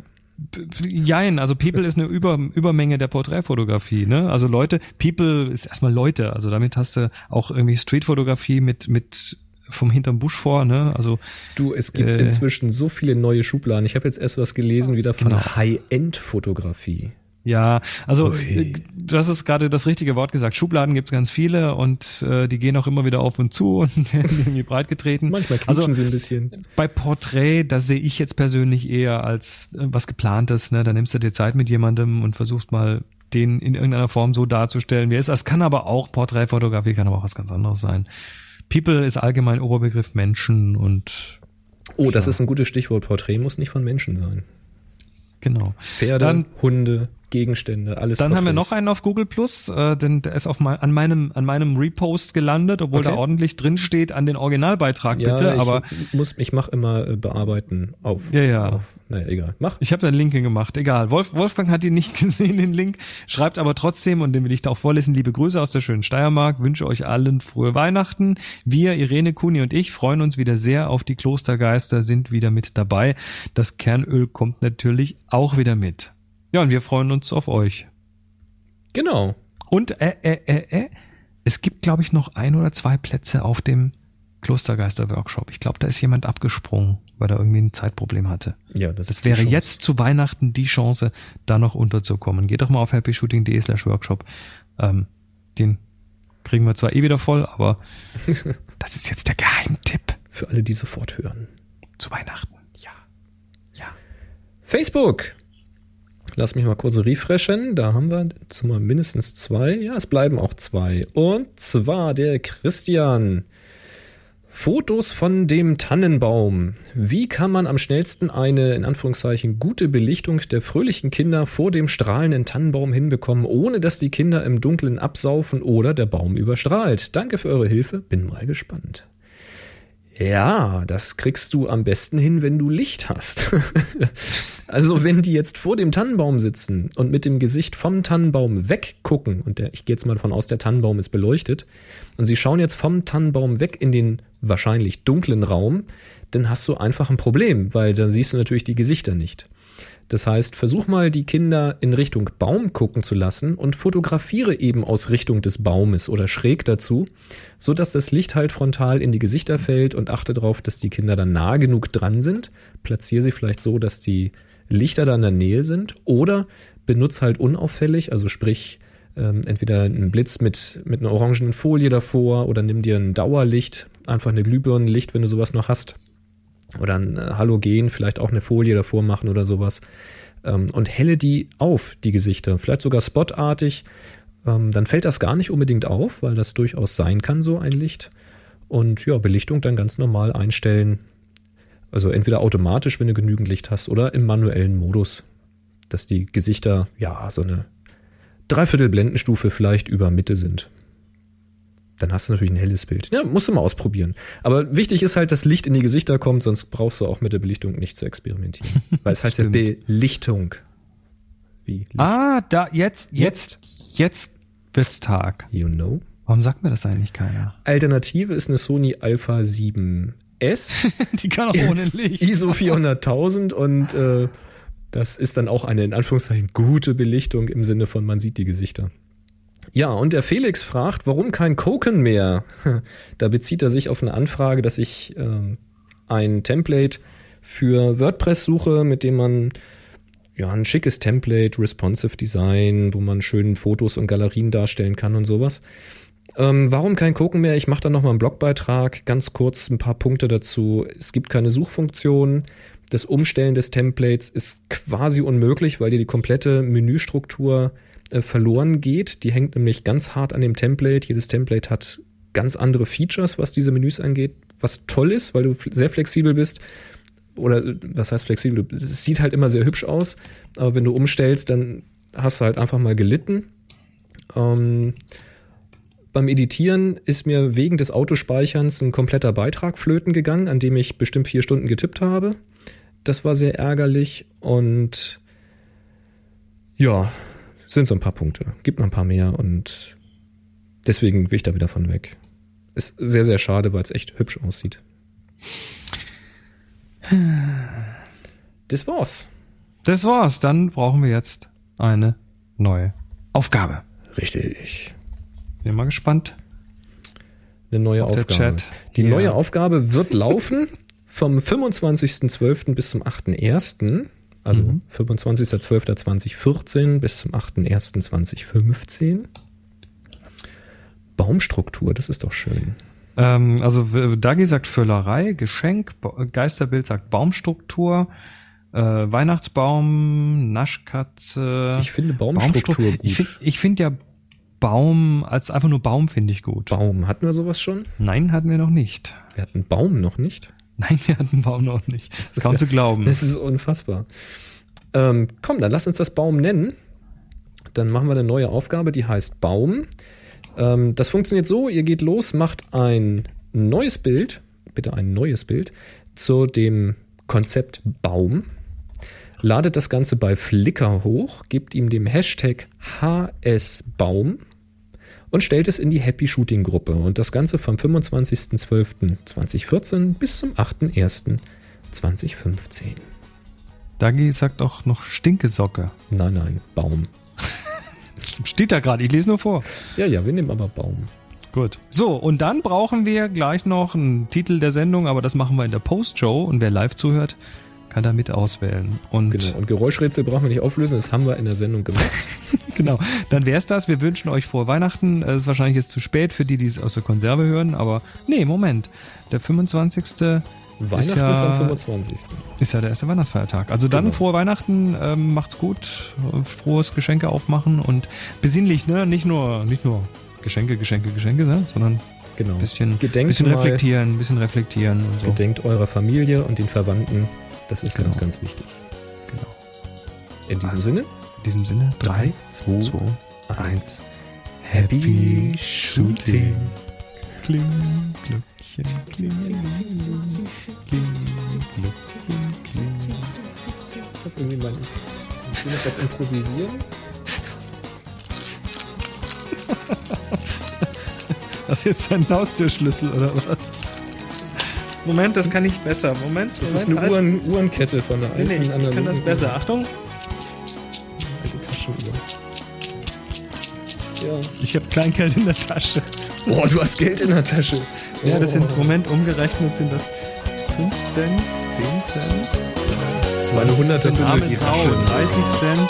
Jein, also People ist eine Über, Übermenge der Porträtfotografie, ne? Also Leute, People ist erstmal Leute, also damit hast du auch irgendwie Streetfotografie mit, mit vom hinterm Busch vor, ne? Also du, es gibt Äh. inzwischen so viele neue Schubladen. Ich habe jetzt erst was gelesen wieder von Genau. High-End-Fotografie. Ja, also äh, das ist gerade das richtige Wort gesagt. Schubladen gibt's ganz viele und äh, die gehen auch immer wieder auf und zu und werden irgendwie breit getreten. Manchmal quietschen also, sie ein bisschen. Bei Porträt, das sehe ich jetzt persönlich eher als äh, was geplantes. Ne? Da nimmst du dir Zeit mit jemandem und versuchst mal den in irgendeiner Form so darzustellen, wie er ist. Es kann aber auch Porträtfotografie, kann aber auch was ganz anderes sein. People ist allgemein Oberbegriff Menschen und Oh, das ist ein gutes Stichwort. Porträt muss nicht von Menschen sein. genau. Pferde, Dann- Hunde, Gegenstände, alles Dann haben wir Porträts. noch einen auf Google Plus, äh, denn der ist auf mein, an meinem an meinem Repost gelandet, obwohl Okay. da ordentlich drin steht an den Originalbeitrag Ja, bitte, ich aber muss, ich mache immer äh, bearbeiten auf. Ja, ja. Auf, naja, egal. Mach. Ich habe da einen Link gemacht, egal. Wolf, Wolfgang hat ihn nicht gesehen, den Link, schreibt aber trotzdem, und den will ich da auch vorlesen, liebe Grüße aus der schönen Steiermark, wünsche euch allen frohe Weihnachten. Wir, Irene, Kuni und ich freuen uns wieder sehr auf die Klostergeister, sind wieder mit dabei. Das Kernöl kommt natürlich auch wieder mit. Ja, und wir freuen uns auf euch. Genau. Und äh, äh, äh, äh, es gibt, glaube ich, noch ein oder zwei Plätze auf dem Klostergeister-Workshop. Ich glaube, da ist jemand abgesprungen, weil er irgendwie ein Zeitproblem hatte. Ja, das, Das wäre Chance. jetzt zu Weihnachten die Chance, da noch unterzukommen. Geht doch mal auf happyshooting.de slash workshop. Ähm, den kriegen wir zwar eh wieder voll, aber das ist jetzt der Geheimtipp für alle, die sofort hören. zu Weihnachten. Ja. Ja. Facebook. Lass mich mal kurz refreshen. Da haben wir jetzt mal mindestens zwei. Ja, es bleiben auch zwei. Und zwar der Christian. Fotos von dem Tannenbaum. Wie kann man am schnellsten eine, in Anführungszeichen, gute Belichtung der fröhlichen Kinder vor dem strahlenden Tannenbaum hinbekommen, ohne dass die Kinder im Dunkeln absaufen oder der Baum überstrahlt? Danke für eure Hilfe. Bin mal gespannt. Ja, das kriegst du am besten hin, wenn du Licht hast. also wenn die jetzt vor dem Tannenbaum sitzen und mit dem Gesicht vom Tannenbaum weggucken, und der, ich gehe jetzt mal davon aus, der Tannenbaum ist beleuchtet, und sie schauen jetzt vom Tannenbaum weg in den wahrscheinlich dunklen Raum, dann hast du einfach ein Problem, weil dann siehst du natürlich die Gesichter nicht. Das heißt, versuch mal die Kinder in Richtung Baum gucken zu lassen und fotografiere eben aus Richtung des Baumes oder schräg dazu, so dass das Licht halt frontal in die Gesichter fällt und achte darauf, dass die Kinder dann nah genug dran sind. Platziere sie vielleicht so, dass die Lichter da in der Nähe sind oder benutze halt unauffällig, also sprich ähm, entweder einen Blitz mit, mit einer orangenen Folie davor oder nimm dir ein Dauerlicht, einfach eine Glühbirnenlicht, wenn du sowas noch hast oder ein äh, Halogen, vielleicht auch eine Folie davor machen oder sowas. Ähm, und helle die auf, die Gesichter, vielleicht sogar spotartig. Ähm, dann fällt das gar nicht unbedingt auf, weil das durchaus sein kann, so ein Licht. Und ja, Belichtung dann ganz normal einstellen. Also entweder automatisch, wenn du genügend Licht hast, oder im manuellen Modus, dass die Gesichter, ja, so eine Dreiviertel Blendenstufe vielleicht über Mitte sind dann hast du natürlich ein helles Bild. Ja, musst du mal ausprobieren. Aber wichtig ist halt, dass Licht in die Gesichter kommt, sonst brauchst du auch mit der Belichtung nicht zu experimentieren. Weil es heißt ja. Belichtung. Wie Licht. Ah, da, jetzt, jetzt, jetzt wird's Tag. You know. Warum sagt mir das eigentlich keiner? Alternative ist eine Sony Alpha 7S, Die kann auch ohne Licht. ISO 400.000 und äh, das ist dann auch eine in Anführungszeichen gute Belichtung im Sinne von man sieht die Gesichter. Ja, und der Felix fragt, warum kein Koken mehr? Da bezieht er sich auf eine Anfrage, dass ich ähm, ein Template für WordPress suche, mit dem man ja ein schickes Template, responsive Design, wo man schön Fotos und Galerien darstellen kann und sowas. Ähm, warum kein Koken mehr? Ich mache da nochmal einen Blogbeitrag, ganz kurz ein paar Punkte dazu. Es gibt keine Suchfunktion. Das Umstellen des Templates ist quasi unmöglich, weil dir die komplette Menüstruktur äh, verloren geht. Die hängt nämlich ganz hart an dem Template. Jedes Template hat ganz andere Features, was diese Menüs angeht, was toll ist, weil du sehr flexibel bist. Oder äh, was heißt flexibel? Es sieht halt immer sehr hübsch aus, aber wenn du umstellst, dann hast du halt einfach mal gelitten. Ähm, beim Editieren ist mir wegen des Autospeicherns ein kompletter Beitrag flöten gegangen, an dem ich bestimmt vier Stunden getippt habe. Das war sehr ärgerlich und ja, sind so ein paar Punkte. Gibt noch ein paar mehr und deswegen will ich da wieder von weg. Ist sehr, sehr schade, weil es echt hübsch aussieht. Das war's. Das war's. Dann brauchen wir jetzt eine neue Aufgabe. Richtig. Bin mal gespannt. Eine neue Auf Aufgabe. Chat. Die Ja. neue Aufgabe wird laufen vom 25.12. bis zum 8.1. Also Mhm. 25.12.2014 bis zum 8.1.2015. Baumstruktur, das ist doch schön. Ähm, also Dagi sagt Völlerei, Geschenk, Geisterbild sagt Baumstruktur, äh, Weihnachtsbaum, Naschkatze. Ich finde Baumstruktur Baumstru- gut. Ich finde find ja Baum als einfach nur Baum finde ich gut. Baum, hatten wir sowas schon? Nein, hatten wir noch nicht. Wir hatten Baum noch nicht. Nein, wir hatten Baum noch nicht. Das ist ist kaum ja- zu glauben. Das ist unfassbar. Ähm, komm, dann lass uns das Baum nennen. Dann machen wir eine neue Aufgabe, die heißt Baum. Ähm, das funktioniert so, ihr geht los, macht ein neues Bild, bitte ein neues Bild, zu dem Konzept Baum. Ladet das Ganze bei Flickr hoch, gebt ihm dem Hashtag HSBaum und stellt es in die Happy Shooting Gruppe. Und das Ganze vom 25.12.2014 bis zum 8.1.2015. Dagi sagt auch noch Stinkesocke. Nein, nein, Baum. Steht da gerade, ich lese nur vor. Ja, ja, wir nehmen aber Baum. Gut. So, und dann brauchen wir gleich noch einen Titel der Sendung, aber das machen wir in der Post-Show und wer live zuhört, kann da mit auswählen. Und Genau. Und Geräuschrätsel brauchen wir nicht auflösen, das haben wir in der Sendung gemacht. Genau, dann wär's das. Wir wünschen euch frohe Weihnachten. Es ist wahrscheinlich jetzt zu spät für die, die es aus der Konserve hören, aber nee, Moment. Der 25. Weihnachten ja- ist am 25. ist ja der erste Weihnachtsfeiertag. Also dann Genau. frohe Weihnachten, ähm, macht's gut, frohes Geschenke aufmachen und besinnlich, ne? Nicht nur, nicht nur Geschenke, Geschenke, Geschenke, ne? sondern Genau. ein bisschen, Gedenkt bisschen reflektieren, ein bisschen reflektieren und so. Gedenkt eurer Familie und den Verwandten. Das ist ganz, Genau. ganz wichtig. Genau. In diesem Also, Sinne, In diesem Sinne, 3, 2, 2, 1. Happy Shooting. Kling, Glöckchen, kling, kling, Glöckchen, kling. Ich hab irgendwie mein. Ich will noch was improvisieren. Das ist jetzt ein Haustürschlüssel oder was? Moment, das kann ich besser. Moment, Das ist eine Uhren, Uhrenkette von der Nee, alten nee, ich, ich kann das besser. Achtung. Taschenuhr. Ja. Ich habe Kleingeld in der Tasche. Boah, du hast Geld in der Tasche. Ja, das sind Oh. im Moment umgerechnet sind das 5 Cent, 10 Cent. Das war eine 100er Eine arme Bündel, die Sau, Tasche. 30 Cent,